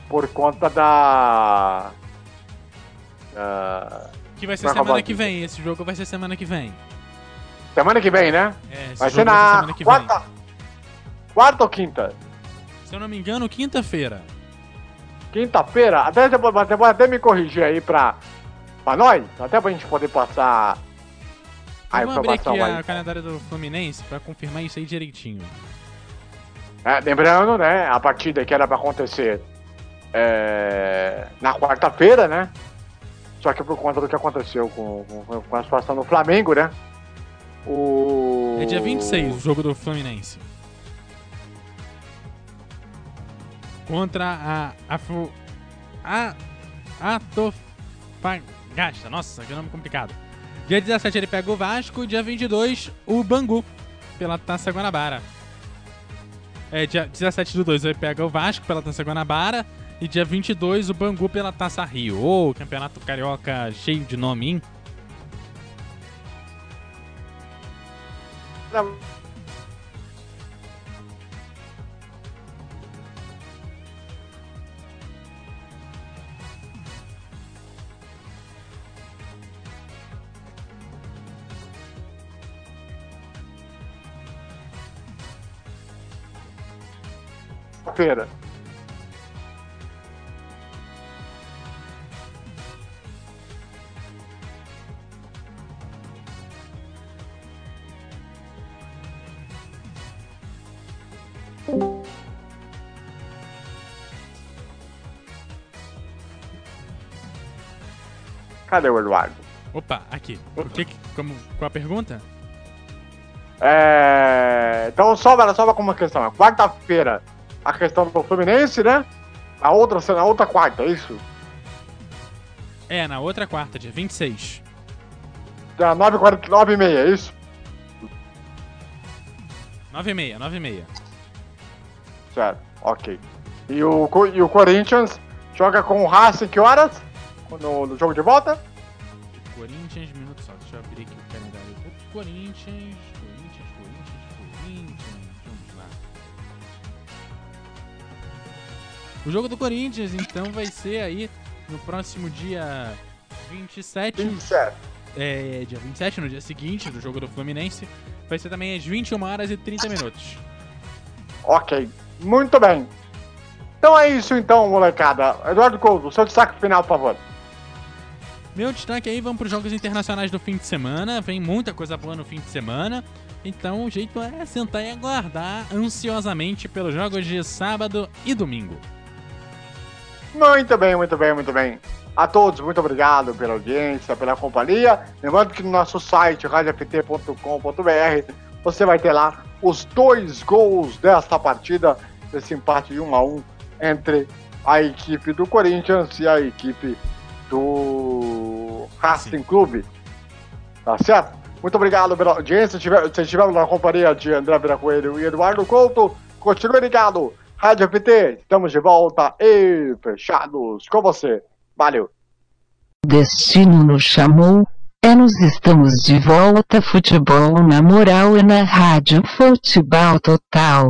por conta da- Que vai ser Vai semana que vem, esse jogo vai ser semana que vem. semana que vem, né? É, Vai ser na semana que vem. quarta. Quarta ou quinta? Se eu não me engano, quinta-feira. Quinta-feira? Até você pode, você pode até me corrigir aí pra, pra nós, até pra gente poder passar a Vamos abrir aqui aí. a calendário do Fluminense pra confirmar isso aí direitinho. É, lembrando, né, a partida que era pra acontecer é, na quarta-feira, né? Só que por conta do que aconteceu com, com, com a situação do Flamengo, né? O... É dia 26 o jogo do Fluminense. Contra a. A. Fu- A. Atofagasta. Nossa, que nome complicado. Dia 17 ele pega o Vasco dia 22 o Bangu. Pela Taça Guanabara. É, dia 17 do 2 ele pega o Vasco pela Taça Guanabara. E dia 22 o Bangu pela Taça Rio. Ô, campeonato carioca cheio de nome, hein? Feira. Cadê o Eduardo? Opa, aqui. O que, como, qual a pergunta? É... Então, só, só com uma questão. É quarta-feira, a questão do Fluminense, né? A outra, na outra quarta, é isso? É, na outra quarta, dia 26. Dia 9h49 e meia, é isso? 9h30, 9h30 certo, ok. E o, e o Corinthians joga com o Racing que horas? No, no jogo de volta? Corinthians, minuto só, deixa eu abrir aqui o calendário todo. Corinthians, Corinthians, Corinthians, Corinthians, vamos lá. O jogo do Corinthians, então, vai ser aí no próximo dia 27. 27. É, dia 27, no dia seguinte do jogo do Fluminense. Vai ser também às 21 horas e 30 minutos. Ok muito bem. Então é isso então, molecada. Eduardo Couto, seu destaque final, por favor. Meu destaque aí, vamos para os jogos internacionais do fim de semana. Vem muita coisa boa no fim de semana. Então o jeito é sentar e aguardar ansiosamente pelos jogos de sábado e domingo. Muito bem, muito bem, muito bem. A todos, muito obrigado pela audiência, pela companhia. Lembrando que no nosso site, radioft.com.br, você vai ter lá os dois gols desta partida, desse empate de 1 a 1 entre a equipe do Corinthians e a equipe do Racing Clube. Tá certo? Muito obrigado pela audiência. Vocês estiveram na companhia de André Vira Coelho e Eduardo Couto. Continue ligado. Rádio FT, estamos de volta e fechados com você. Valeu. Destino nos chamou. É nos estamos de volta. Futebol na moral e na rádio Futebol Total.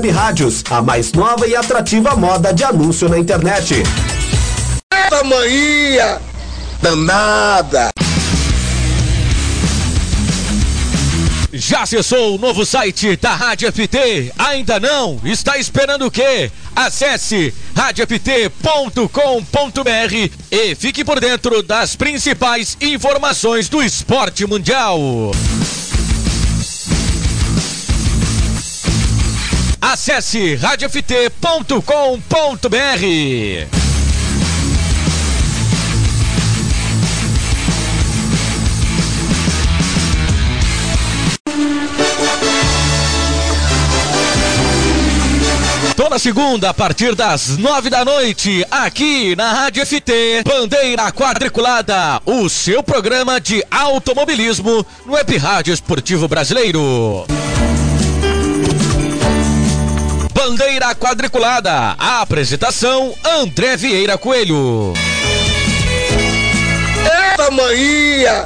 Rádios, a mais nova e atrativa moda de anúncio na internet. Essa mania danada. Já acessou o novo site da Rádio FT? Ainda não? Está esperando o quê? Acesse radioft.com.br e fique por dentro das principais informações do esporte mundial. Acesse radioft.com.br. Toda segunda, a partir das nove da noite, aqui na Rádio FT, Bandeira Quadriculada, o seu programa de automobilismo no Web Rádio Esportivo Brasileiro. Bandeira Quadriculada, a apresentação André Vieira Coelho. Essa mania